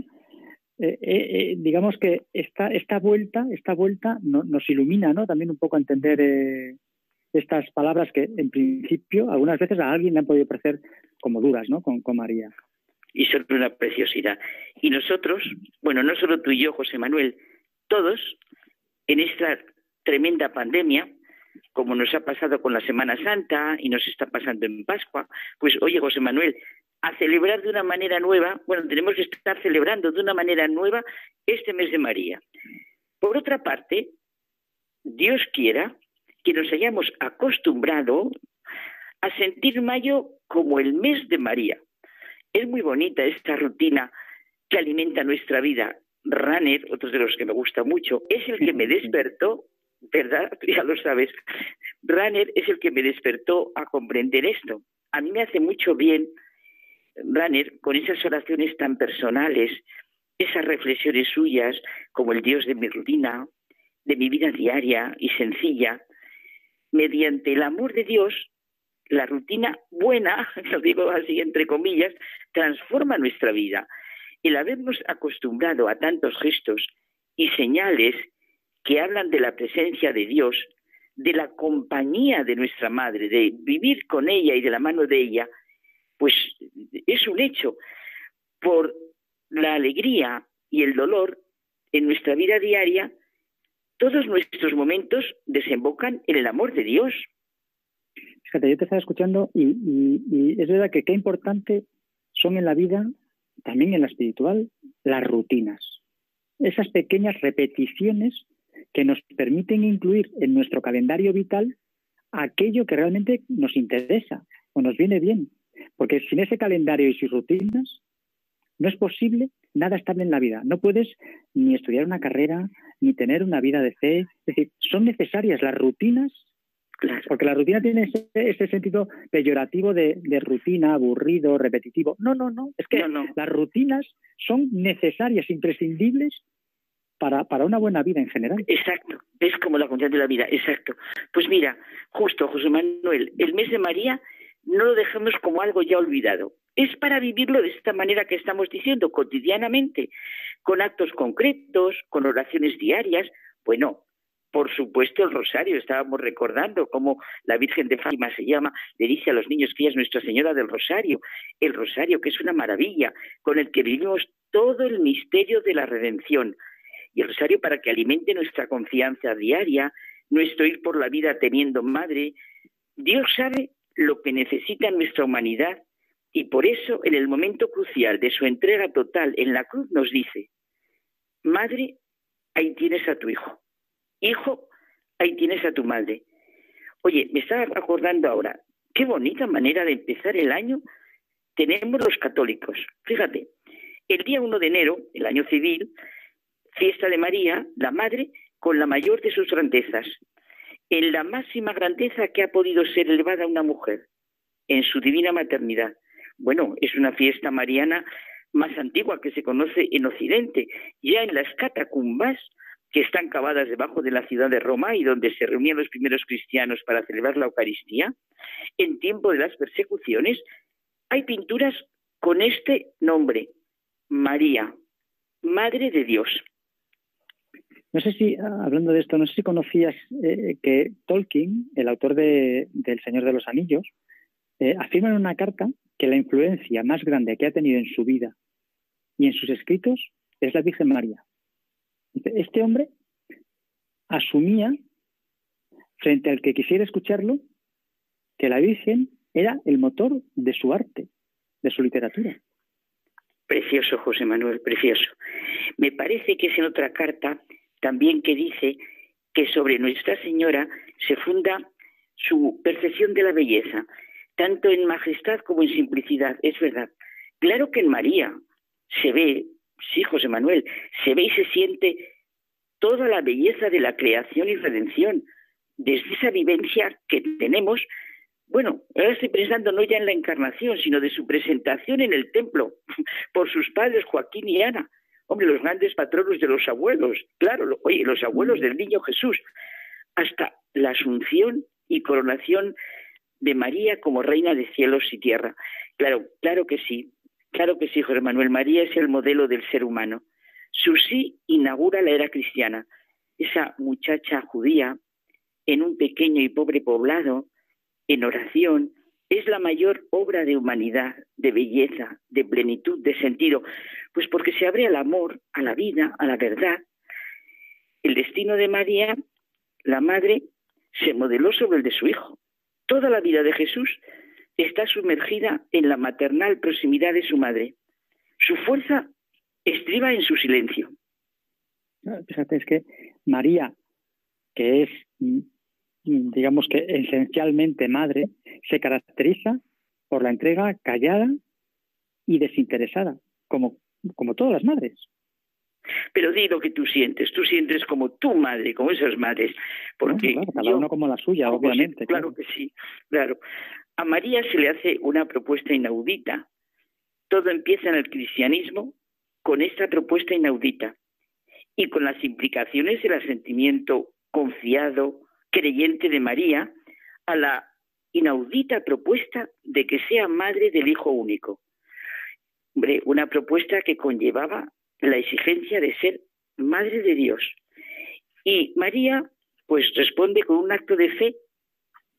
eh, eh, eh, digamos que esta, esta vuelta, esta vuelta nos ilumina, ¿no? También un poco a entender estas palabras que, en principio, algunas veces a alguien le han podido parecer como duras, ¿no? Con, con María. Y son una preciosidad. Y nosotros, bueno, no solo tú y yo, José Manuel, todos, en esta tremenda pandemia, como nos ha pasado con la Semana Santa y nos está pasando en Pascua, pues oye, José Manuel, a celebrar de una manera nueva, bueno, tenemos que estar celebrando de una manera nueva este mes de María. Por otra parte, Dios quiera que nos hayamos acostumbrado a sentir mayo como el mes de María. Es muy bonita esta rutina que alimenta nuestra vida. Runner, otro de los que me gusta mucho, es el que me [LAUGHS] despertó ¿verdad? [LAUGHS] Ya lo sabes. Runner es el que me despertó a comprender esto. A mí me hace mucho bien, Con esas oraciones tan personales, esas reflexiones suyas, como el Dios de mi rutina, de mi vida diaria y sencilla, mediante el amor de Dios, la rutina buena, [LAUGHS] lo digo así entre comillas, transforma nuestra vida. El habernos acostumbrado a tantos gestos y señales que hablan de la presencia de Dios, de la compañía de nuestra madre, de vivir con ella y de la mano de ella, pues es un hecho. Por la alegría y el dolor en nuestra vida diaria, todos nuestros momentos desembocan en el amor de Dios. Fíjate, yo te estaba escuchando y, es verdad que qué importante son en la vida, también en la espiritual, las rutinas. Esas pequeñas repeticiones que nos permiten incluir en nuestro calendario vital aquello que realmente nos interesa o nos viene bien. Porque sin ese calendario y sus rutinas, no es posible nada estable en la vida. No puedes ni estudiar una carrera, ni tener una vida de fe. Es decir, son necesarias las rutinas, porque la rutina tiene ese, sentido peyorativo de, rutina, aburrido, repetitivo. No, no, no. Es que las rutinas son necesarias, imprescindibles para, para una buena vida en general. Exacto, es como la condición de la vida, exacto. Pues mira, justo, José Manuel, el mes de María no lo dejemos como algo ya olvidado. es para vivirlo de esta manera que estamos diciendo, cotidianamente, con actos concretos, con oraciones diarias. Bueno, por supuesto, el rosario. Estábamos recordando cómo la Virgen de Fátima se llama, le dice a los niños que ella es Nuestra Señora del Rosario. El rosario, que es una maravilla, con el que vivimos todo el misterio de la redención. Y el rosario para que alimente nuestra confianza diaria, nuestro ir por la vida teniendo madre. Dios sabe lo que necesita nuestra humanidad y por eso en el momento crucial de su entrega total en la cruz nos dice, Madre, ahí tienes a tu hijo. Hijo, ahí tienes a tu madre. Oye, me estaba acordando ahora, qué bonita manera de empezar el año tenemos los católicos. Fíjate, el día 1 de enero, el año civil, fiesta de María, la Madre, con la mayor de sus grandezas, en la máxima grandeza que ha podido ser elevada una mujer, en su divina maternidad. Bueno, es una fiesta mariana más antigua que se conoce en Occidente, ya en las catacumbas que están cavadas debajo de la ciudad de Roma y donde se reunían los primeros cristianos para celebrar la Eucaristía, en tiempo de las persecuciones, hay pinturas con este nombre, María, Madre de Dios. No sé si, hablando de esto, no sé si conocías eh, que Tolkien, el autor de, del Señor de los Anillos, eh, afirma en una carta que la influencia más grande que ha tenido en su vida y en sus escritos es la Virgen María. Este hombre asumía, frente al que quisiera escucharlo, que la Virgen era el motor de su arte, de su literatura. Precioso, José Manuel, precioso. Me parece que es en otra carta también que dice que sobre Nuestra Señora se funda su percepción de la belleza, tanto en majestad como en simplicidad, es verdad. Claro que en María se ve, sí, José Manuel, se ve y se siente toda la belleza de la creación y redención, desde esa vivencia que tenemos, bueno, ahora estoy pensando no ya en la encarnación, sino de su presentación en el templo [LAUGHS] por sus padres Joaquín y Ana, hombre, los grandes patronos de los abuelos, claro, oye, los abuelos del niño Jesús, hasta la asunción y coronación de María como reina de cielos y tierra. Claro, claro que sí, claro que sí, José Manuel. María es el modelo del ser humano. Su sí inaugura la era cristiana. Esa muchacha judía, en un pequeño y pobre poblado, en oración, es la mayor obra de humanidad, de belleza, de plenitud, de sentido, pues porque se abre al amor, a la vida, a la verdad. El destino de María, la madre, se modeló sobre el de su hijo. Toda la vida de Jesús está sumergida en la maternal proximidad de su madre. Su fuerza estriba en su silencio. Fíjate, es que María, que es, digamos que esencialmente madre, se caracteriza por la entrega callada y desinteresada, como, como todas las madres. Pero di lo que tú sientes, tú sientes como tu madre, como esas madres. Porque cada uno como la suya, obviamente. claro, que sí, claro. A María se le hace una propuesta inaudita. Todo empieza en el cristianismo con esta propuesta inaudita y con las implicaciones del asentimiento confiado, creyente de María a la inaudita propuesta de que sea madre del Hijo único. Hombre, una propuesta que conllevaba la exigencia de ser madre de Dios. Y María, pues responde con un acto de fe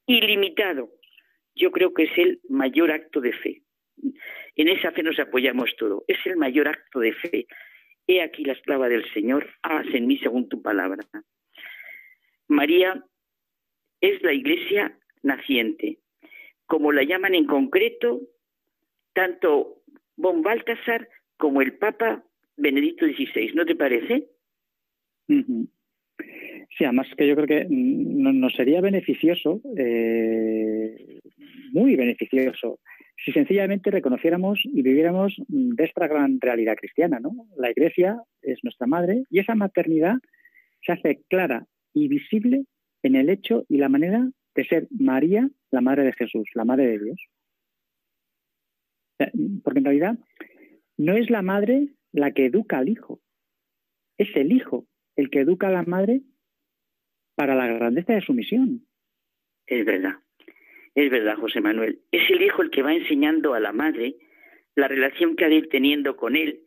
ilimitado. Yo creo que es el mayor acto de fe. En esa fe nos apoyamos todo. Es el mayor acto de fe. He aquí la esclava del Señor, haz en mí según tu palabra. María es la iglesia naciente, como la llaman en concreto tanto von Baltasar como el Papa Benedicto XVI, ¿no te parece? Sí, además que yo creo que nos sería beneficioso, eh, muy beneficioso, si sencillamente reconociéramos y viviéramos de esta gran realidad cristiana, ¿no? La Iglesia es nuestra madre y esa maternidad se hace clara y visible en el hecho y la manera de ser María, la madre de Jesús, la madre de Dios. Porque en realidad no es la madre la que educa al hijo. Es el hijo el que educa a la madre para la grandeza de su misión. Es verdad, es verdad, José Manuel. Es el hijo el que va enseñando a la madre la relación que ha de ir teniendo con Él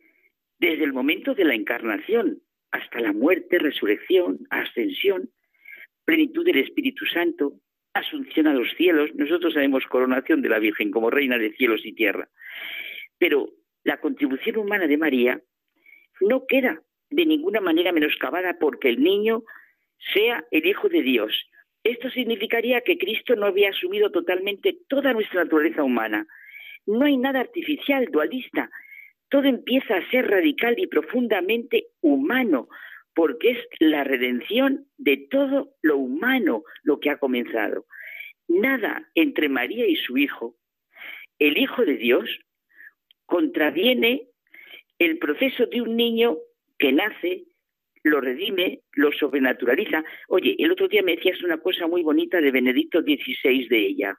desde el momento de la encarnación hasta la muerte, resurrección, ascensión, plenitud del Espíritu Santo, asunción a los cielos. Nosotros sabemos coronación de la Virgen como reina de cielos y tierra. Pero la contribución humana de María no queda de ninguna manera menoscabada porque el niño sea el Hijo de Dios. Esto significaría que Cristo no había asumido totalmente toda nuestra naturaleza humana. No hay nada artificial, dualista. Todo empieza a ser radical y profundamente humano, porque es la redención de todo lo humano lo que ha comenzado. Nada entre María y su Hijo, el Hijo de Dios, contraviene el proceso de un niño que nace, lo redime, lo sobrenaturaliza. Oye, el otro día me decías una cosa muy bonita de Benedicto XVI de ella.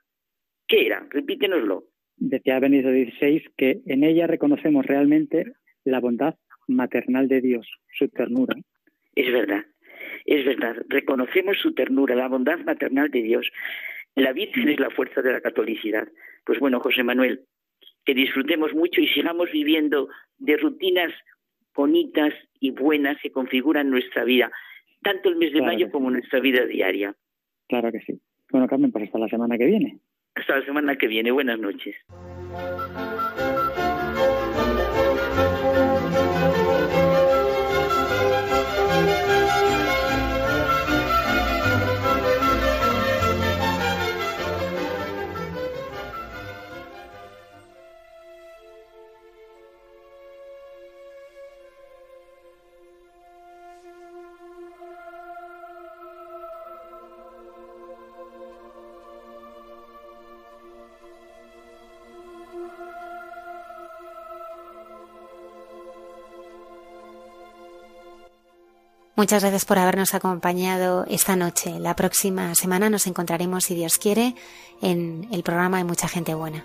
¿Qué era? Repítenoslo. Decía Benedicto XVI que en ella reconocemos realmente la bondad maternal de Dios, su ternura. Es verdad, es verdad. Reconocemos su ternura, la bondad maternal de Dios. La Virgen es la fuerza de la catolicidad. Pues bueno, José Manuel, que disfrutemos mucho y sigamos viviendo de rutinas bonitas y buenas que configuran nuestra vida, tanto el mes de mayo como nuestra vida diaria. Claro que sí. Bueno, Carmen, pues hasta la semana que viene. Hasta la semana que viene. Buenas noches. Muchas gracias por habernos acompañado esta noche. La próxima semana nos encontraremos, si Dios quiere, en el programa de Mucha Gente Buena.